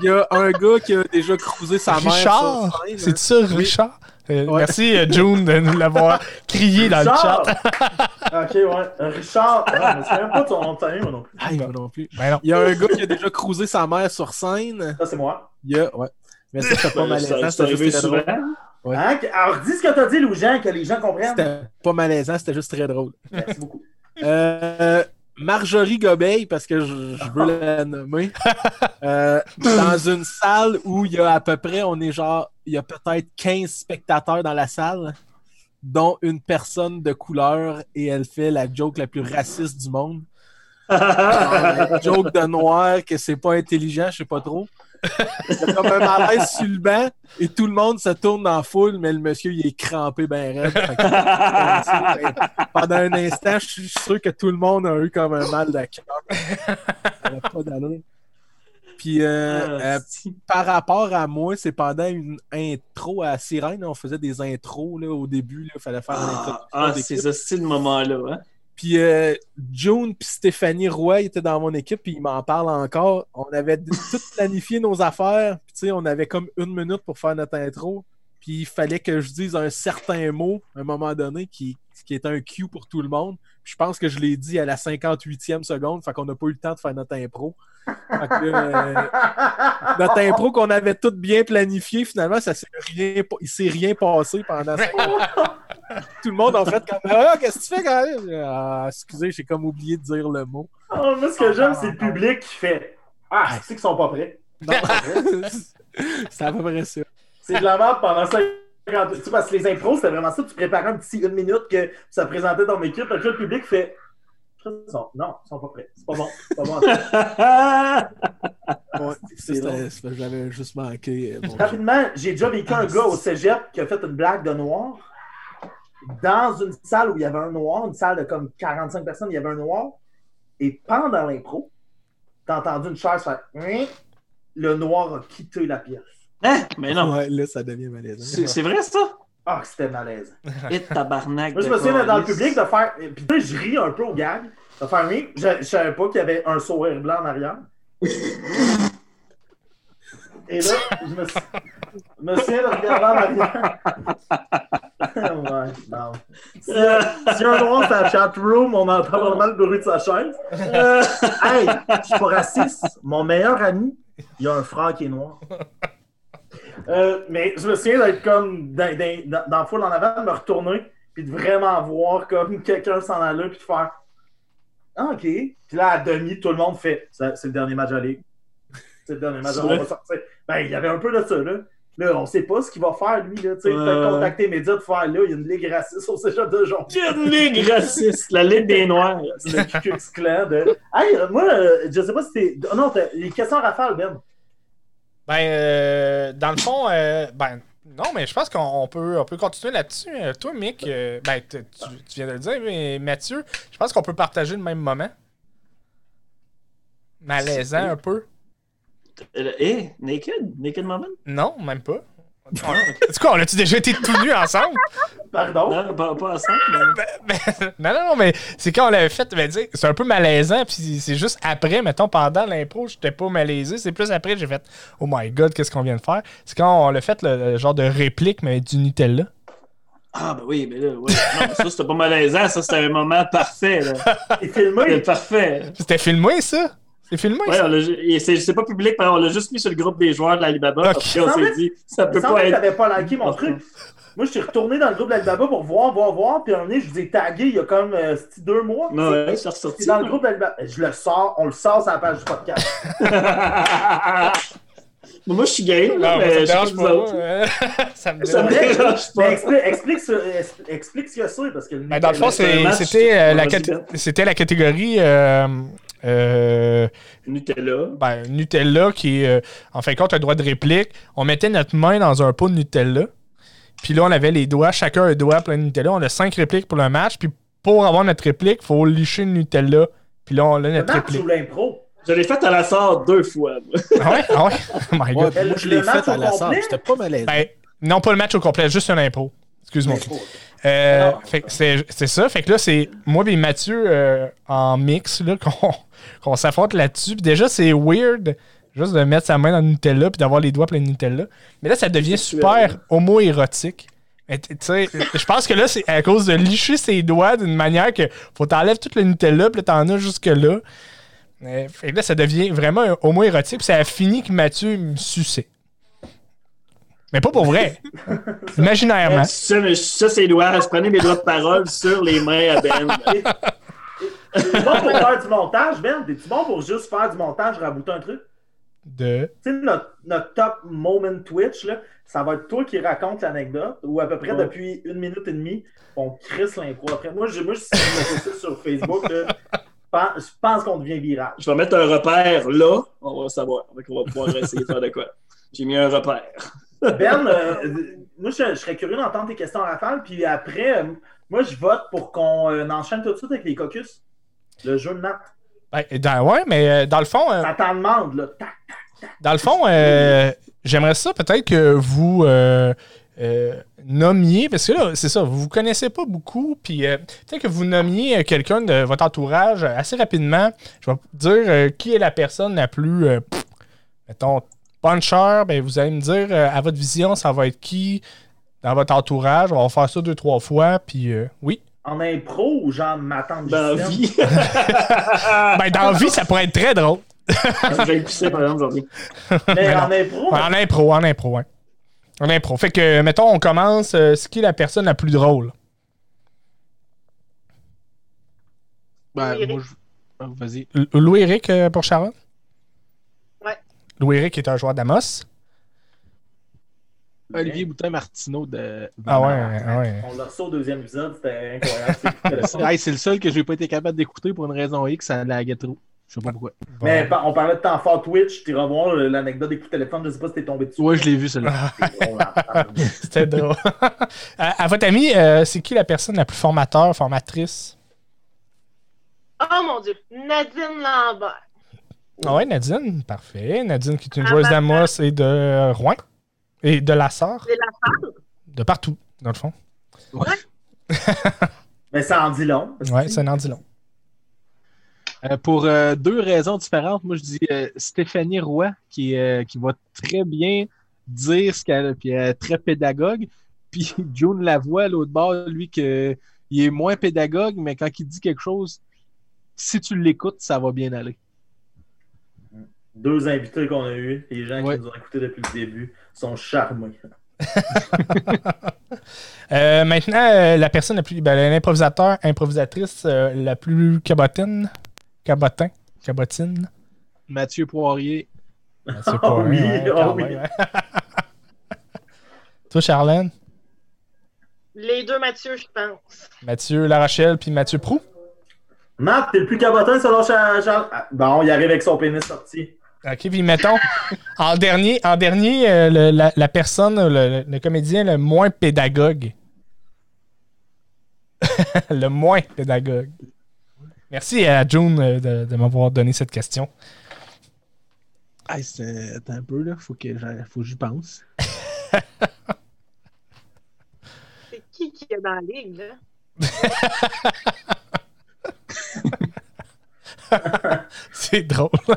Il y a un gars qui a déjà cruisé sa mère Richard! scène. C'est ça, Richard? Euh, Ouais. Merci, euh, June, de nous l'avoir crié dans le chat. ok, ouais. Euh, Richard. Ah, je me souviens pas son nom de moi non plus. Hey, moi non plus. Ben non. Il y a un gars qui a déjà cruisé sa mère sur scène. Ça, c'est moi. Il y a... Ouais. Mais ça, c'était pas malaisant, ça- C'est c'était arrivé juste très souvent. drôle. Ouais. Hein? Alors, dis ce que t'as dit, Louis-Jean, que les gens comprennent. C'était pas malaisant, c'était juste très drôle. Merci beaucoup. Euh, Marjorie Gobeil, parce que je, je veux la nommer, euh, dans une salle où il y a à peu près, on est genre, il y a peut-être 15 spectateurs dans la salle, dont une personne de couleur, et elle fait la joke la plus raciste du monde. Joke de noir, que c'est pas intelligent, je sais pas trop. Il y a comme un malaise sur le banc, et tout le monde se tourne la foule, mais le monsieur, il est crampé ben raide. Que- pendant un instant, je suis sûr que tout le monde a eu comme un mal de cœur. Pas d'allure. Puis euh, Ah, euh, par rapport à moi, c'est pendant une intro à Sirène, on faisait des intros là, au début, il fallait faire Ah, ah, c'est ce style moment-là. Hein? Puis euh, June puis Stéphanie Roy étaient dans mon équipe, puis ils m'en parlent encore. On avait tout planifié nos affaires, puis tu sais, on avait comme une minute pour faire notre intro. Puis il fallait que je dise un certain mot à un moment donné qui, qui était un cue pour tout le monde. Je pense que je l'ai dit à la 58e seconde, fait qu'on n'a pas eu le temps de faire notre impro. Fait que, euh, notre impro qu'on avait tout bien planifié, finalement, ça s'est rien, il s'est rien passé pendant ça. Tout le monde en fait comme Ah, qu'est-ce que tu fais quand même? Ah, excusez, j'ai comme oublié de dire le mot. Oh, moi, ce que j'aime, c'est le public qui fait Ah, c'est qu'ils sont pas prêts. Non. c'est à peu près ça. C'est de la merde pendant 50 tu sais, parce que les impros, c'était vraiment ça. Tu préparais un petit une minute que ça présentait ton équipe. Là, le public fait Non, ils sont pas prêts. C'est pas bon. C'est pas bon. Ouais, j'avais juste manqué. euh, bon. Rapidement, j'ai déjà vécu un gars au cégep qui a fait une blague de noir dans une salle où il y avait un noir, une salle de comme 45 personnes, il y avait un noir. Et pendant l'impro, t'as entendu une chaise faire Hein? Le noir a quitté la pièce. Hein? Mais non. Ouais, là, ça devient malaisant. C'est c'est vrai, ça? Ah, c'était malaise. Et tabarnak. Moi, je me souviens d'être dans le public de faire. Puis là, je ris un peu au gag. De faire oui. Je, je savais pas qu'il y avait un sourire blanc en arrière. Et là, je me, suis- je me souviens de regarder en arrière. ouais, non. Si, euh, si un noir la chat room, on entend vraiment le bruit de sa chaise. Euh, Hey, je suis pas raciste. Mon meilleur ami, il a un frère qui est noir. Euh, mais je me souviens d'être comme dans, dans, dans, la foule en avant, de me retourner, puis de vraiment voir comme quelqu'un s'en aller, puis de faire Ah, ok. Puis là, à demi, tout le monde fait C'est le dernier match à la Ligue. C'est le dernier match C'est va sortir. Ben, il y avait un peu de ça, là. Là, on sait pas ce qu'il va faire, lui, là. Tu sais, ouais. contacter les médias de faire là, il y a une ligue raciste au cégep de Jonquière. J'ai une ligue raciste, la ligue des noirs. le Ku Klux Klan de. Hey, euh, moi, euh, je sais pas si c'est. Oh non, les questions rafales, Ben. Ben, euh, dans le fond, euh, ben, non, mais je pense qu'on on peut, on peut continuer là-dessus. Euh, toi, Mick, euh, ben, tu, tu viens de le dire, mais Mathieu, je pense qu'on peut partager le même moment. Malaisant un peu. Eh, Naked? Naked Moment? Non, même pas. Du coup, on a-tu déjà été tout nus ensemble? Pardon? Non, pas, pas ensemble. mais- Ben, non, non, non, mais c'est quand on l'avait fait, ben, dire, c'est un peu malaisant, puis c'est juste après, mettons, pendant l'impro, j'étais pas malaisé, c'est plus après, j'ai fait, oh my god, qu'est-ce qu'on vient de faire? C'est quand on l'a fait, le, le genre de réplique, mais du Nutella. Ah, ben oui, mais là, ouais. Non, mais ça, c'était pas malaisant, ça, c'était un moment parfait, là. C'est C'était filmé. parfait. C'était filmé, ça? C'est filmé, Ouais, ça? on l'a ju- et c'est c'est pas public, mais on l'a juste mis sur le groupe des joueurs de l'Alibaba Ok. parce qu'on s'est dit, ça peut pas être. pas liké mon truc. Moi, je suis retourné dans le groupe d'Alibaba pour voir, voir, voir, puis un je vous ai tagué il y a comme euh, deux mois? Non, ouais, c'est ressorti. C'est dans le groupe d'Alibaba. Je le sors, on le sort sur la page du podcast. Moi, je suis game, là, Non, moi, mais ça me dérange vous pas. autres. ça me Ça me dérange. dérange Mais pas. explique, explique, ce, explique ce que c'est, parce que... Ben, dans le fond, c'était euh, la, cat- c'était la catégorie euh, euh, Nutella. ben, Nutella qui est, euh, en fin de compte, un droit de réplique. On mettait notre main dans un pot de Nutella. Puis là, on avait les doigts, chacun un doigt plein de Nutella. On a cinq répliques pour le match. Puis pour avoir notre réplique, il faut licher le Nutella. Puis là, on a Le notre match réplique. ou l'impro? Je l'ai fait à la sorte deux fois. Ah ouais? Ah ouais? Oh my god. moi, je l'ai le match fait à la salle. C'était pas malaisant. Ben, non, pas le match au complet, juste un impro. Excuse-moi. Euh, Ah. fait que c'est c'est ça. Fait que là, c'est moi et Mathieu euh, en mix là, qu'on qu'on s'affronte là-dessus. Puis déjà, c'est weird juste de mettre sa main dans le Nutella puis d'avoir les doigts pleins de Nutella. Mais là, ça devient super homo-érotique. Je pense que là, c'est à cause de licher ses doigts d'une manière que faut t'enlèves tout le Nutella puis t'en as jusque-là. Que là, ça devient vraiment un homo-érotique. Puis ça a fini que Mathieu me suçait. Mais pas pour vrai. Imaginairement. Ça, c'est doigts. Je prenais mes doigts de parole sur les mains à Ben. T'es bon pour faire du montage, Ben? T'es-tu bon pour juste faire du montage, rabouter un truc? De? Tu sais, notre, notre top moment Twitch, là, ça va être toi qui raconte l'anecdote, ou à peu près Ouais. depuis une minute et demie, on crisse l'impro. Après, moi, je, moi, si je mets ça sur Facebook, là, je pense- qu'on devient viral. Je vais mettre un repère là. On va savoir. Fait qu'on va pouvoir essayer de faire de quoi. J'ai mis un repère. Ben, euh, moi, je, je serais curieux d'entendre tes questions rafale, puis après, euh, moi, je vote pour qu'on euh, enchaîne tout de suite avec les caucus. Le jeu de natte. Ben, dans- ouais, mais euh, dans le fond, euh, Ça t'en demande, là. Dans le fond, euh, j'aimerais ça peut-être que vous euh, euh, nommiez, parce que là, c'est ça, vous vous connaissez pas beaucoup, puis euh, peut-être que vous nommiez euh, quelqu'un de votre entourage euh, assez rapidement. Je vais dire euh, qui est la personne la plus, euh, pff, mettons, puncher, ben vous allez me dire euh, à votre vision, ça va être qui dans votre entourage? On va faire ça deux, trois fois, puis euh, oui. En impro ou genre ma tante Dans la Gisèle? vie. Ben, dans la vie, ça pourrait être très drôle. J'ai écouté par exemple aujourd'hui. Mais Ben en impro, Ouais, en impro, en impro, ouais. En impro. Fait que, mettons, on commence. euh, c'est qui la personne la plus drôle? Ben, moi, je... Ah, Vas-y. Louis-Éric euh, pour Sharon? Ouais. Louis-Éric est un joueur d'Amos. Olivier Boutin-Martineau de... Ah ouais, ah ouais. On l'a reçu au deuxième épisode, c'était incroyable. C'est- Hey, le seul que j'ai pas été capable d'écouter pour une raison X, ça la trop. Je sais pas pourquoi. Mais on parlait de temps fort Twitch, tu iras voir euh, l'anecdote des coups de téléphone, je sais pas si t'es tombé dessus. Ouais, je l'ai vu, celle-là. Hein. C'était drôle. à, à votre ami, euh, c'est qui la personne la plus formateur, formatrice? Oh mon Dieu, Nadine Lambert. Ah ouais, Nadine, parfait. Nadine qui est une joueuse d'Amos et de Rouen. Et de la Sarre. C'est la De partout, dans le fond. Mais ça en dit long. Ouais, c'est un andilon. Euh, pour euh, deux raisons différentes, moi je dis euh, Stéphanie Roy, qui, euh, qui va très bien dire ce qu'elle puis elle est très pédagogue. Puis June Lavoie, à l'autre bord, lui, que, il est moins pédagogue, mais quand il dit quelque chose, si tu l'écoutes, ça va bien aller. Deux invités qu'on a eus, les gens Ouais. qui nous ont écoutés depuis le début, sont charmés. Euh, maintenant, euh, la personne la plus. Ben, l'improvisateur, improvisatrice euh, la plus cabotine? Cabotin. Cabotine. Mathieu Poirier, Mathieu Ah Poirier, oui, ouais, ah quand oui. même, ouais. Toi, Charlène, Les deux Mathieu, je pense. Mathieu Larochelle, puis Mathieu Prou? Matt, t'es le plus cabotin selon Charles. Charles- Ah, bon, il arrive avec son pénis sorti. OK, puis mettons, en dernier, en dernier euh, le- la, la personne, le, le comédien le moins pédagogue. le moins pédagogue. Merci à June euh, de, de m'avoir donné cette question. Hey, c'est- attends un peu, là. Faut que faut que j'y pense. C'est qui qui est dans la ligue, là? C'est drôle.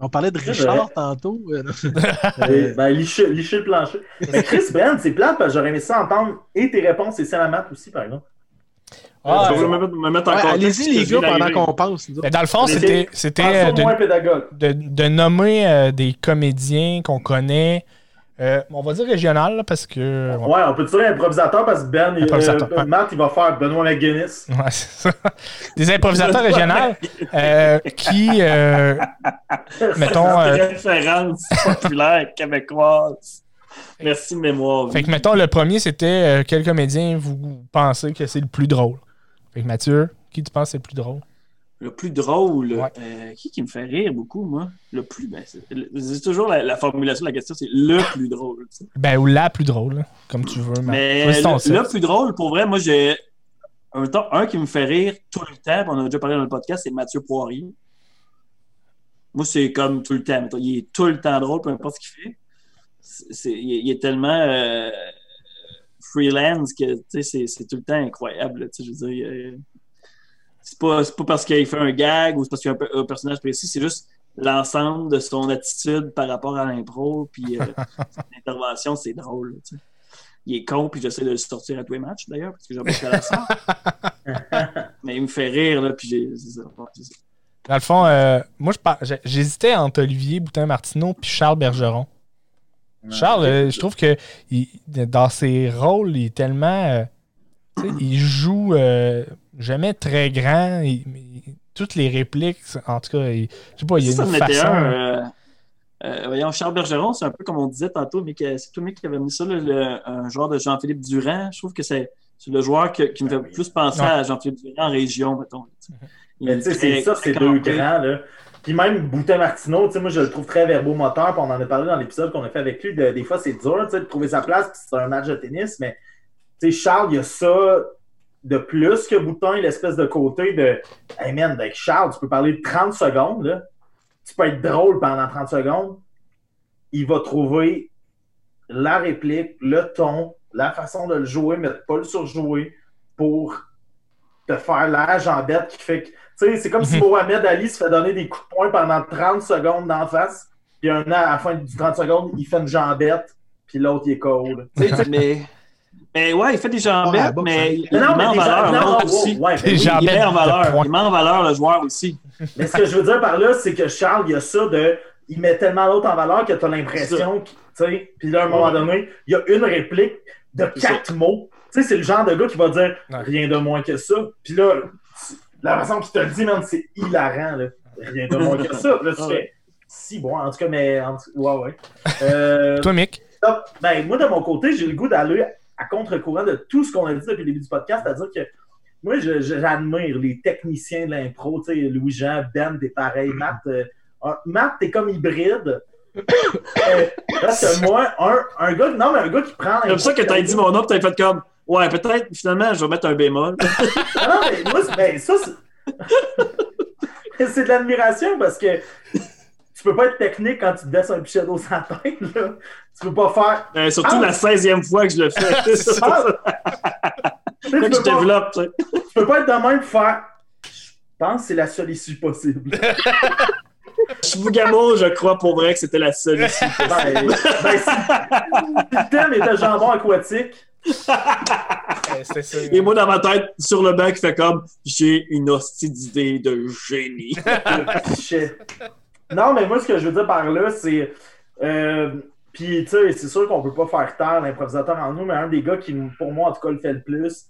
On parlait de Richard tantôt. euh, ben, licher, licher le plancher. Mais Chris Ben, c'est plate parce que j'aurais aimé ça entendre et tes réponses et Salamat aussi, par exemple. Ah, je vais me, mettre- me mettre en Ouais, Allez-y, les gars, pendant qu'on pense. dans le fond, c'était euh, de, nommer euh, des comédiens qu'on connaît. euh, on va dire régional, là, parce que. ouais. Ouais, on peut dire improvisateur parce que Ben, il- Improvisateur, euh, ouais. Matt, il va faire Benoît McGuinness. Ouais, c'est ça. Des improvisateurs régionaux euh, qui, euh, mettons, euh, Référence populaire québécoise. Merci, mémoire. fait que mettons, le premier, c'était euh, quel comédien vous pensez que c'est le plus drôle? Fait que Mathieu, qui tu penses c'est le plus drôle? Le plus drôle, Ouais. euh, qui qui me fait rire beaucoup, moi? Le plus, ben, c'est toujours la, la formulation de la question, c'est le plus drôle. Ben, ou la plus drôle, là, comme tu veux. Mais ton le, plus drôle, pour vrai, moi, j'ai un, temps- un qui me fait rire tout le temps, on a déjà parlé dans le podcast, c'est Mathieu Poirier. Moi, c'est comme tout le temps. Il est tout le temps drôle, peu importe ce qu'il fait. Est, il est tellement euh, freelance que c'est tout le temps incroyable. je veux dire, euh, c'est pas, c'est pas parce qu'il fait un gag ou c'est parce qu'il y a un, pe- un personnage précis, c'est juste l'ensemble de son attitude par rapport à l'impro, puis euh, son intervention, c'est drôle. Il est con, puis j'essaie de le sortir à tous les matchs, d'ailleurs, parce que j'aime pas la sort. Mais il me fait rire, là, puis j'ai... Dans le fond, euh, moi, j'hésitais entre Olivier Boutin-Martineau puis Charles Bergeron. Charles, euh, je trouve que il- dans ses rôles, il est tellement. euh, il joue euh, jamais très grand. il- toutes les répliques, en tout cas, il- je sais pas, il y a ça une façon. un, euh, euh, voyons, Charles Bergeron, c'est un peu comme on disait tantôt, mais c'est toi le mec qui avait mis ça, là, le- un genre de Jean-Philippe Durand. Je trouve que c'est le joueur que- qui me fait Ah plus penser à Jean-Philippe Durand en région, mettons. Il Mais tu sais, est c'est ça, c'est très deux grands, là. Puis même Boutin Martineau, moi, je le trouve très verbomoteur, puis on en a parlé dans l'épisode qu'on a fait avec lui. de- des fois, c'est dur, de trouver sa place, puis c'est un match de tennis, mais, Charles, il y a ça de plus que Boutin, l'espèce de côté de, hey man, avec Charles, tu peux parler de 30 secondes, là. Tu peux être drôle pendant 30 secondes. Il va trouver la réplique, le ton, la façon de le jouer, mais de pas le surjouer pour te faire l'âge en bête qui fait que. Tu sais, c'est comme si Mhm. Mohamed Ali se fait donner des coups de poing pendant 30 secondes d'en face, puis un an, à la fin du 30 secondes, il fait une jambette, puis l'autre, il est sais, mais, mais ouais, il fait des jambettes, mais hein. il, mais non, il met mais en valeur l'autre aussi. ouais, Des ben oui. Il met en valeur, il met en valeur le joueur aussi. Mais ce que je veux dire par là, c'est que Charles, il y a ça de. Il met tellement l'autre en valeur que tu as l'impression que. Tu sais, puis là, à un moment donné, il y a une réplique de quatre mots. Tu sais, c'est le genre de gars qui va dire Ouais. rien de moins que ça. Puis là, la façon qu'il te le dit, man, c'est hilarant, là. Rien de moins que ça. Là, tu Ouais. fais. Si, bon, en tout cas, mais. En tout... Ouais, ouais. Euh, Toi, Mick? Ben, moi, de mon côté, j'ai le goût d'aller à contre-courant de tout ce qu'on a dit depuis le début du podcast, c'est-à-dire que moi, j'admire les techniciens de l'impro, tu sais, Louis-Jean, Ben, t'es pareil, Matt. euh, Matt, t'es comme hybride. euh, parce que moi, un, un gars, non, mais un gars qui prend C'est comme ça que t'as dit mon nom, puis t'as fait comme, ouais, peut-être, finalement, je vais mettre un bémol. Ah non, mais moi, c'est- ben, ça, c'est. c'est de l'admiration parce que tu peux pas être technique quand tu te baisses un pichet d'eau la tête, là. Tu peux pas faire. Euh, surtout Ah! la 16e fois que je le fais. C'est ça Ah! Tu sais, que tu je peux pas- développe. tu sais. Tu peux pas être de même pour faire. Je pense que c'est la seule issue possible. Chibougamau, je crois pour vrai que c'était la seule issue. Ben, ben, si, si le thème était jambon aquatique, c'était ça. Et moi, dans ma tête, sur le banc, qui fait comme j'ai une hostie d'idée de génie. Non, mais moi, ce que je veux dire par là, c'est. Euh, Puis, tu sais, c'est sûr qu'on peut pas faire taire l'improvisateur en nous, mais un des gars qui, pour moi, en tout cas, le fait le plus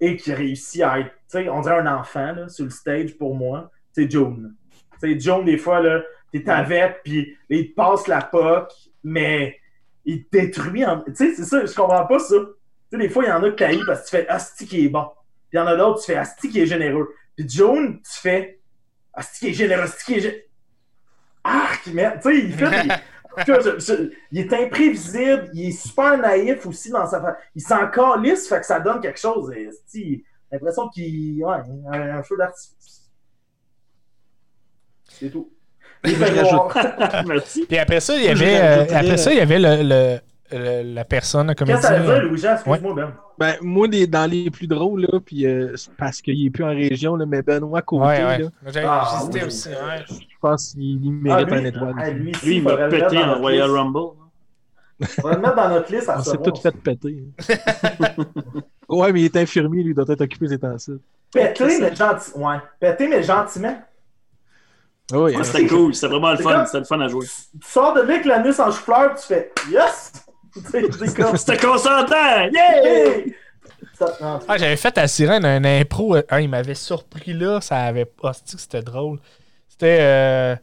et qui réussit à être, tu sais, on dirait un enfant, là, sur le stage pour moi, c'est June. Tu sais, June, des fois, là, t'es avec, puis il te passe la poque, mais il te détruit. En... Tu sais, c'est ça, je comprends pas ça. Tu sais, des fois, il y en a que t'haïs parce que tu fais Asti qui est bon. Puis il y en a d'autres, tu fais Asti qui est généreux. Puis June, tu fais Asti qui est généreux, Asti qui est généreux. Arc, mais tu sais, il fait. des- je- je- il est imprévisible, il est super naïf aussi dans sa Il s'en calisse, fait que ça donne quelque chose. J'ai l'impression qu'il. Ouais, un, un feu d'artifice. C'est tout. Puis après ça, il y avait, euh, après ça, il y avait le, le- la personne, le Qu'est-ce que ça veut Louis-Jean? Excuse-moi, Ben. Ben, moi, les- dans les plus drôles, là, puis euh, c'est parce qu'il est plus en région, là, mais Benoît Côté, Ouais, ouais. là, Ah, oui. aussi. ouais. je pense qu'il il Ah, mérite lui, un étoile. ah, lui, il pété dans en Royal liste. Rumble. On va le mettre dans notre liste à On s'est tout fait péter. Ouais, mais il est infirmier, lui, il doit être occupé ces temps-ci. Pété, mais gentil. Ouais. Pété, mais gentiment. Oui, Ouais, C'était cool, c'était vraiment le fun, comme- c'était le fun à jouer. Tu sors de là avec l'anus en chou-fleur, tu fais Yes! C'était consentant! Yeah! Ah, j'avais fait à Sirène un impro. euh, il m'avait surpris là. Ça avait. Ah, c'était drôle. C'était. euh,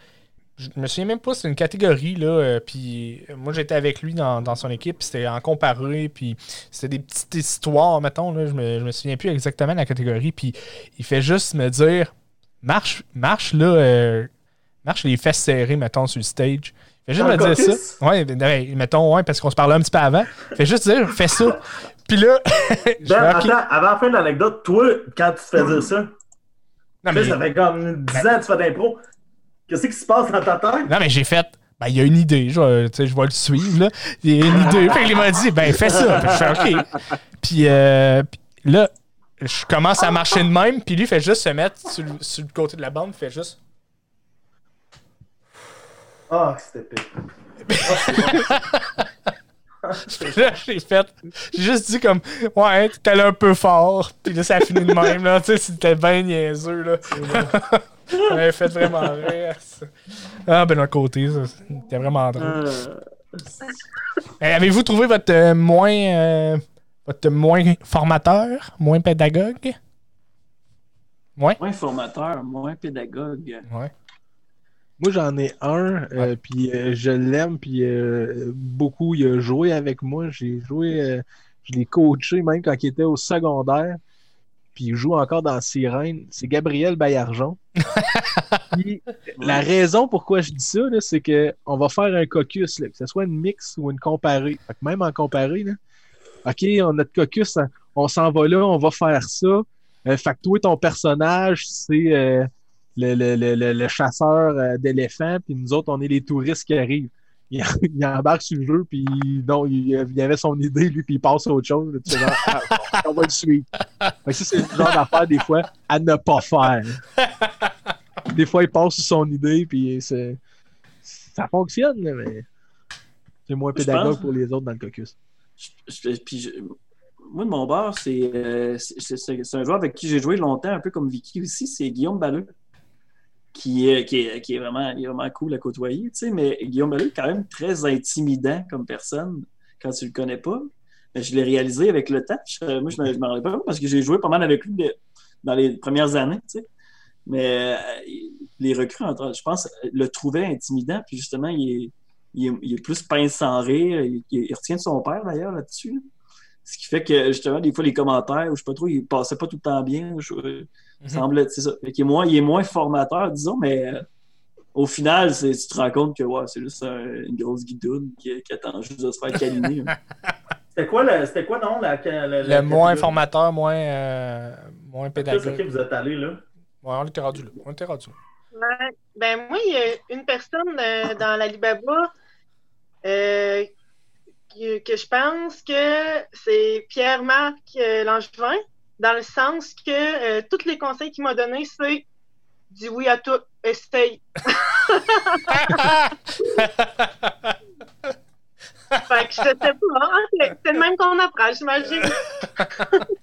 Je me souviens même pas, c'est une catégorie, là. euh, puis moi, j'étais avec lui dans, son équipe. C'était en comparé. Puis c'était des petites histoires, mettons. Là, je, me, me souviens plus exactement de la catégorie. Puis il fait juste me dire marche, marche là. marche les fesses serrées, mettons, sur le stage. Il fait juste Dans me dire caucus? ça. Ouais, ben, ouais, mettons, ouais, parce qu'on se parlait un petit peu avant. Il fait juste dire fais ça. Puis là. Ben, fais, attends, avant la fin de l'anecdote, toi, quand tu te fais dire ça, Non, tu mais ça fait comme 10 ans que tu fais d'impro. Qu'est-ce qui se passe dans ta tête? Non, mais j'ai fait. Ben, il y a une idée, je, vais- je vais le suivre, là. Il y a une idée. Fait qu'il m'a dit, ben, fais ça. Puis je fais, OK. Puis, euh, puis là, je commence à marcher de même, puis lui fait juste se mettre sur le, sur le côté de la bande, il fait juste. Ah, c'était pire. Là, j'ai fait. J'ai juste dit comme, ouais, t'es allé un peu fort. Puis là, ça a fini de même, là. Tu sais, c'était bien niaiseux, là. ça m'avait fait vraiment rire. ça. Ah, ben, d'un côté, ça, c'était vraiment drôle. Euh, Eh, Avez-vous trouvé votre euh, moins euh, votre moins formateur, moins pédagogue? Ouais. moins formateur, moins pédagogue. Ouais. Moi, j'en ai un, euh, puis euh, je l'aime, puis euh, beaucoup, il a joué avec moi. J'ai joué, euh, je l'ai coaché même quand il était au secondaire, puis il joue encore dans Sirène. C'est Gabriel Baillargeon. Puis, la raison pourquoi je dis ça, c'est que on va faire un caucus, là, que ce soit une mix ou une comparée. Fait que même en comparée, là, OK, on a notre caucus, on s'en va là, on va faire ça. Euh, fait que toi, ton personnage, c'est euh, le, le, le, le, chasseur euh, d'éléphants, puis nous autres, on est les touristes qui arrivent. Il, il embarque sur le jeu, puis non, il, il avait son idée, lui, puis il passe à autre chose. là, genre, ah, on va le suivre. Fait que ça, c'est le genre d'affaire, des fois, à ne pas faire. Des fois, il passe sur son idée, puis c'est- ça fonctionne, mais c'est moins pédagogue pense- pour les autres dans le caucus. Je- je- puis je- moi, de mon bord, c'est euh, c'est- c'est- c'est un joueur avec qui j'ai joué longtemps, un peu comme Vicky aussi, c'est Guillaume Balleux, qui est, vraiment, vraiment cool à côtoyer, tu sais, mais Guillaume Balleux est quand même très intimidant comme personne quand tu le connais pas. Mais je l'ai réalisé avec le temps. Je- moi, je ne m'en rendais pas parce que j'ai joué pas mal avec lui dans les premières années, tu sais. Mais euh, les recrues, je pense, le trouvaient intimidant, puis justement, il est, plus pince sans rire. Il, retient de son père, d'ailleurs, là-dessus. là. Ce qui fait que, justement, des fois, les commentaires, ou je sais pas trop, il passait pas tout le temps bien. Je, Mhm. semble, c'est ça. Fait qu'il est moins, il est moins formateur, disons, mais euh, au final, c'est- tu te rends compte que ouais, c'est juste un- une grosse guidoune qui, qui attend juste de se faire câliner. hein. C'était quoi, le, c'était quoi, non? La, la- la- Le la moins catégorie? formateur, moins, euh, moins pédagogue. vous êtes allé, là? Ouais, on était rendu là. On était rendu là. Ouais. Ben, moi, il y a une personne euh, dans l'Alibaba euh, que, que je pense que c'est Pierre-Marc euh, Langevin, dans le sens que euh, tous les conseils qu'il m'a donnés, c'est dis oui à tout, essaye. Fait que je sais pas, hein, c'est le même qu'on apprend, j'imagine.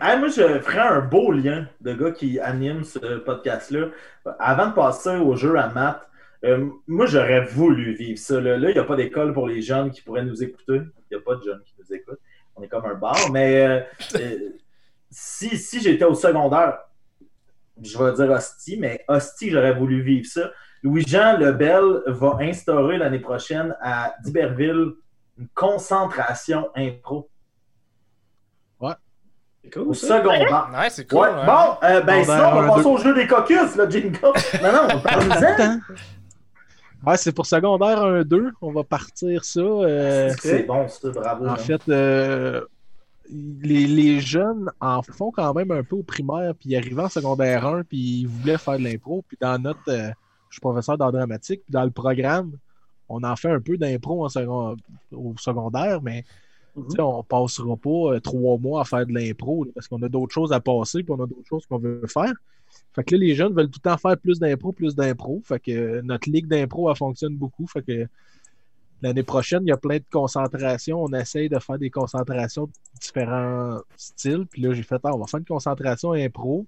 Moi, je ferais un beau lien de gars qui animent ce podcast-là. Avant de passer au jeu à maths, euh, moi, j'aurais voulu vivre ça. Là, Là, il n'y a pas d'école pour les jeunes qui pourraient nous écouter. Il n'y a pas de jeunes qui nous écoutent. On est comme un bar. Mais euh, euh, si, si j'étais au secondaire, je vais dire hostie, mais hostie, j'aurais voulu vivre ça. Louis-Jean Lebel va instaurer l'année prochaine à D'Iberville une concentration impro C'est cool, au ça. secondaire. Ouais, c'est cool. Ouais, hein. bon, euh, ben Secondaire sinon, on va passer deux. au jeu des caucus, là, Jingle. Non, non, parle-nous-en. Ouais, c'est pour secondaire 1-2. On va partir ça. euh, C'est bon, ça, bravo. En man. fait, euh, les, les jeunes en font quand même un peu au primaire, puis ils arrivaient en secondaire 1, puis ils voulaient faire de l'impro. Puis dans notre. euh, je suis professeur d'art dramatique, puis dans le programme, on en fait un peu d'impro second- au secondaire, mais Mhm. on passera pas euh, trois mois à faire de l'impro, là, parce qu'on a d'autres choses à passer, puis on a d'autres choses qu'on veut faire. Fait que là, les jeunes veulent tout le temps faire plus d'impro, plus d'impro. Fait que euh, notre ligue d'impro, elle fonctionne beaucoup. Fait que l'année prochaine, il y a plein de concentrations. On essaye de faire des concentrations de différents styles. Puis là, j'ai fait, ah, on va faire une concentration impro.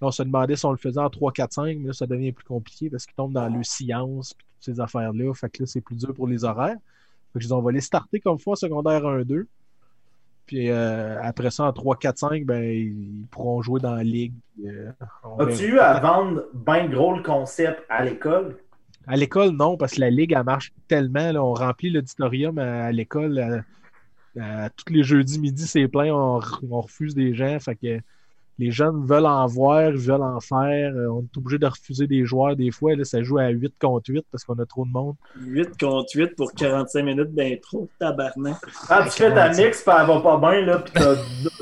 Là, on se demandait si on le faisait en 3, 4, 5, mais là, ça devient plus compliqué parce qu'ils tombent dans le science et toutes ces affaires-là. Fait que là, c'est plus dur pour les horaires. Fait que je dis, on va les starter comme fois secondaire 1, 2. Puis euh, après ça, en 3, 4, 5, ben, ils pourront jouer dans la ligue. Euh. As-tu eu à vendre bien gros le concept à l'école? À l'école, non, parce que la ligue, elle marche tellement. là, on remplit l'auditorium à, l'école. à- à tous les jeudis midi, c'est plein. On, on refuse des gens. Fait que les jeunes veulent en voir, veulent en faire. Euh, On est obligé de refuser des joueurs des fois. Là, ça joue à 8 contre 8 parce qu'on a trop de monde. 8 contre 8 pour 45 minutes d'intro. Tabarnak. Ah, tu fais ta mix, puis elle va pas bien, là, puis t'as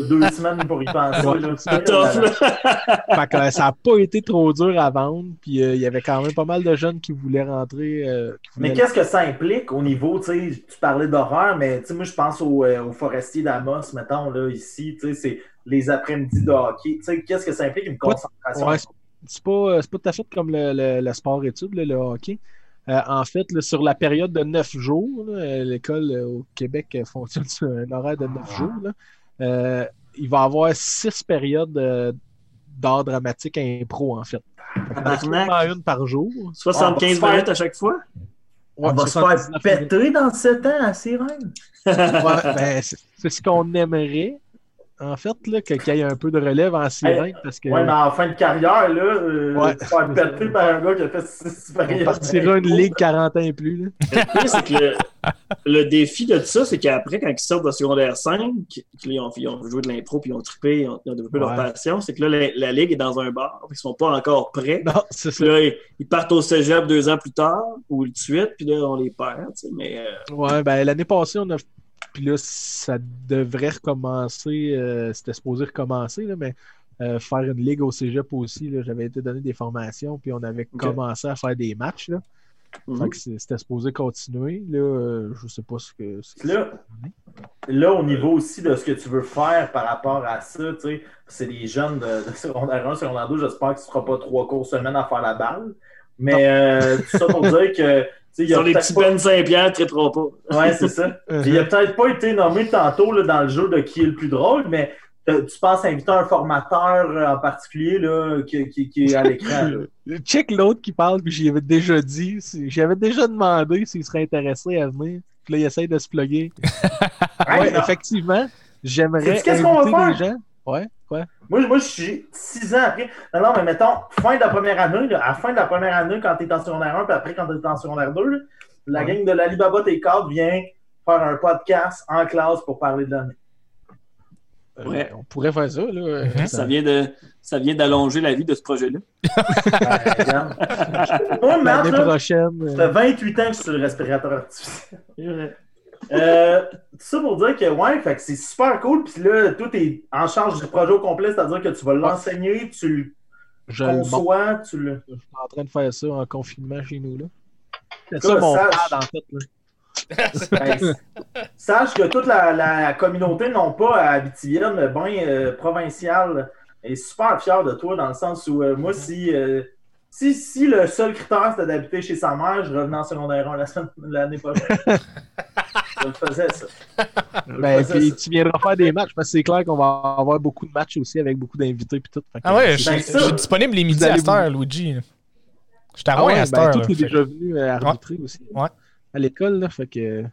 deux, semaines pour y penser. Ouais, là. C'est tough, là. Fait que, euh, ça n'a pas été trop dur à vendre. Puis euh, il y avait quand même pas mal de jeunes qui voulaient rentrer. euh, qui Mais qu'est-ce que ça implique au niveau, tu sais, tu parlais d'horreur, mais tu sais, moi je pense au, euh, au forestier d'Amos, mettons, là, ici, tu sais, c'est les après-midi de hockey. Tu sais, qu'est-ce que ça implique une concentration? Ouais, c'est- pas, euh, c'est pas tout à fait comme le, le- le sport-études, là, le hockey. Euh, en fait, là, sur la période de neuf jours, là, euh, l'école au Québec fonctionne sur un horaire de neuf jours. là. Euh, il va y avoir six périodes euh, d'art dramatique impro, en fait. Une par jour. 75 Ah, minutes à chaque fois? On va se faire 79 minutes. péter dans 7 ans à Sirène. Ouais, ben, c'est c'est ce qu'on aimerait, en fait, qu'il y ait un peu de relève en sirène, parce que Ouais, mais en fin de carrière, là, euh, Ouais. faire péter par un gars qui a fait 6 on partira une ligue 40 ans et plus. là. Le pire, que le, le défi de ça, c'est qu'après, quand ils sortent de secondaire 5, qu'ils ont, ils ont joué de l'impro, puis ils ont trippé, ils ont, ils ont développé leur passion, c'est que là, la, la ligue est dans un bar, ils sont pas encore prêts. Non, c'est ça. Là, ils, ils partent au cégep deux ans plus tard, ou tout de suite, puis là, on les perd. tu sais, Mais euh, Ouais, ben l'année passée, on a. Puis là, ça devrait recommencer. euh, C'était supposé recommencer, là, mais euh, faire une ligue au cégep aussi. J'avais été donné des formations, puis on avait commencé à faire des matchs. Là. mhm. C'était supposé continuer. Là, euh, je sais pas ce que. ce que- Là, là, au niveau aussi de ce que tu veux faire par rapport à ça, tu sais, c'est des jeunes de, de secondaire 1, secondaire 2, j'espère que tu ne feras pas trois cours semaine à faire la balle. Mais euh, tout ça pour dire que, Sur les petits pas- Ben Saint-Pierre, ne traiperont pas. Ouais, c'est ça. Il a peut-être pas été nommé tantôt là, dans le jeu de qui est le plus drôle, mais tu penses inviter un formateur euh, en particulier là, qui, qui- qui est à l'écran. Check l'autre qui parle, puis j'y avais déjà dit. si- J'avais déjà demandé s'il serait intéressé à venir. Puis là, il essaye de se plugger. Ouais, non. effectivement. J'aimerais Sais-tu qu'est-ce qu'on va inviter des gens. Ouais. Moi, moi je suis six ans après. Non, non, mais mettons, fin de la première année, là, à la fin de la première année, quand tu es en secondaire 1, puis après, quand tu es en secondaire 2, là, la Ouais. gang de l'Alibaba T cadres vient faire un podcast en classe pour parler de l'année. Euh, Ouais. On pourrait faire ça. Là. Mhm. Ça vient de, ça vient d'allonger la vie de ce projet-là. Moi, L'année prochaine. ça euh, fait 28 ans que je suis sur le respirateur artificiel. Euh, tout ça pour dire que ouais, fait que c'est super cool. Puis là, tout est en charge du projet au complet, c'est-à-dire que tu vas l'enseigner, tu je le conçois, tu le. Je suis en train de faire ça en confinement chez nous. là. C'est Ça, ça mon pad, en fait. Là. Ben, sache que toute la, la communauté, non pas à Abitivienne, mais bien euh, provinciale, est super fière de toi dans le sens où euh, moi, si, euh, si, si le seul critère c'était d'habiter chez sa mère, je revenais en secondaire 1 la semaine- l'année prochaine. je le faisais, ça. Je le Ben, puis tu viendras faire des matchs parce que c'est clair qu'on va avoir beaucoup de matchs aussi avec beaucoup d'invités puis tout. Ah ouais, je Ben, je suis disponible les midis à cette heure, Luigi. Je suis à Ah ouais, à cette ben, heure. tout est déjà venu euh, arbitrer aussi. Ouais. À l'école, là. Fait que.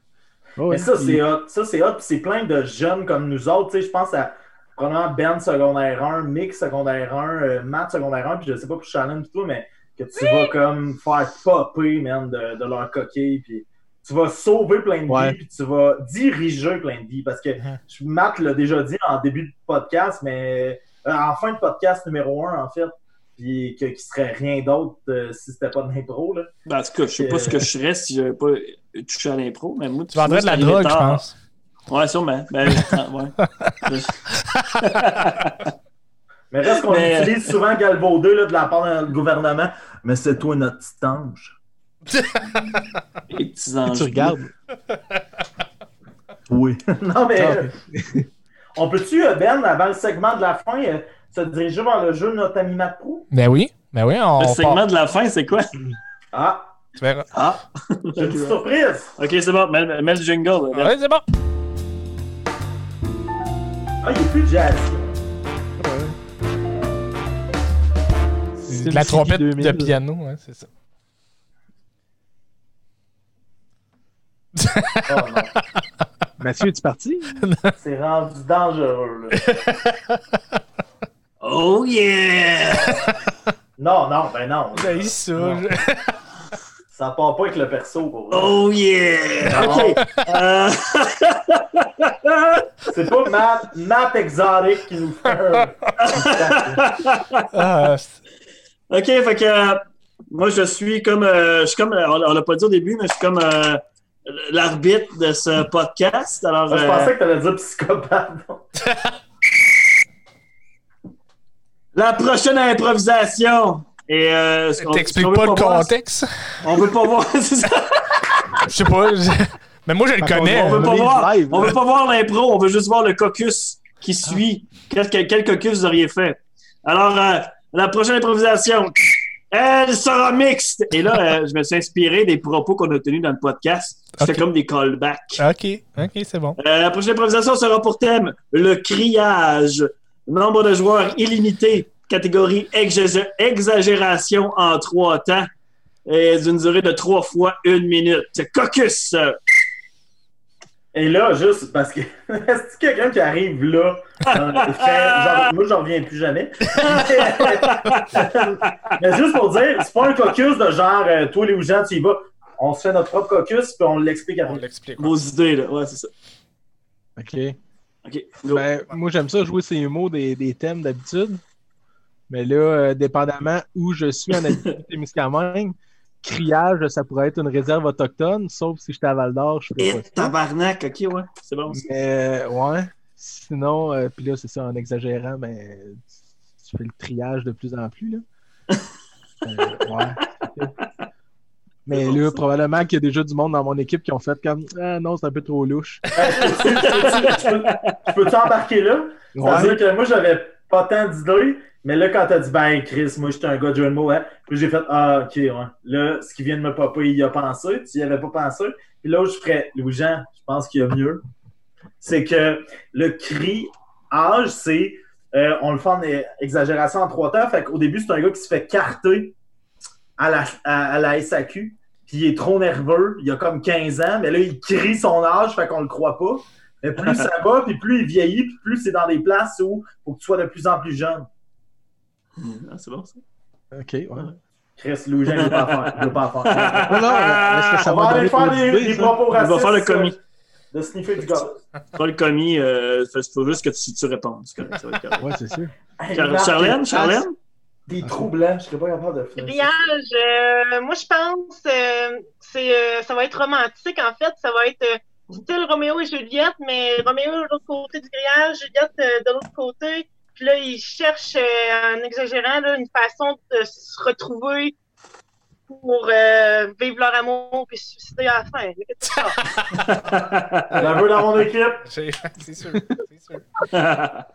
Mais ça, puis- c'est hot. Ça, c'est hot. Puis c'est plein de jeunes comme nous autres. Tu sais, je pense à probablement Ben secondaire 1, Mick secondaire 1, euh, Matt secondaire 1, puis je sais pas pour Shannon et tout, mais que tu vas comme faire popper, man, de, de leur coquille. Puis tu vas sauver plein de Ouais. vies, puis tu vas diriger plein de vies. Parce que je- Matt l'a déjà dit en début de podcast, mais euh, en fin de podcast numéro 1, en fait. Puis que, qui serait rien d'autre euh, si c'était pas de l'impro, là. Ben, en tout cas, je sais pas ce que je serais si j'avais pas touché à l'impro, mais moi, Tu vendrais de la drogue, je pense. Ouais, sûrement. Ben, ouais. Mais reste qu'on Mais- utilise souvent galvaudé là, de la part du gouvernement. Mais c'est toi notre petit ange. Les petits puis anges. tu regardes. Oui. non, mais Ah, euh, on peut-tu, euh, Ben, avant le segment de la fin, euh, se diriger vers le jeu de notre ami Matt Pro? Ben oui. Ben oui, on. Le part- segment de la fin, c'est quoi? Ah, Tu verras. Ah! J'ai une petite surprise. ok, c'est bon. Mets, mets le jingle. là. Ouais, c'est bon. Ah, il est plus jazz. C'est de la trompette City de 2000. piano, ouais, c'est ça. Oh non. Mathieu, es-tu parti? C'est rendu dangereux, là. Oh yeah! Non, non, ben non. Ça. Non. Ça part pas avec le perso, pour vrai. Oh yeah! Ok. Euh, C'est pas Matt, Matt Exotic qui nous fait un... Ah, ok, fait que euh, moi je suis comme, euh, je suis comme, euh, on, on l'a pas dit au début, mais je suis comme euh, l'arbitre de ce podcast. Alors, Je euh, pensais que t'allais dire psychopathe. la prochaine improvisation. Et euh, T'expliques pas le voir, contexte? On veut pas voir. Je sais pas. je- Mais moi, je le connais. On veut pas voir. live, On veut pas voir l'impro. On veut juste voir le caucus qui suit. Quel, quel- quel caucus vous auriez fait? Alors, euh, la prochaine improvisation. Elle sera mixte. Et là, euh, je me suis inspiré des propos qu'on a tenus dans le podcast. C'était comme des callbacks. Ok, ok, c'est bon. Euh, la prochaine improvisation sera pour thème le criage. Nombre de joueurs illimité. Catégorie exagé- exagération en trois temps. Et d'une durée de trois fois une minute. Caucus. Et là, juste parce que est-ce que quelqu'un qui arrive là, moi j'en reviens plus jamais. Mais juste pour dire, c'est pas un caucus de genre euh, toi les gens tu y vas. On se fait notre propre caucus puis on l'explique On après. l'explique. Vos idées, là. Ouais, c'est ça. OK. OK. Ben, moi, j'aime ça jouer ces mots des, des thèmes d'habitude. Mais là, euh, dépendamment où je suis en Abitibi-Témiscamingue, criage, ça pourrait être une réserve autochtone, sauf si j'étais à Val-d'Or, je Et pas ça. tabarnak, ok, ouais, c'est bon. Mais, euh, ouais. Sinon, euh, puis là, c'est ça, en exagérant, mais tu fais le triage de plus en plus, là. Euh, ouais. Mais bon, là, ça. probablement qu'il y a déjà du monde dans mon équipe qui ont fait comme Ah non, c'est un peu trop louche. Tu peux t'embarquer là? Ouais. C'est-à-dire que moi j'avais pas tant d'idées, mais là quand t'as dit ben Chris, moi j'étais un gars de jeu de mots, hein, puis j'ai fait Ah ok ouais. Là, ce qui vient de me popper, il y a pensé, tu y avais pas pensé. Puis là où je ferais Louis-Jean, je pense qu'il y a mieux. C'est que le cri âge, c'est euh, on le fait en exagération en trois temps. Fait qu'au début, c'est un gars qui se fait carter à la, à, à la SAQ. Puis il est trop nerveux. Il a comme 15 ans, mais là, il crie son âge, fait qu'on le croit pas. Mais plus ça va, puis plus il vieillit, puis plus c'est dans des places où faut que tu sois de plus en plus jeune. Ah, c'est bon, ça. Ok, ouais. Chris Louis-Jean, il veut pas en faire. Il veut pas en faire. Non, non, mais est-ce que ça on va va aller faire des, propos On va racistes. faire le commis. De sniffer du gaz. Pas le commis, euh, faut faut juste que tu, tu répondes. c'est correct, ça va être correct. Ouais, c'est sûr. Char- Charlène, des- Charlène? Des trous blancs, je serais pas capable de faire ça. Grillage, euh, moi je pense euh, c'est euh, ça va être romantique en fait, ça va être euh, style Roméo et Juliette, mais Roméo de l'autre côté du grillage, Juliette euh, de l'autre côté. Puis là, ils cherchent, euh, en exagérant, là, une façon de se retrouver pour euh, vivre leur amour puis se suicider à la fin. la veux dans mon équipe. C'est sûr, c'est sûr.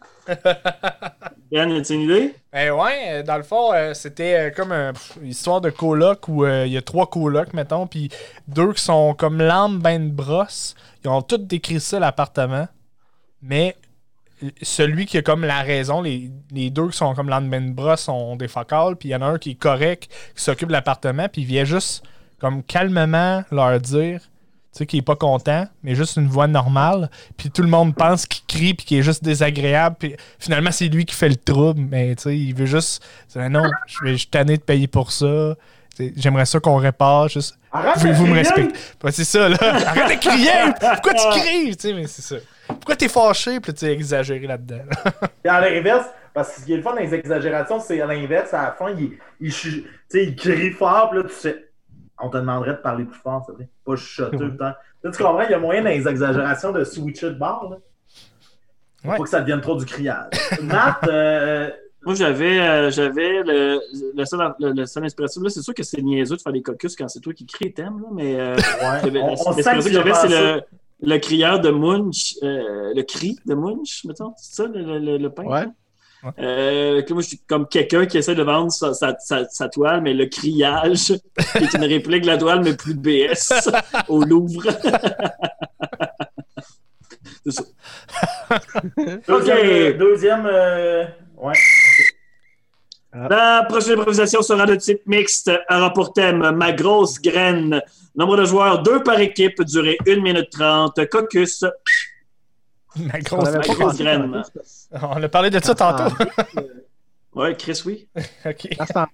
Ben, as-tu une idée? Ben ouais, dans le fond, euh, c'était euh, comme une histoire de coloc où euh, il y a trois colocs, mettons, puis deux qui sont comme lames ben de brosse. Ils ont tous décrit ça, l'appartement. Mais celui qui a comme la raison, les, les deux qui sont comme ben de brosse sont des focales, puis il y en a un qui est correct, qui s'occupe de l'appartement, puis il vient juste comme calmement leur dire tu sais, qu'il est pas content, mais juste une voix normale. Puis tout le monde pense qu'il crie, puis qu'il est juste désagréable. Puis finalement, c'est lui qui fait le trouble. Mais tu sais, il veut juste. c'est, Non, je vais- je suis tanné de payer pour ça. J'aimerais ça qu'on répare. Juste. Arrête Pouvez-vous de me respecter? C'est ça, là. Arrête de crier! Pourquoi tu cries? Tu sais, mais c'est ça. Pourquoi t'es fâché? Puis tu es exagéré là-dedans. à l'inverse, parce que ce qui est le fun dans les exagérations, c'est à l'inverse, à la fin, il, il, crie fort, puis là, tu sais, on te demanderait de parler plus fort, ça veut dire, pas chuchoter tout le temps. Là, tu comprends, il y a moyen dans les exagérations de switcher de bord, là. Faut Ouais. Pas que ça devienne trop du criage. Matt, euh, Moi, j'avais euh, j'avais le, le, seul, le, le seul inspiration. Là, c'est sûr que c'est niaiseux de faire des caucus quand c'est toi qui crée le thème, là, mais euh, ouais, on, on j'avais, c'est le... le, crieur de Munch, euh, le cri de Munch, mettons. C'est ça, le, le, le, pain? Ouais. Euh, moi, je suis comme quelqu'un qui essaie de vendre sa, sa- sa- sa toile, mais le criage, qui est une réplique de la toile, mais plus de BS, au Louvre. C'est ça. Deuxième, Ok. euh, deuxième euh, ouais. La prochaine improvisation sera de type mixte, aura pour thème Ma grosse graine. Nombre de joueurs, deux par équipe, durée 1 minute 30. Caucus, Ma On grosse. ma grosse graine. tantôt, On a parlé de ça tantôt. En mix, euh, Ouais, Chris, oui. ok.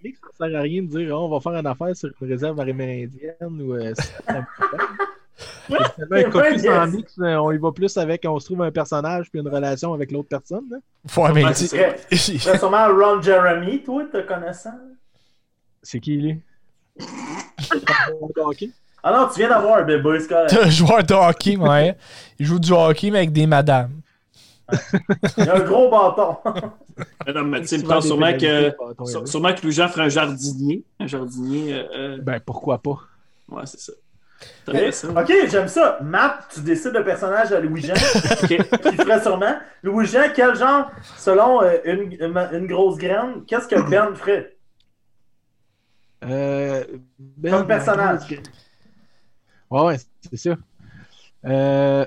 Mix, ça sert à rien de dire oh, on va faire une affaire sur une réserve amérindienne ou euh, en mix, euh, on y va plus avec on se trouve un personnage puis une relation avec l'autre personne. là. Ouais, mais Ouais, c'est sûrement Ron Jeremy, toi, te connaissant. C'est qui lui? Ah non, tu viens d'avoir un bébé, c'est un joueur de hockey, ouais. Il joue du hockey, mais avec des madames. Il a un gros bâton. Non, mais tu sais, il me Souvent pense sûrement que, oui. sûrement que Louis-Jean ferait un jardinier. Un jardinier, euh, euh, Ben pourquoi pas? ouais, c'est ça. Ok, j'aime ça. Matt, tu décides le personnage à Louis-Jean, Ok. qui ferait sûrement. Louis-Jean, quel genre, selon euh, une, une, une grosse graine, qu'est-ce que Ben ferait? Euh, ben, Comme personnage. Ouais, ouais, c'est ça. Euh...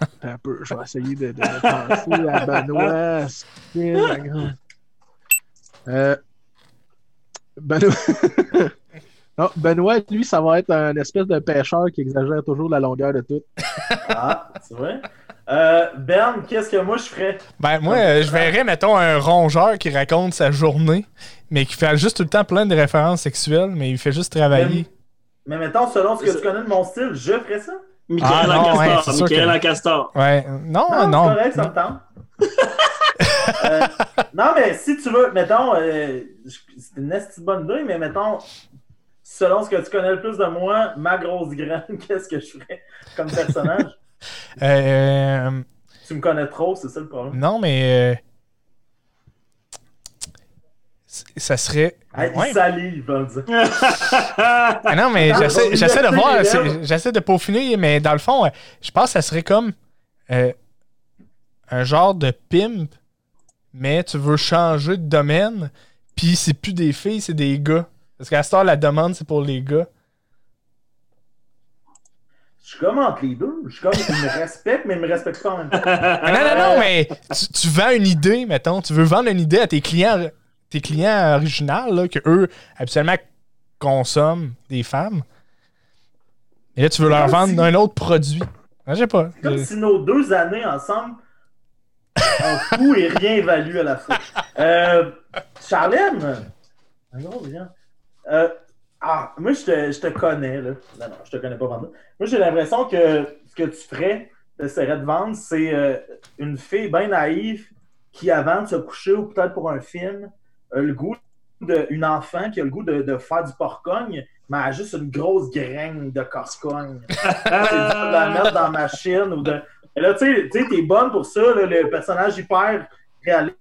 attends Un peu, je vais essayer de, de penser à Benoît. Spin, la grande- Euh... Benoît... non, Benoît, lui, ça va être un espèce de pêcheur qui exagère toujours la longueur de tout. Ah, c'est vrai? Euh, ben, qu'est-ce que moi je ferais? Ben, moi, euh, je verrais, mettons, un rongeur qui raconte sa journée, mais qui fait juste tout le temps plein de références sexuelles, mais il fait juste travailler. Mais mettons, selon ce que tu connais de mon style, je ferais ça. Michael Ah, non, ouais, Michael que-. Ouais. Non, Non, non. c'est correct, ça me tente. Euh, non, mais si tu veux, mettons, euh, c'est une bonne idée, mais mettons, selon ce que tu connais le plus de moi, ma grosse graine, qu'est-ce que je ferais comme personnage? Euh, tu me connais trop, c'est ça le problème. non, mais. euh, Ça serait. Ouais. Il salive, on le dire. Ah non, mais j'essaie de voir, j'essaie de peaufiner, mais dans le fond, euh, je pense que ça serait comme euh, un genre de pimp, mais tu veux changer de domaine, puis c'est plus des filles, c'est des gars. Parce qu'à ce temps, la demande, c'est pour les gars. Je suis comme entre les deux. Je suis comme, il me respecte, mais il me respecte pas en même temps. Ah non, non, non, mais tu, tu vends une idée, mettons. Tu veux vendre une idée à tes clients, tes clients originaux, là, que eux, habituellement, consomment des femmes. Et là, tu veux leur vendre si- un autre produit. Ah, Je sais pas. Comme si nos deux années ensemble, en tout et rien valu à la fois. Euh, Charlène, un gros bien. Euh, ah, moi, je te, je te connais, là. Non, non, je te connais pas vraiment. Moi, j'ai l'impression que ce que tu ferais, essaierais de vendre, c'est euh, une fille bien naïve qui, avant de se coucher ou peut-être pour un film, a le goût d'une enfant qui a le goût de, de faire du porcogne, mais elle a juste une grosse graine de corcogne. c'est de la mettre dans la machine ou de. Et là, tu sais, tu sais, t'es bonne pour ça, là, le personnage hyper réaliste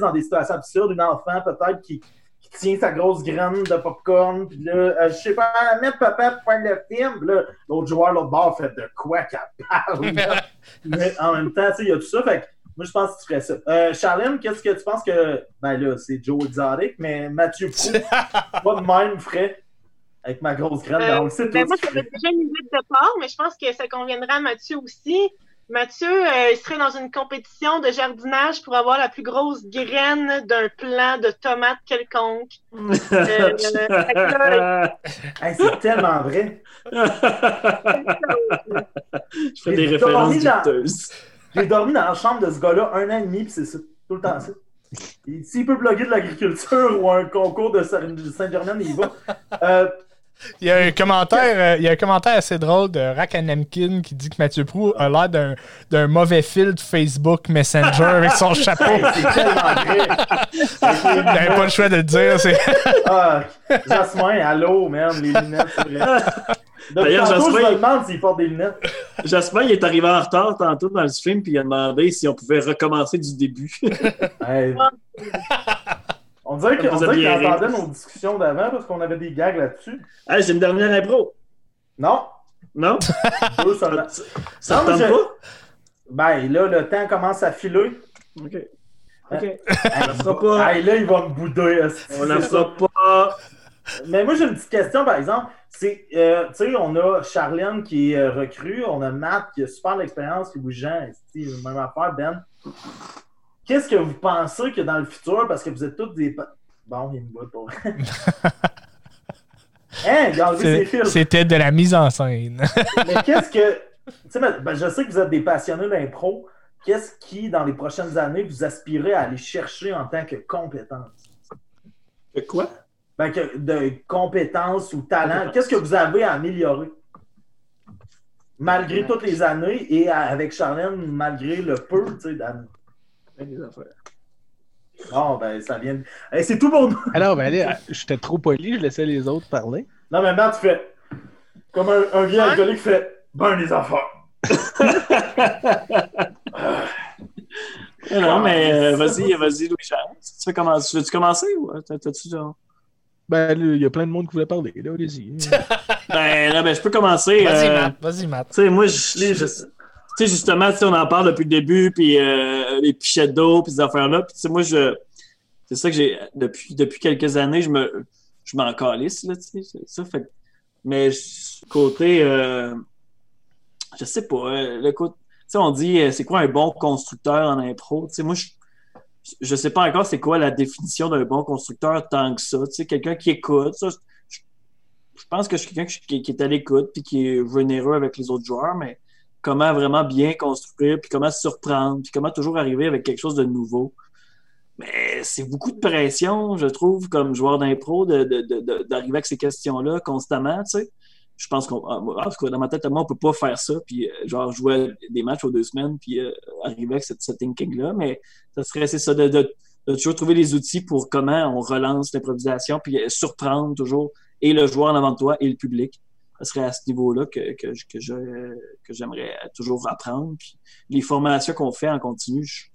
dans des situations absurdes, une enfant peut-être qui, qui tient sa grosse graine de popcorn, puis là, euh, je sais pas, mettre papa pour faire le film, là, l'autre joueur, l'autre bord, fait de quoi qu'elle parle? là? Mais en même temps, tu sais, il y a tout ça, fait que moi, je pense que tu ferais ça. Euh, Charlène, qu'est-ce que tu penses que. Ben là, c'est Joe Exotic, mais Mathieu pas de même ferait avec ma grosse graine. Ben, on le sait ben, moi, j'avais déjà une idée de départ, mais je pense que ça conviendra à Mathieu aussi. Mathieu, euh, il serait dans une compétition de jardinage pour avoir la plus grosse graine d'un plant de tomates quelconque. Euh, Hey, c'est tellement vrai. Je fais des références douteuses. J'ai dormi dans la chambre de ce gars-là un an et demi, puis c'est ça. Tout le temps ça. S'il peut bloguer de l'agriculture ou un concours de Saint-Germain, il y va. Euh, Il y a un commentaire, euh, il y a un commentaire assez drôle de Rakanamkin qui dit que Mathieu Prou a l'air d'un, d'un mauvais fil de Facebook Messenger avec son chapeau. c'est tellement vrai. Il n'avait pas le choix de le dire. C'est... Ah, Jasmin, allô, merde, les lunettes, c'est vrai. D'ailleurs, tantôt, je Jasmin- me demande s'il porte des lunettes. Jasmin, il est arrivé en retard tantôt dans le stream, puis il a demandé si on pouvait recommencer du début. Hey. On dirait que- Ça on vous a dirait qu'il bien ri. entendait nos discussions d'avant parce qu'on avait des gags là-dessus. hey, j'ai une dernière impro. Non, Non? deux. Ça mais tente je- pas? Ben là, le temps commence à filer. OK. OK. On fera pas. Hey, là, il va me bouder. On c'est fera pas. Mais moi, j'ai une petite question, par exemple. C'est, euh, tu sais, on a Charlène qui est euh, recrue, on a Matt qui a super l'expérience, Jean, esti, même affaire, Ben? Qu'est-ce que vous pensez que dans le futur, parce que vous êtes tous des. Bon, il me bat pour hein. C'était de la mise en scène. Mais qu'est-ce que. Tu sais, ben, ben, je sais que vous êtes des passionnés d'impro. Qu'est-ce qui, dans les prochaines années, vous aspirez à aller chercher en tant que compétence? De quoi? Ben, que- de compétences ou talent. Qu'est-ce que vous avez à améliorer? Malgré toutes les années et à- avec Charlène, malgré le peu tu sais, d'années. Des affaires. Bon, ben, ça vient. de- Hey, c'est tout pour nous. Alors, ben là, j'étais trop poli, je laissais les autres parler. Non, mais Matt, tu fais. Comme un, un vieux Ouais. alcoolique fait. Ben, les affaires. Non, non, mais euh, vas-y, vas-y, Louis-Charles. Tu veux commencer? Veux-tu commencer ou euh, t'as- t'as-tu genre? Ben, il y a plein de monde qui voulait parler, là, allez-y. Ben, là, ben, je peux commencer. Vas-y, euh, Matt. Vas-y, Matt. Tu sais, moi, je, Les- je- tu sais, justement, on en parle depuis le début, puis euh, les pichettes d'eau, puis ces affaires-là. Puis, moi, je, c'est ça que j'ai, depuis, depuis quelques années, je me, je m'en calisse, là, tu sais, ça. Fait, mais côté, euh, je sais pas, euh, le côté, tu sais, on dit, euh, c'est quoi un bon constructeur en impro? Tu sais, moi, je, je sais pas encore c'est quoi la définition d'un bon constructeur tant que ça. Tu sais, quelqu'un qui écoute, je, je pense que je suis quelqu'un qui, qui est à l'écoute puis qui est généreux avec les autres joueurs, mais comment vraiment bien construire, puis comment surprendre, puis comment toujours arriver avec quelque chose de nouveau. Mais c'est beaucoup de pression, je trouve, comme joueur d'impro, d'arriver avec ces questions-là constamment, tu sais. Je pense qu'on, cas, dans ma tête, moi, on peut pas faire ça, puis euh, genre jouer des matchs aux deux semaines, puis euh, arriver avec cette, ce thinking-là, mais ça serait, c'est ça, de, de- de toujours trouver les outils pour comment on relance l'improvisation, puis euh, surprendre toujours et le joueur en avant de toi et le public. Ce serait à ce niveau-là que, que, je- que, je- que j'aimerais toujours apprendre. Puis les formations qu'on fait en continu, je-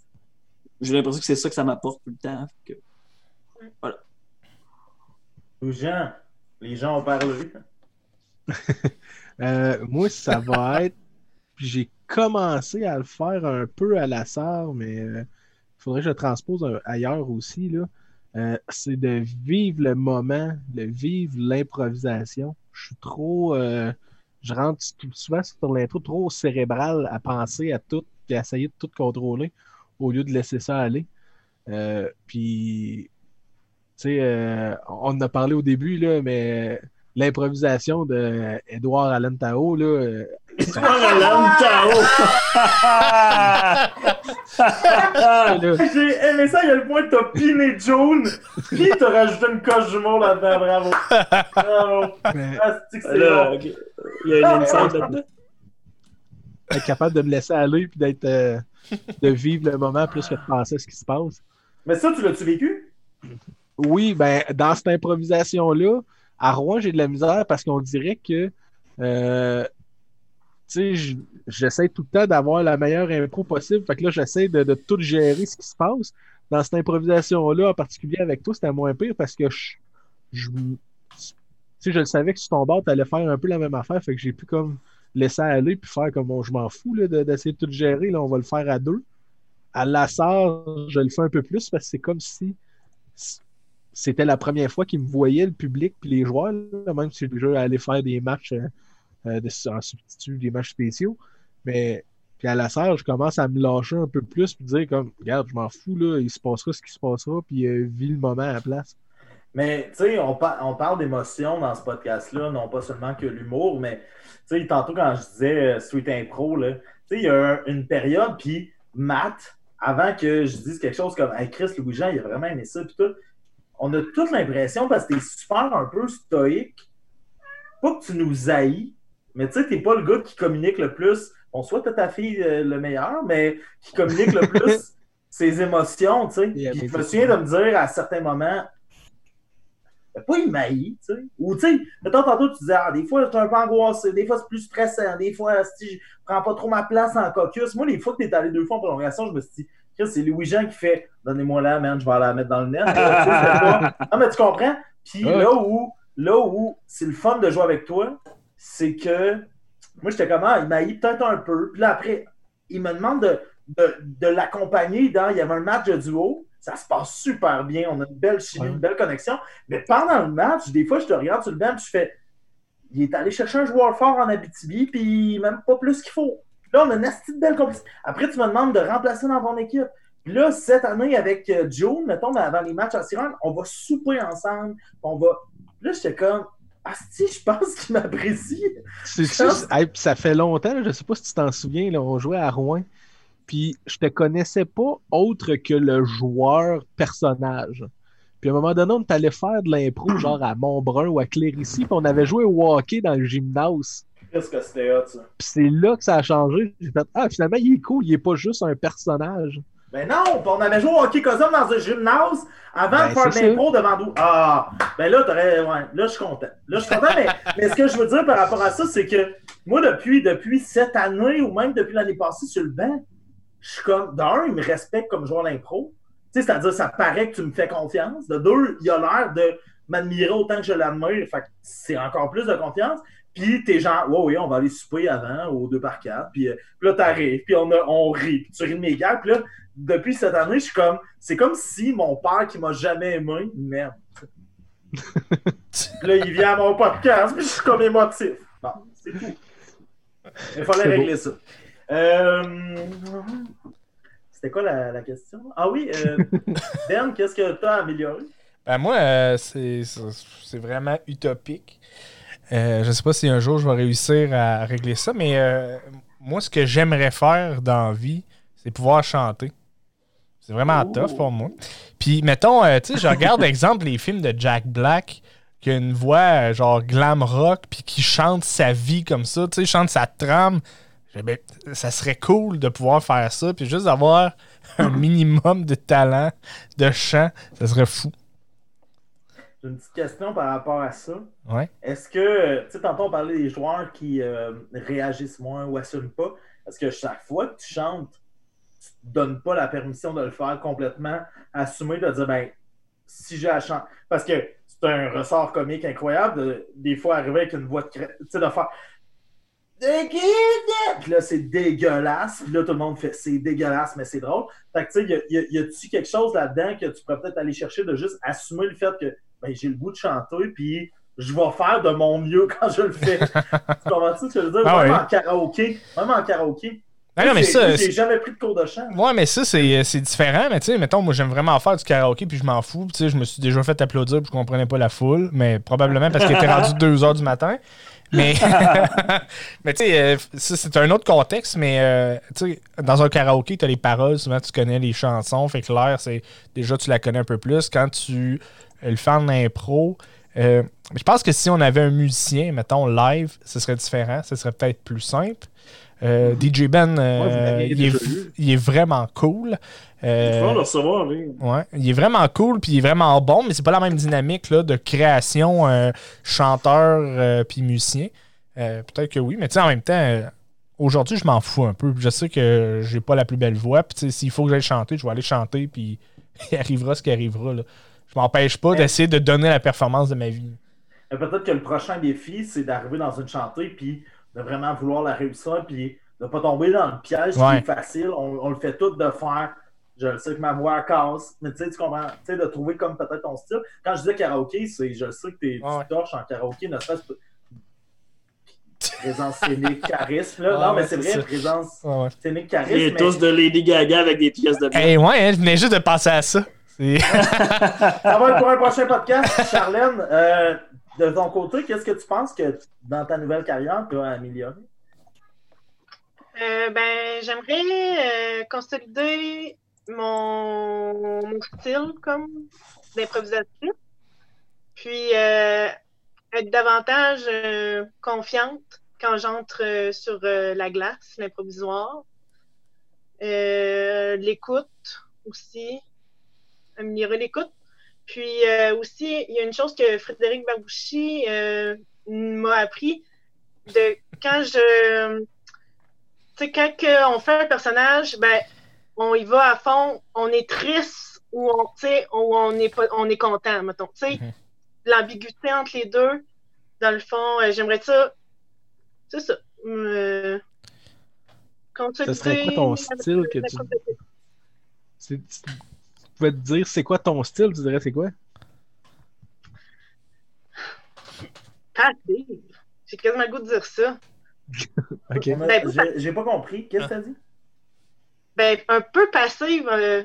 j'ai l'impression que c'est ça que ça m'apporte tout le temps. Jean, les gens ont parlé. Euh, moi, ça va être. Puis j'ai commencé à le faire un peu à la sarre, mais il faudrait que je le transpose un- ailleurs aussi. Là. Euh, c'est de vivre le moment, de vivre l'improvisation. Je suis trop. euh, je rentre sou- souvent sur l'intro trop cérébral à penser à tout et à essayer de tout contrôler au lieu de laisser ça aller. Euh, puis, tu sais, euh, on en a parlé au début, là, mais l'improvisation de Edouard Alentao, là, euh, là, J'ai aimé ça, il y a le point que t'as piné June, puis t'as rajouté une coche d'humour là-dedans, bravo. Bravo. mais Ah, c'est Là. Il y a une insight là-dedans. être capable de me laisser aller puis d'être euh, de vivre le moment plus que de penser à ce qui se passe. Mais ça, tu l'as-tu vécu? Oui, ben dans cette improvisation-là, à Rouen, j'ai de la misère parce qu'on dirait que euh, tu j'essaie tout le temps d'avoir la meilleure impro possible. Fait que là, j'essaie de, tout gérer ce qui se passe. Dans cette improvisation-là, en particulier avec toi, c'était moins pire parce que je, je, tu je le savais que ton bord, tu allais faire un peu la même affaire. Fait que j'ai pu comme laisser aller puis faire comme bon, je m'en fous d'essayer de tout gérer. Là, on va le faire à deux. À la sarre, je le fais un peu plus parce que c'est comme si c'était la première fois qu'ils me voyaient, le public puis les joueurs, même si déjà allé faire des matchs euh, euh, de- en substitut, des matchs spéciaux. Mais puis à la salle, je commence à me lâcher un peu plus puis dire comme regarde, je m'en fous, là, il se passera ce qui se passera, puis euh, vis le moment à la place. Mais, tu sais, on, par- on parle d'émotion dans ce podcast-là, non pas seulement que l'humour, mais, tu sais, tantôt quand je disais euh, Sweet Impro, tu sais, il y a un- une période, puis Matt, avant que je dise quelque chose comme hey, Chris Louis-Jean, il a vraiment aimé ça, puis tout, on a toute l'impression, parce que t'es super un peu stoïque, pas que tu nous haïs, mais tu sais, t'es pas le gars qui communique le plus. Bon, soit t'as ta fille euh, le meilleur, mais qui communique le plus ses émotions, tu sais. Yeah, je me c'est- souviens de me dire à certains moments, pas il m'haït, tu sais. Ou, tu sais, mettons, tantôt, tu disais, ah, des fois, je suis un peu angoissé, des fois, c'est plus stressant, des fois, si je prends pas trop ma place en caucus. Moi, les fois que t'es allé deux fois en prolongation, je me suis dit, c'est Louis-Jean qui fait, donnez-moi la, man, je vais la mettre dans le net. C'est pas- Non, mais tu comprends? Puis Ouais. là où, là où c'est le fun de jouer avec toi, c'est que, moi, j'étais comment, il m'haït peut-être un peu. Puis là, après, il me demande de, de, de l'accompagner dans. Il y avait un match de duo, ça se passe super bien, on a une belle chimie, Ouais. une belle connexion. Mais pendant le match, des fois, je te regarde sur le banc, puis je fais. Il est allé chercher un joueur fort en Abitibi, puis même pas plus qu'il faut. Là, on a une de belle compétition. Après, tu me demandes de remplacer dans ton équipe. Puis là, cette année, avec euh, Joe, mettons, avant les matchs à Siren, on va souper ensemble. On va. Là, j'étais comme. Asti, je pense qu'il m'apprécie. C'est ça, hey, ça fait longtemps, je sais pas si tu t'en souviens, là, on jouait à Rouen, puis je te connaissais pas autre que le joueur personnage. Puis à un moment donné, on allé faire de l'impro, genre à Montbrun ou à Clérici, puis on avait joué au hockey dans le gymnase. Qu'est-ce que c'était hot, ça? Puis c'est là que ça a changé. J'ai fait Ah, finalement, il est cool, il est pas juste un personnage. Ben non, on avait joué au hockey cosum dans un gymnase avant Ben, de faire l'impro devant nous. Ah, ben là. Ouais, là, je suis content. Là, je suis content, mais, mais ce que je veux dire par rapport à ça, c'est que moi, depuis, depuis cette année ou même depuis l'année passée sur le banc, je suis comme. D'un, il me respecte comme joueur d'impro. Tu sais, c'est-à-dire, ça paraît que tu me fais confiance. De deux, il a l'air de m'admirer autant que je l'admire. Fait que c'est encore plus de confiance. Puis t'es genre, ouais, oui, on va aller souper avant au 2 par 4 Puis, euh, puis là, t'arrives, puis on, a- on rit, puis tu ris de mes gars. Puis là, depuis cette année, je suis comme, c'est comme si mon père qui m'a jamais aimé, merde. Puis là, il vient à mon podcast, puis je suis comme émotif. Bon, c'est tout. Il fallait beau. régler ça. Euh, C'était quoi la, la question? Ah oui, euh, Ben, qu'est-ce que tu as amélioré? Ben moi, euh, c'est vraiment utopique. Euh, je sais pas si un jour je vais réussir à régler ça, mais euh, moi, ce que j'aimerais faire dans la vie, c'est pouvoir chanter. C'est vraiment tough pour moi. Puis, mettons, euh, tu sais, je regarde, exemple, les films de Jack Black, qui a une voix genre glam rock, puis qui chante sa vie comme ça, tu sais, chante sa trame. Ben, ça serait cool de pouvoir faire ça, puis juste d'avoir un minimum de talent de chant, ça serait fou. J'ai une petite question par rapport à ça. Ouais. Est-ce que, tu sais, tantôt on parlait des joueurs qui euh, réagissent moins ou assument pas. Est-ce que chaque fois que tu chantes, tu te donnes pas la permission de le faire complètement, assumer, de dire, ben, si j'ai à chanter. Parce que c'est un ressort comique incroyable de, des fois arriver avec une voix de. Tu sais, de faire. Puis là, c'est dégueulasse. Puis là, tout le monde fait c'est dégueulasse, mais c'est drôle. Fait que, tu sais, y a-tu quelque chose là-dedans que tu pourrais peut-être aller chercher de juste assumer le fait que ben, j'ai le goût de chanter, puis je vais faire de mon mieux quand je le fais. tu comprends ce que je veux dire? Ah même ouais. en karaoké. Même en karaoké. Ah non, mais J'ai- ça, J'ai jamais pris de cours de chant. Ouais, mais ça, c'est c'est différent. Mais tu sais, mettons, moi, j'aime vraiment faire du karaoké, puis je m'en fous. Tu sais, je me suis déjà fait applaudir, puis je comprenais pas la foule, mais probablement parce qu'il était rendu 2 h du matin. Mais, mais tu sais, euh, c'est un autre contexte, mais euh, tu sais, dans un karaoké, tu as les paroles, souvent tu connais les chansons, fait que l'air, c'est déjà tu la connais un peu plus. Quand tu euh, le fais en impro, euh, je pense que si on avait un musicien, mettons, live, ce serait différent, ce serait peut-être plus simple. Euh, DJ Ben, euh, Ouais, il, est, il vraiment cool. Euh, Il faut le recevoir, lui. Ouais, il est vraiment cool puis il est vraiment bon, mais c'est pas la même dynamique là, de création chanteur puis musicien. Peut-être que oui, mais tu sais en même temps, aujourd'hui je m'en fous un peu. Je sais que j'ai pas la plus belle voix, puis s'il faut que j'aille chanter, je vais aller chanter puis il arrivera ce qui arrivera. Là. Je m'empêche pas d'essayer de donner la performance de ma vie. Mais peut-être que le prochain défi, c'est d'arriver dans une chantée, puis de vraiment vouloir la réussir, puis de pas tomber dans le piège Ouais. qui est facile. On, on le fait tout de faire. Je le sais que ma voix casse, mais tu sais, tu comprends, tu sais, de trouver comme peut-être ton style. Quand je disais karaoké, c'est, je le sais que t'es, Ouais. torches en karaoké, ne serait-ce que présence scénique, charisme, là. Ouais, non, mais ouais, c'est c'est vrai, ça. présence Ouais, ouais. scénique, Et charisme. tous de Lady Gaga avec des pièces de Hey, ouais, hein, je venais juste de penser à ça. Ça va être pour un prochain podcast. Charlène, euh, de ton côté, qu'est-ce que tu penses que dans ta nouvelle carrière, tu as amélioré? Euh, ben, j'aimerais euh, consolider mon, mon style comme d'improvisation. Puis euh, être davantage euh, confiante quand j'entre euh, sur euh, la glace, l'improvisoire. Euh, l'écoute aussi, améliorer l'écoute. Puis euh, aussi, il y a une chose que Frédéric Barbouchi euh, m'a appris de quand je tu sais, quand on fait un personnage, ben, on y va à fond, on est triste ou on, tu sais, ou on est pas, on est content, mettons. Tu sais, Mhm. l'ambiguïté entre les deux, dans le fond, euh, j'aimerais ça, c'est ça, euh, Consulter Ce serait quoi ton style que tu-. C'est- pouvais te dire c'est quoi ton style, tu dirais c'est quoi? Passive. J'ai quasiment le goût de dire ça. Ok. Ben, j'ai- pas compris. Qu'est-ce que t'as dit? Ben, un peu passive, euh,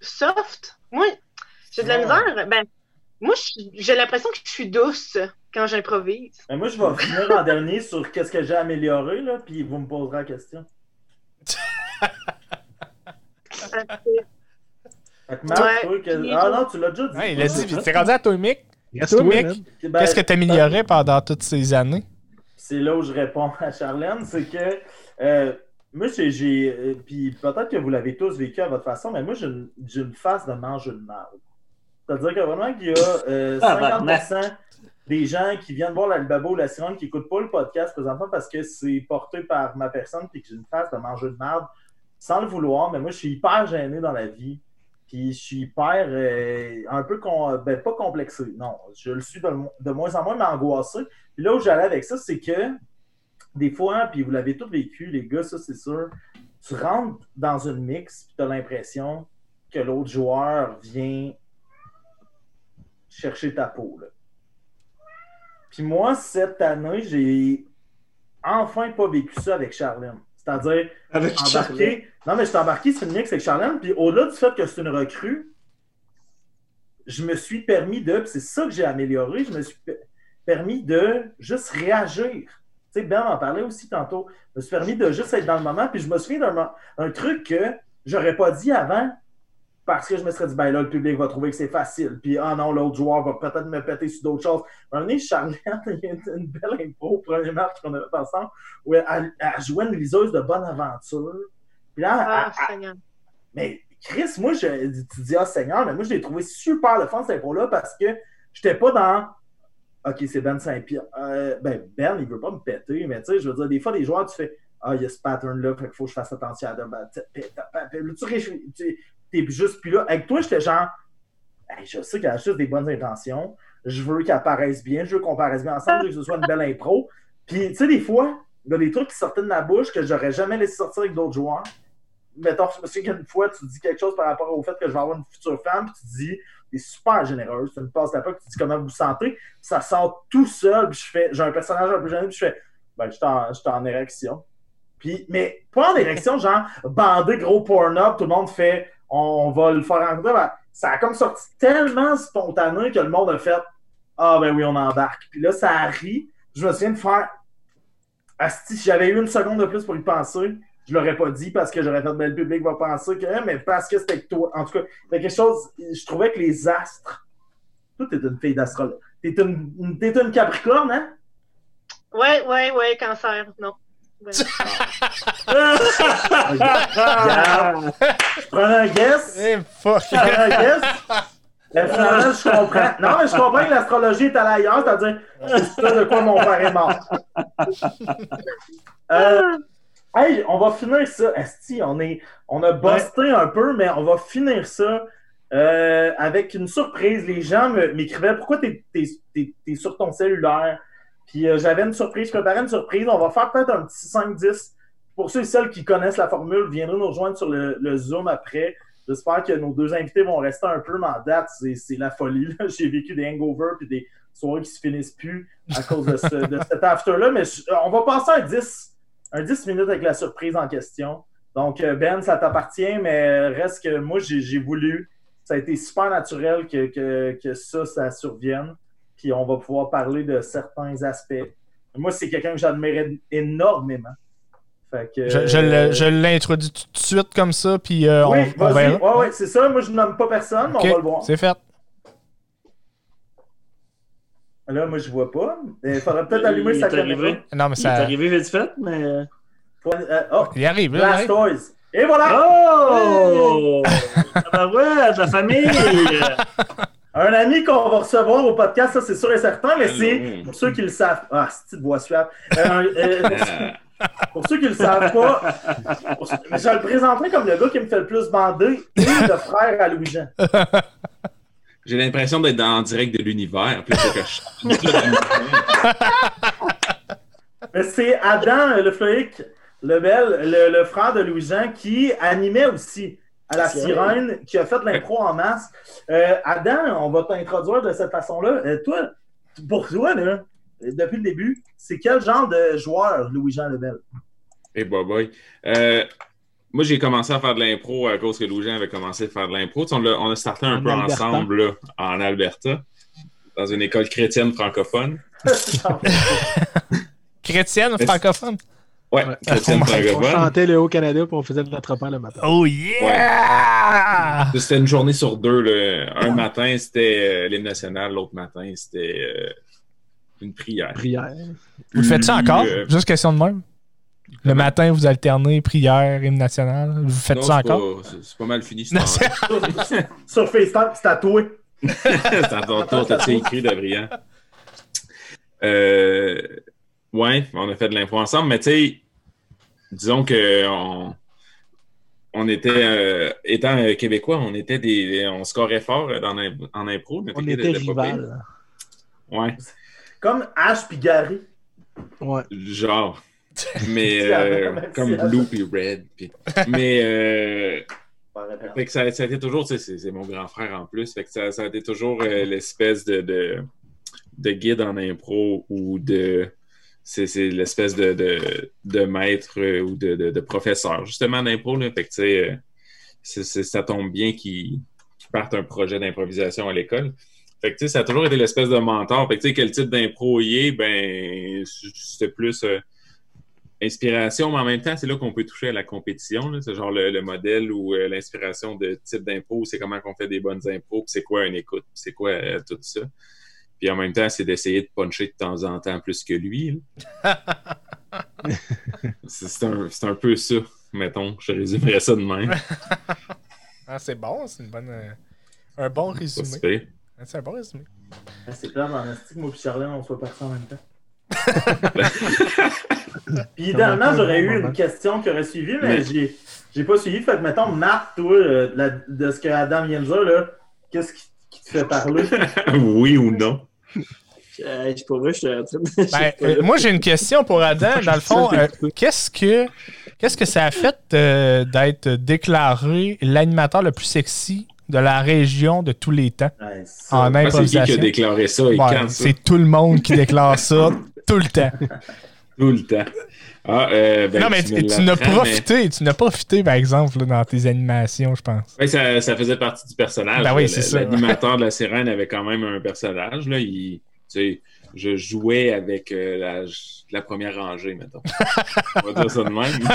soft. Moi, j'ai de la Ouais. misère. Ben, moi, j'ai l'impression que je suis douce quand j'improvise. Ben, moi, je vais finir en dernier sur qu'est-ce que j'ai amélioré, là, puis vous me poserez la question. Fait que, Marc, Ouais, toi, que- puis- Ah non, tu l'as déjà dit. Ouais, il a dit, puis t'es rendu à toi, Mick. Reste Toi, toi, Mick. man. Ben, Qu'est-ce que t'améliorais pendant toutes ces années? c'est là où je réponds à Charlène, c'est que euh, moi, j'ai- j'ai. euh, Puis peut-être que vous l'avez tous vécu à votre façon, mais moi, j'ai une, j'ai une face de manger de mal. C'est-à-dire que vraiment qu'il y a euh, Ah, 50% des gens qui viennent voir l'Albabo ou la Sirène qui n'écoutent pas le podcast présentement parce que c'est porté par ma personne et que j'ai une face de manger de merde sans le vouloir, mais moi, je suis hyper gêné dans la vie. Puis je suis hyper, euh, un peu, ben, pas complexé, non, je le suis de, moins en moins, mais angoissé. Puis là où j'allais avec ça, c'est que des fois, puis vous l'avez tous vécu, les gars, ça c'est sûr, tu rentres dans une mix, puis tu as l'impression que l'autre joueur vient chercher ta peau. Là. Puis moi, cette année, j'ai enfin pas vécu ça avec Charlène. C'est-à-dire, embarqué. Non, mais je suis embarqué sur une mix avec Charlène, puis au-delà du fait que c'est une recrue, je me suis permis de, puis c'est ça que j'ai amélioré, je me suis pe- permis de juste réagir. Tu sais, Ben en parlait aussi tantôt. Je me suis permis de juste être dans le moment, puis je me souviens d'un truc que j'aurais pas dit avant parce que je me serais dit, ben là, le public va trouver que c'est facile, puis ah non, l'autre joueur va peut-être me péter sur d'autres choses. À un moment donné, Charlène, il y a une, belle info au premier match qu'on avait fait ensemble, où elle, elle jouait une liseuse de bonne aventure. Puis là, Ah, elle- mais Chris, moi, je, tu dis, ah Seigneur, mais moi, je l'ai trouvé super le fun, cette info-là, parce que j'étais pas dans. OK, c'est Ben Saint-Pierre. Euh, ben, Ben, il veut pas me péter, mais tu sais, je veux dire, des fois, des joueurs, tu fais, ah, il y a ce pattern-là, fait qu'il faut que je fasse attention à ça. Ben, tu- puis- puis- puis t'es juste plus là. Avec toi, j'étais genre, je sais qu'elle a juste des bonnes intentions. Je veux qu'elle paraisse bien, je veux qu'on paraisse bien ensemble, je veux que ce soit une belle impro. Puis, tu sais, des fois, il y a des trucs qui sortaient de ma bouche que j'aurais jamais laissé sortir avec d'autres joueurs mettons, je me qu'une fois, tu dis quelque chose par rapport au fait que je vais avoir une future femme, puis tu dis, t'es super généreuse, tu me passes la poque, tu dis comment vous sentez, puis ça sort tout seul, puis je fais, j'ai un personnage un peu gêné, puis je fais, ben, je suis en, en érection. Puis, mais pas en érection, genre, bandé, gros porn-up, tout le monde fait, on, va le faire rencontrer. Ben, ça a comme sorti tellement spontané que le monde a fait, ah ben oui, on embarque. Puis là, ça a ri. Je me souviens de faire, si j'avais eu une seconde de plus pour y penser, je l'aurais pas dit parce que j'aurais fait, ben, le public va penser que, mais parce que c'était toi. En tout cas, quelque chose, je trouvais que les astres, toi, t'es une fille d'astrologue. T'es une, une- une Capricorne, hein? Ouais, ouais, ouais, cancer, non. Regarde, je prenais un guess. Fuck! Je prenais un guess. Mais finalement, je comprends. Non, mais je comprends que l'astrologie est allée ailleurs, c'est-à-dire, c'est ça de quoi mon père est mort. Euh, hey, on va finir ça. Esti, on, est, on a busté un peu, mais on va finir ça euh, avec une surprise. Les gens m'écrivaient pourquoi t'es es, sur ton cellulaire. Puis euh, j'avais une surprise, je préparais une surprise. On va faire peut-être un petit 5-10. Pour ceux et celles qui connaissent la formule, viendront nous rejoindre sur le, Zoom après. J'espère que nos deux invités vont rester un peu, en date, c'est la folie. J'ai vécu des hangovers puis des soirées qui se finissent plus à cause de, de cet after-là. Mais on va passer un 10, un 10 minutes avec la surprise en question. Donc, euh, Ben, ça t'appartient, mais reste que moi, j'ai j'ai voulu. Ça a été super naturel que, que, que ça, ça survienne. Puis on va pouvoir parler de certains aspects. Moi, c'est quelqu'un que j'admirais énormément. Fait que, Je, je l'introduis tout de suite comme ça, puis euh, oui, on, on vas-y. verra. Ouais, ouais, c'est ça. Moi, je nomme pas personne, mais on va le voir. C'est fait. Là, moi, je vois pas. Il faudrait peut-être allumer sa arrivé. caméra. Non, mais Il est ça. arrivé vite fait, mais. Faut- euh, oh, Il arrive, là, il arrive. Blastoise. Et voilà! Oh! Ah ouais, de la famille! Un ami qu'on va recevoir au podcast, ça c'est sûr et certain, mais c'est pour ceux qui le savent. Ah, c'est de voix suave. Euh, euh, pour, ceux qui le savent pas, pour- je le présenterai comme le gars qui me fait le plus bander et le frère à Louis-Jean. J'ai l'impression d'être dans- en direct de l'univers. Faut que je- Mais c'est Adam euh, le Fleuric, Lebel, le, le frère de Louis-Jean, qui animait aussi à la C'est sirène, qui a fait de l'impro en masse. Euh, Adam, on va t'introduire de cette façon-là. Euh, toi, pour toi, là, depuis le début, c'est quel genre de joueur Louis-Jean Lebel? Et bye bye. Euh, moi, j'ai commencé à faire de l'impro à cause que Louis-Jean avait commencé à faire de l'impro. On, a starté un En peu Alberta. ensemble là, en Alberta, dans une école chrétienne francophone. Chrétienne, francophone? Ouais, On francophone. chantait le Haut-Canada puis on faisait de l'attrapant le matin. Oh yeah! C'était une journée sur deux. là. Un matin, c'était euh, l'hymne national. L'autre matin, c'était euh, une prière. Prière. Vous le faites ça encore? Euh, Juste question de même? Le matin, vous alternez prière, hymne national? Vous faites non, ça encore? C'est pas mal fini. ce c'est- Sur FaceTime, c'est tatoué. C'est à ton tour, t'as-tu écrit de brillant? Euh, ouais, on a fait de l'impro ensemble, mais tu sais, disons que on, on était, euh, étant euh, québécois, on était des, on scorait fort euh, dans, en impro. On était pas pire. rival. Ouais, Comme Ash puis Gary. Ouais. genre. Mais euh, comme. Blue puis Red. puis- Mais euh, Fait que ça, ça a été toujours, tu sais, c'est- c'est mon grand frère en plus, fait que ça, ça a été toujours euh, l'espèce de, de, de guide en impro ou de. C'est l'espèce de, de, de maître euh, ou de, de, professeur, justement, d'impro. Fait que, euh, ça tombe bien qu'il qu'il parte un projet d'improvisation à l'école. Fait que, ça a toujours été l'espèce de mentor. Fait que, quel type d'impro il est, ben, c'était plus. euh, inspiration, mais en même temps, c'est là qu'on peut toucher à la compétition. C'est genre le, le modèle ou l'inspiration de type d'impro, c'est comment qu'on fait des bonnes impros, c'est quoi une écoute, c'est quoi tout ça. Puis en même temps, c'est d'essayer de puncher de temps en temps plus que lui. c'est c'est un, c'est un peu ça, mettons. Je résumerais ça de même. Ah, c'est bon, c'est une bonne, euh, un bon résumé. Ah, C'est un bon résumé. C'est clair dans l'astique, moi et Charlène, on soit partis en même temps. Puis idéalement, j'aurais eu une question qui aurait suivi, mais Mais- j'ai, j'ai pas suivi. Fait que, mettons, Marc, toi, euh, de, la- de ce que Adam vient de dire, là, qu'est-ce qui, qui te fait parler? oui ou non? Euh, pas vrai, je suis en train de- je Ben, euh, moi, j'ai une question pour Adam. Dans le fond, euh, qu'est-ce que qu'est-ce que ça a fait euh, d'être déclaré l'animateur le plus sexy de la région de tous les temps? Ouais, en Ah, c'est qui qui a déclaré ça et Ouais, quand ça? c'est tout le monde qui déclare ça tout le temps. Tout le temps. Ah, euh, ben, non, mais tu n'as mais- profité, tu n'as profité, par exemple, là, dans tes animations, je pense. Ouais, ça, ça faisait partie du personnage. Ben oui, c'est ça. L'animateur de la sirène avait quand même un personnage. Là. Il, tu sais, je jouais avec euh, la, la première rangée, mettons. On va dire ça de même.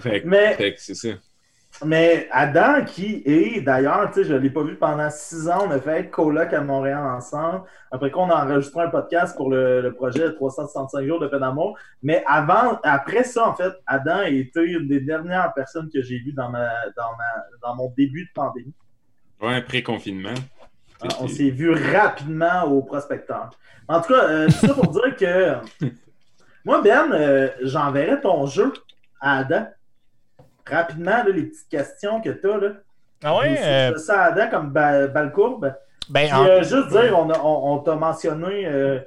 fait, Mais- fait que c'est ça. Mais Adam, qui est d'ailleurs, tu sais, je l'ai pas vu pendant six ans, on a fait être coloc à Montréal ensemble. Après qu'on a enregistré un podcast pour le, le projet 365 jours de peine d'amour. Mais avant, après ça, en fait, Adam a été une des dernières personnes que j'ai vues dans ma, dans ma, dans mon début de pandémie. Ouais, pré-confinement. Ah, on s'est vu rapidement au prospecteur. En tout cas, euh, tout ça pour dire que moi, Ben, euh, j'enverrai ton jeu à Adam. Rapidement, là, les petites questions que tu as. Là. Ah ouais? Je euh, fais ça à Adam comme ba- balle courbe. ben, Puis, en- euh, juste dire, on, a- on, on t'a mentionné euh,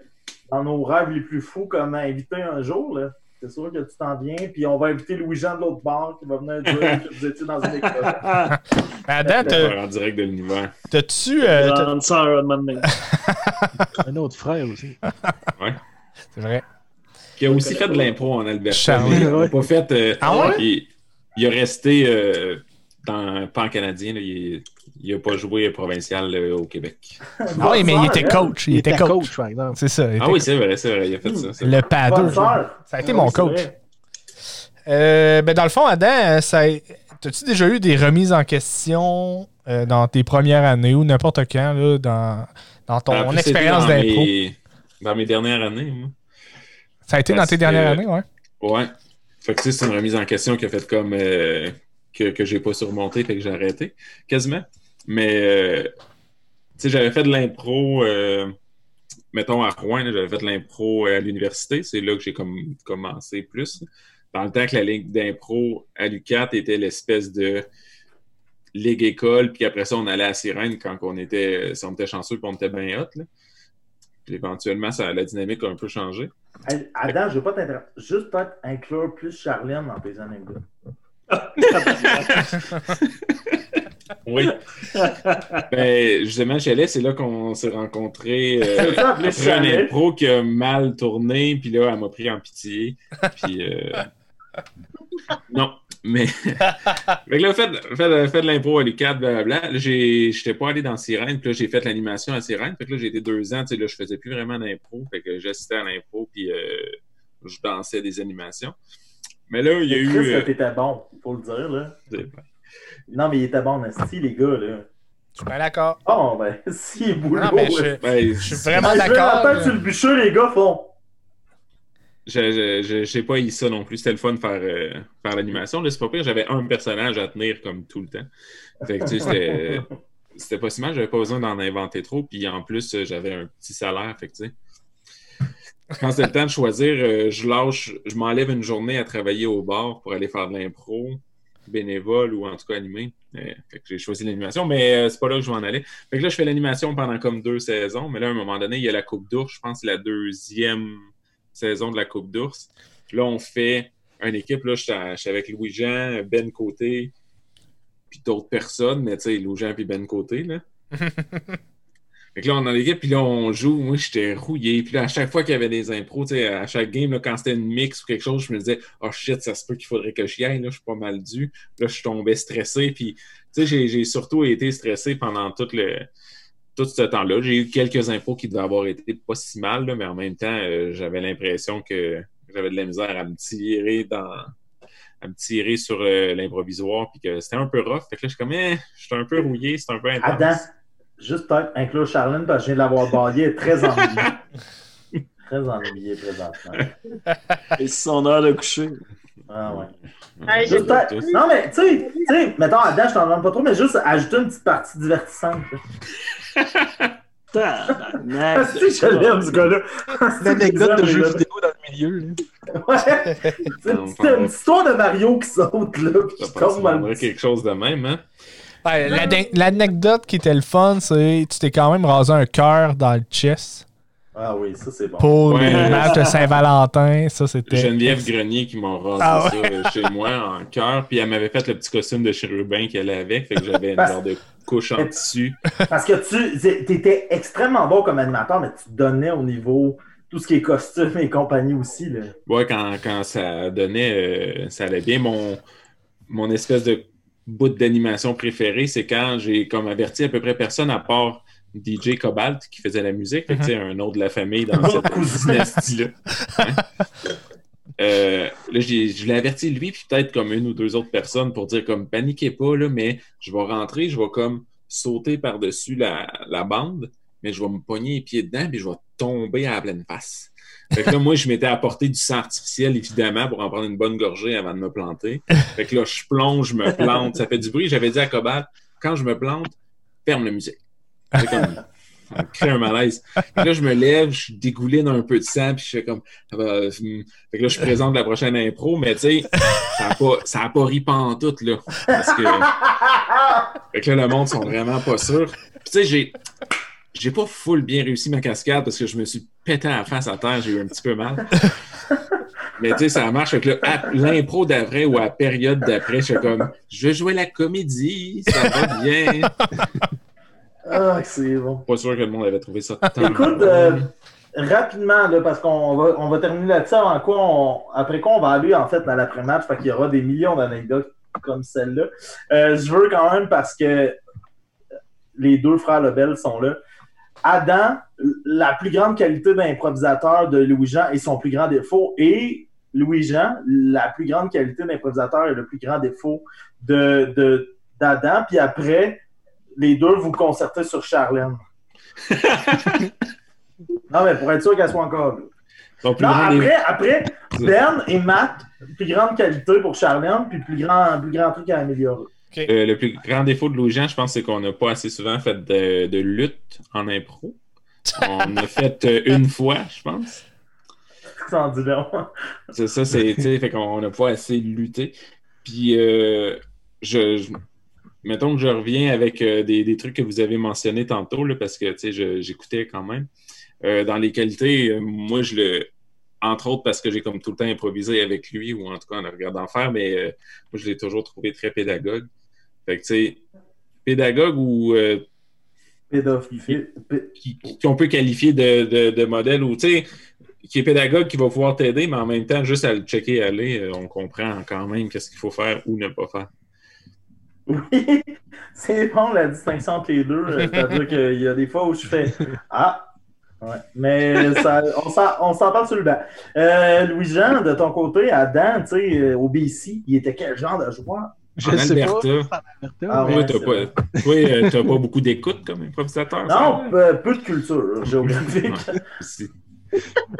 dans nos rêves les plus fous comme invité un jour. là. C'est sûr que tu t'en viens. Puis on va inviter Louis-Jean de l'autre bar qui va venir dire que vous étiez dans une école. Ah, ben, Adam, t'as- Ouais, en direct de l'univers. t'as-tu. euh, un autre frère aussi. C'est vrai. Qui a aussi fait de l'impro en Alberta. Charles. mais Il Ouais. a pas fait. euh, Ah ouais? il, il a resté euh, dans pan canadien. Là, il, il a pas joué provincial euh, au Québec. Ah oui, mais il était coach. Il, Il était était coach. coach, par exemple. C'est ça. Ah oui, c'est vrai, c'est vrai, il a fait ça. Le paddle. Ça a été Ah mon c'est coach. Euh, ben dans le fond, Adam, euh, ça, as-tu déjà eu des remises en question euh, dans tes premières années ou n'importe quand là, dans, ton expérience d'impro? mes- Dans mes dernières années, moi. Ça a été dans tes dernières que- années, ouais? Ouais. Fait que c'est une remise en question euh, que, que j'ai pas surmonté, fait que j'ai arrêté, quasiment. Mais euh, j'avais fait de l'impro, euh, mettons à Rouen, j'avais fait de l'impro à l'université, c'est là que j'ai comme commencé plus. Dans le temps que la ligue d'impro à l'UCAT était l'espèce de ligue école, puis après ça, on allait à Sirène quand on était, on était chanceux, puis on était bien hot. Puis éventuellement, ça, la dynamique a un peu changé. Adam, je veux pas t'interrompre. Juste peut-être inclure plus Charlène dans tes anecdotes. Oui. ben, justement, Chalet, c'est là qu'on s'est rencontrés euh, C'est ça, appelé après un impro qui a mal tourné, puis là, elle m'a pris en pitié. Puis, euh, non, mais... fait que là, fait, fait, fait de l'impro à l'UQAD, blablabla. J'étais pas allé dans Sirène, puis là, j'ai fait l'animation à Sirène. Fait que là, j'ai été deux ans, tu sais, là, je faisais plus vraiment d'impro. Fait que j'assistais à l'impro, puis euh, je dansais des animations. Mais là, il y a eu... Chris, euh, t'étais bon, faut le dire, là. Non, mais il était bon, Nasty, les gars, là. Je suis bien d'accord. Bon, ben, si, boulot. Non, mais je, ben, je suis vraiment je vais d'accord. sur le bûcher, les gars font. Je j'ai pas eu ça non plus. C'était le fun de faire, euh, faire l'animation. C'est pas pire, j'avais un personnage à tenir comme tout le temps. Fait que, tu sais, c'était, pas si mal, j'avais pas besoin d'en inventer trop. Puis en plus, j'avais un petit salaire. Fait que, tu sais. Quand c'était le temps de choisir, euh, je lâche, je m'enlève une journée à travailler au bar pour aller faire de l'impro, bénévole ou en tout cas animé. Euh, fait que j'ai choisi l'animation, mais c'est pas là que je m'en allais. Fait que là, je fais l'animation pendant comme deux saisons, mais là, à un moment donné, il y a la Coupe d'ours, je pense c'est la deuxième saison de la Coupe d'ours. Là, on fait une équipe, là, j'étais j'étais avec Louis-Jean, Ben Côté, puis d'autres personnes, mais tu sais, Louis-Jean puis Ben Côté, là. Fait que là, on est dans l'équipe, puis là, on joue. Moi, j'étais rouillé. Puis là, à chaque fois qu'il y avait des impros, tu sais, à chaque game, là, quand c'était une mix ou quelque chose, je me disais, oh shit, ça se peut qu'il faudrait que j'y aille, là, je suis pas mal dû. Là, je tombais stressé. Puis, tu sais, j'ai- j'ai surtout été stressé pendant tout le tout ce temps-là. J'ai eu quelques impros qui devaient avoir été pas si mal, là, mais en même temps, euh, j'avais l'impression que j'avais de la misère à me tirer dans à me tirer sur euh, l'improvisoire, puis que c'était un peu rough. Fait que là, je suis comme, eh, je suis un peu rouillé, c'est un peu intense. Adam, juste peut-être inclure Charlène parce que je viens de l'avoir baillé. Elle est très ennuyée. très ennuyée présentement. Et c'est son heure de coucher. Ah ouais. Hey, Juste Non, mais tu sais, tu sais, mettons, Adam, je t'en demande pas trop, mais juste ajouter une petite partie divertissante. Tabarnak. Ah, si, je l'aime, ce gars-là. Une anecdote de jeu vidéo dans le milieu. là. Ouais. C'est une petite- une histoire de Mario qui saute, là, puis qui tombe dans quelque chose de même, hein? L'anecdote qui était le fun, c'est tu t'es quand même rasé un cœur dans le chest Ah oui, ça c'est bon. pour Ouais. le match de Saint-Valentin. Ça, c'était. Geneviève Grenier qui m'a rasé Ah ça chez moi en cœur, puis elle m'avait fait le petit costume de chérubin qu'elle avait, fait que j'avais une genre de couche en tissu. Parce que tu étais extrêmement bon comme animateur, mais tu donnais au niveau tout ce qui est costume et compagnie aussi. Là. Ouais, quand, quand ça donnait, euh, ça allait bien. Mon, mon espèce de bout d'animation préféré, c'est quand j'ai comme averti à peu près personne à part DJ Cobalt qui faisait la musique, sais, un autre de la famille dans cette dynastie-là. Hein? Euh, là, j'ai- je l'ai averti lui, puis peut-être comme une ou deux autres personnes pour dire comme paniquez pas, là, mais je vais rentrer, je vais comme sauter par-dessus la, la bande, mais je vais me pogner les pieds dedans, puis je vais tomber à la pleine face. Fait que là, moi, je m'étais apporté du sang artificiel, évidemment, pour en prendre une bonne gorgée avant de me planter. Fait que là, je plonge, je me plante, ça fait du bruit. J'avais dit à Cobalt, quand je me plante, ferme la musique. C'est comme, crée un malaise. Puis là, je me lève, je dégouline un peu de sang, puis je fais comme, ben, hum. fait que là, je présente la prochaine impro, mais tu sais, ça n'a pas, ça pas ri pantoute, là. Parce que, fait que là, le monde sont vraiment pas sûrs. Puis tu sais, j'ai, j'ai pas full bien réussi ma cascade parce que je me suis pété la face à terre, j'ai eu un petit peu mal. Mais tu sais, ça marche. Fait l'impro d'après ou à la période d'après, je suis comme, je vais jouer la comédie, ça va bien. Ah, c'est bon. Pas sûr que le monde avait trouvé ça tant Écoute, euh, rapidement, là, parce qu'on va, on va terminer là-dessus, avant quoi on- après quoi on va aller en fait dans l'après-match, fait qu'il y aura des millions d'anecdotes comme celle-là. Euh, je veux quand même parce que les deux frères Lebel sont là. Adam, la plus grande qualité d'improvisateur de Louis-Jean et son plus grand défaut, et Louis-Jean, la plus grande qualité d'improvisateur et le plus grand défaut de, de- d'Adam. Puis après, les deux vous concertez sur Charlène. non, mais pour être sûr qu'elle soit encore là. Non, après, après, Ben et Matt, plus grande qualité pour Charlène, puis plus grand, plus grand truc à améliorer. Euh, le plus grand défaut de Louis-Jean, je pense, c'est qu'on n'a pas assez souvent fait de, de lutte en impro. On a fait euh, une fois, je pense. Sans dit long. C'est ça, c'est, tu sais, fait qu'on n'a pas assez lutté. Puis, euh, je, je- mettons que je reviens avec euh, des, des trucs que vous avez mentionnés tantôt, là, parce que, j'écoutais quand même. Euh, dans les qualités, euh, moi, je le. Entre autres parce que j'ai comme tout le temps improvisé avec lui, ou en tout cas en le regardant faire, mais moi, je l'ai toujours trouvé très pédagogue. Fait que, tu sais, pédagogue ou Pédophile. Pé- qui- qu'on peut qualifier de, de, de modèle ou, tu sais, qui est pédagogue, qui va pouvoir t'aider, mais en même temps, juste à le checker aller, on comprend quand même qu'est-ce qu'il faut faire ou ne pas faire. Oui, c'est bon la distinction entre les deux. euh, C'est-à-dire qu'il y a des fois où je fais Ah! Ouais. Mais ça, on s'en- on s'en parle sur le banc. Euh, Louis-Jean, de ton côté, Adam, tu sais, euh, au BC, il était quel genre de joueur? Je En sais pas. Alberta. en Alberta, Ah ouais, t'as pas, euh, pas beaucoup d'écoute comme improvisateur. ça? Non, peu, peu de culture géographique. Si.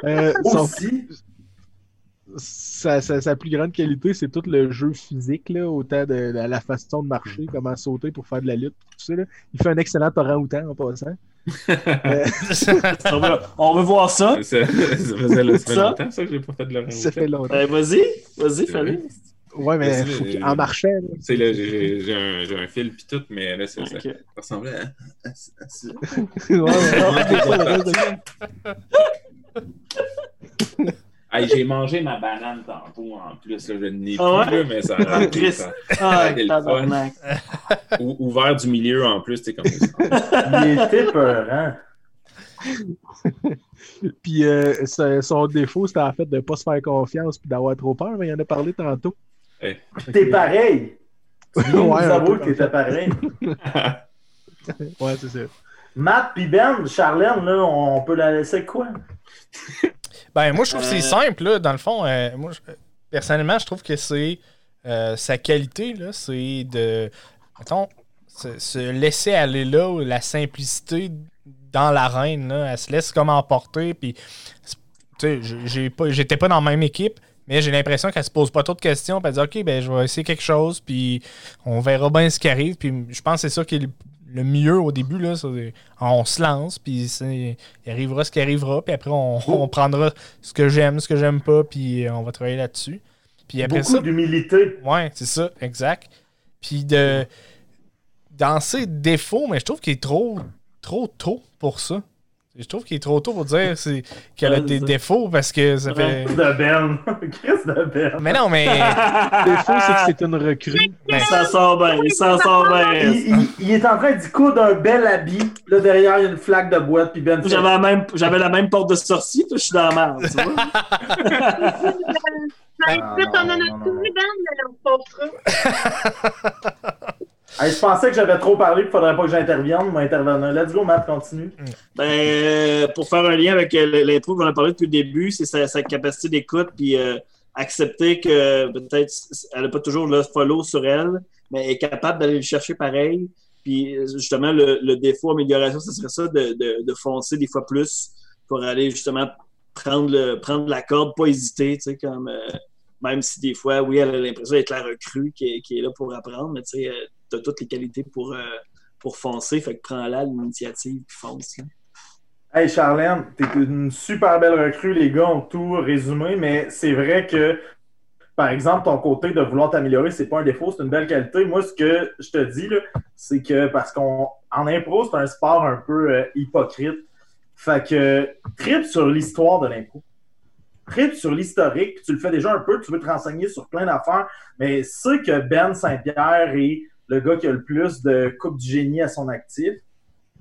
Euh, son- Aussi. Sa, sa- sa plus grande qualité, c'est tout le jeu physique, là, autant de, de la façon de marcher, comment sauter pour faire de la lutte, tout ça. là. Il fait un excellent orang-outan en passant. Euh, On veut voir ça. Ça, ça faisait ça fait Ça? longtemps ça que j'ai pas fait de l'oreille. ça fait longtemps. Ben, vas-y, vas-y, fallait. Ouais, mais faut c'est- en Tu sais, là, j'ai- un, j'ai un fil pis tout, mais là, ça, ça, ressemblait à, à- à ça. ouais, non, Hey, j'ai mangé ma banane tantôt en plus, là, je n'ai Ah plus, ouais? mais ça Ah, a Ah, ou- ouvert du milieu en plus, c'est comme ça. Il était peurant. Puis euh, son défaut, c'était en fait de ne pas se faire confiance puis d'avoir trop peur, mais il en a parlé tantôt. Hey. T'es pareil. Tu viens Ouais, avouer que t'étais pareil. Ouais, c'est ça. Matt puis Ben, Charlène, là, on peut la laisser quoi? Ben, moi, je trouve que c'est Euh. simple, là, dans le fond. euh, moi, je- personnellement, je trouve que c'est euh, sa qualité, là, c'est de, mettons, se, se laisser aller là, où la simplicité dans l'arène, là, elle se laisse comme emporter, puis, tu sais, j'ai- j'ai pas- j'étais pas dans la même équipe, mais j'ai l'impression qu'elle se pose pas trop de questions, puis elle dit, OK, ben, je vais essayer quelque chose, puis on verra bien ce qui arrive, puis je pense que c'est ça qui est le, le mieux au début, là, on se lance, puis il arrivera ce qui arrivera, puis après on, on prendra ce que j'aime, ce que j'aime pas, puis on va travailler là-dessus. Puis après Beaucoup ça, d'humilité. ouais, c'est ça, exact. Puis de dans ses défauts, mais je trouve qu'il est trop trop tôt pour ça. Je trouve qu'il est trop tôt pour dire c'est- qu'elle a des défauts parce que ça fait. Chris de Ben. Chris de Ben. Mais non, mais Le défaut, c'est que c'est une recrue. Il s'en sort bien, il s'en sort bien. il- il est en train d'y coudre un bel habit. Là, derrière, il y a une flaque de boîte. Puis Ben J'avais la, même, j'avais la même porte de sortie, puis je suis dans la merde, tu vois. Ben, Ah, on en a Ben, mais on postera. Je pensais que j'avais trop parlé, qu'il faudrait pas que j'intervienne. Moi, intervenant. Let's go, Matt, continue. Ben, euh, pour faire un lien avec euh, l'intro qu'on a parlé depuis le début, c'est sa, capacité d'écoute, puis euh, accepter que peut-être elle n'a pas toujours le follow sur elle, mais elle est capable d'aller le chercher pareil. Puis justement, le, défaut amélioration, ce serait ça, de, foncer des fois plus pour aller justement prendre, le, prendre la corde, pas hésiter, tu sais, comme. euh, même si des fois, oui, elle a l'impression d'être la recrue qui est, qui est là pour apprendre, mais tu sais, toutes les qualités pour, euh, pour foncer, fait que prends-la l'initiative puis fonce. Hey, Charlène, t'es une super belle recrue. Les gars ont tout résumé, mais c'est vrai que, par exemple, ton côté de vouloir t'améliorer, c'est pas un défaut, c'est une belle qualité. Moi, ce que je te dis, c'est que parce qu'en impro, c'est un sport un peu euh, hypocrite. Fait que tripe sur l'histoire de l'impro. Tripe sur l'historique, tu le fais déjà un peu, tu veux te renseigner sur plein d'affaires, mais sais que Ben Saint-Pierre est le gars qui a le plus de Coupe du génie à son actif.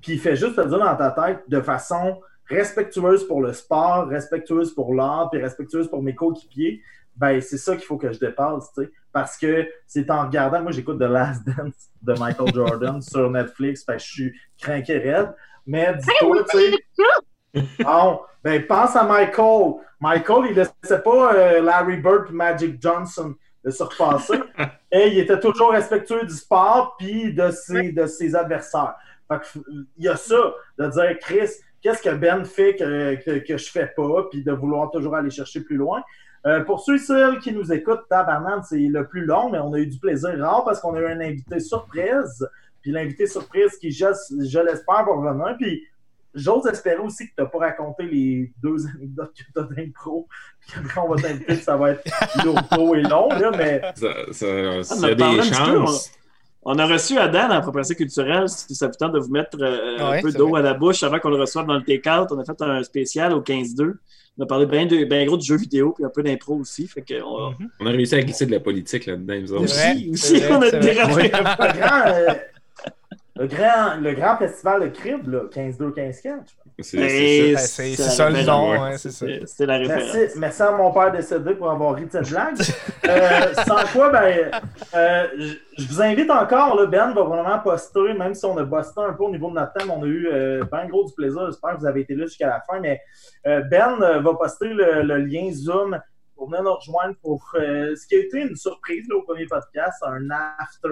Puis il fait juste te dire dans ta tête de façon respectueuse pour le sport, respectueuse pour l'art, puis respectueuse pour mes coéquipiers. Ben, c'est ça qu'il faut que je dépasse, tu sais. Parce que c'est en regardant, moi j'écoute The Last Dance de Michael Jordan sur Netflix, que je suis craqué raide. Mais dis-toi, tu sais. Bon, ben pense à Michael. Michael, il laissait pas euh, Larry Bird et Magic Johnson le surpasser. Et il était toujours respectueux du sport puis de ses, de ses adversaires. Fait que, il y a ça, de dire, Chris, qu'est-ce que Ben fait que, que, que je fais pas, puis de vouloir toujours aller chercher plus loin. Euh, pour ceux et celles qui nous écoutent, Tabarnan, c'est le plus long, mais on a eu du plaisir rare parce qu'on a eu un invité surprise. Puis l'invité surprise qui, je, je l'espère, va revenir. Puis j'ose espérer aussi que tu n'as pas raconté les deux anecdotes que tu as d'impro. Puis après, on va t'inviter, ça va être lourd et long, là, mais Ça, ça, Ah, y a des peu. On a reçu Adam en propriété culturelle, si ça vous tente de vous mettre euh, Ouais, un peu c'est d'eau à la bouche avant qu'on le reçoive dans le take-out. On a fait un spécial au 15-2. On a parlé bien de- bien gros de jeux vidéo puis un peu d'impro aussi. Fait que on. On a réussi à glisser de la politique là-dedans. C'est aussi, c'est on a c'est dérapé. Le grand, le, grand, festival de crib, là, 15-2, 15-4. C'est Et c'est Ben, ça. c'est ça le référence. nom, hein, c'est ça. La référence. Merci, merci à mon père décédé pour avoir ri de cette blague. Euh, sans quoi, ben, euh, je vous invite encore, là, Ben va vraiment poster, même si on a bossé un peu au niveau de notre thème, on a eu euh, bien gros du plaisir. J'espère que vous avez été là jusqu'à la fin, mais euh, Ben va poster le, le lien Zoom pour venir nous rejoindre pour euh, ce qui a été une surprise là, au premier podcast, un after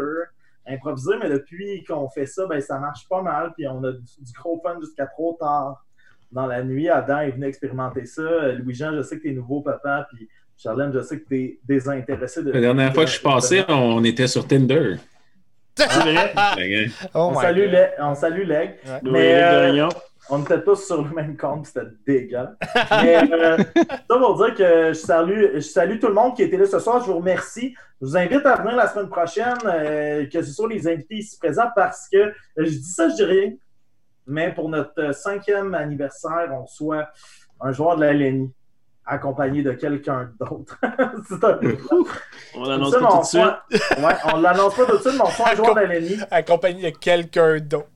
improvisé, mais depuis qu'on fait ça, ben, ça marche pas mal, puis on a du, du gros fun jusqu'à trop tard dans la nuit. Adam est venu expérimenter ça. Louis-Jean, je sais que t'es nouveau papa, puis Charlène, je sais que t'es désintéressé de. La dernière fois que je suis passé, on était sur Tinder. Oh On my salue, on salue Leg. Ouais. Mais, euh. On était tous sur le même compte, c'était dégueulasse. Mais euh, ça pour dire que je salue, je salue tout le monde qui était là ce soir. Je vous remercie. Je vous invite à venir la semaine prochaine, euh, que ce soit les invités ici présents, parce que euh, je dis ça, je dis rien. Mais pour notre cinquième anniversaire, on soit un joueur de la LNI accompagné de quelqu'un d'autre. C'est un peu On l'annonce pas tout on de suite. Ouais, on l'annonce pas tout de suite, mais on soit un joueur de la LNI. Accompagné de quelqu'un d'autre.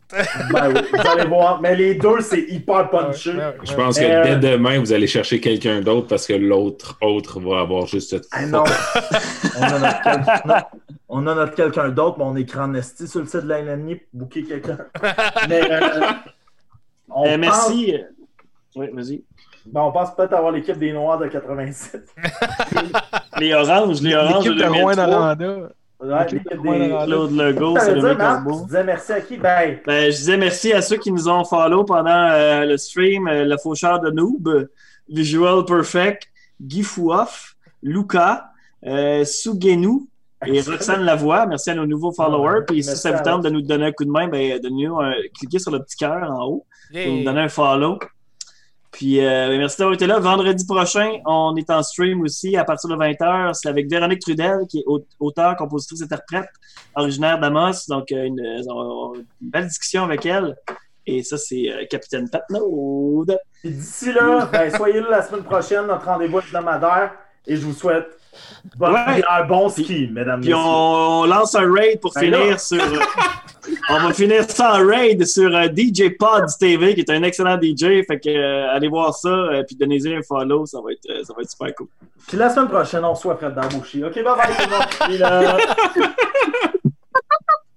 Ben oui, vous allez voir. Mais les deux, c'est hyper punché. Ouais, ouais, je pense que Euh, dès demain, vous allez chercher quelqu'un d'autre parce que l'autre autre va avoir juste cette Ah non. on a notre, quel- non. On a notre quelqu'un d'autre, mais on est grand esti sur le site de LNI pour booker quelqu'un. Mais euh, on, Euh, pense, merci. Oui, vas-y. ben, on pense peut-être avoir l'équipe des Noirs de 87. Les oranges, les oranges. L'équipe de le Rouen 2003. Ouais, l'équipe des... Claude Legault, c'est le mec. Tu disais merci à qui? Ben, Ben, je disais merci à ceux qui nous ont follow pendant euh, le stream, euh, le faucheur de Noob, Visual Perfect, Guy Fouoff, Luca, euh, et Roxane Lavoie. Merci à nos nouveaux followers. Puis si ça vous tente de nous donner un coup de main, ben, donnez-nous un, cliquez sur le petit cœur en haut pour nous donner un follow. Puis euh, ben, merci d'avoir été là. Vendredi prochain, on est en stream aussi à partir de 20h. C'est avec Véronique Trudel, qui est au- auteure, compositrice, interprète, originaire d'Amos. Donc, euh, une, euh, une belle discussion avec elle. Et ça, c'est euh, Capitaine Patnaud. puis d'ici là, ben, soyez là la semaine prochaine, notre rendez-vous hebdomadaire. Et je vous souhaite Ouais. un bon ski, mesdames Puis messieurs. on lance un raid pour Ben finir là. sur. on va finir ça en raid sur euh, DJ Pod TV, qui est un excellent DJ. Fait que euh, allez voir ça, euh, puis donnez-y un follow, ça va être, euh, ça va être super cool. Puis la semaine prochaine, on soit prêt d'embaucher. OK, bye bye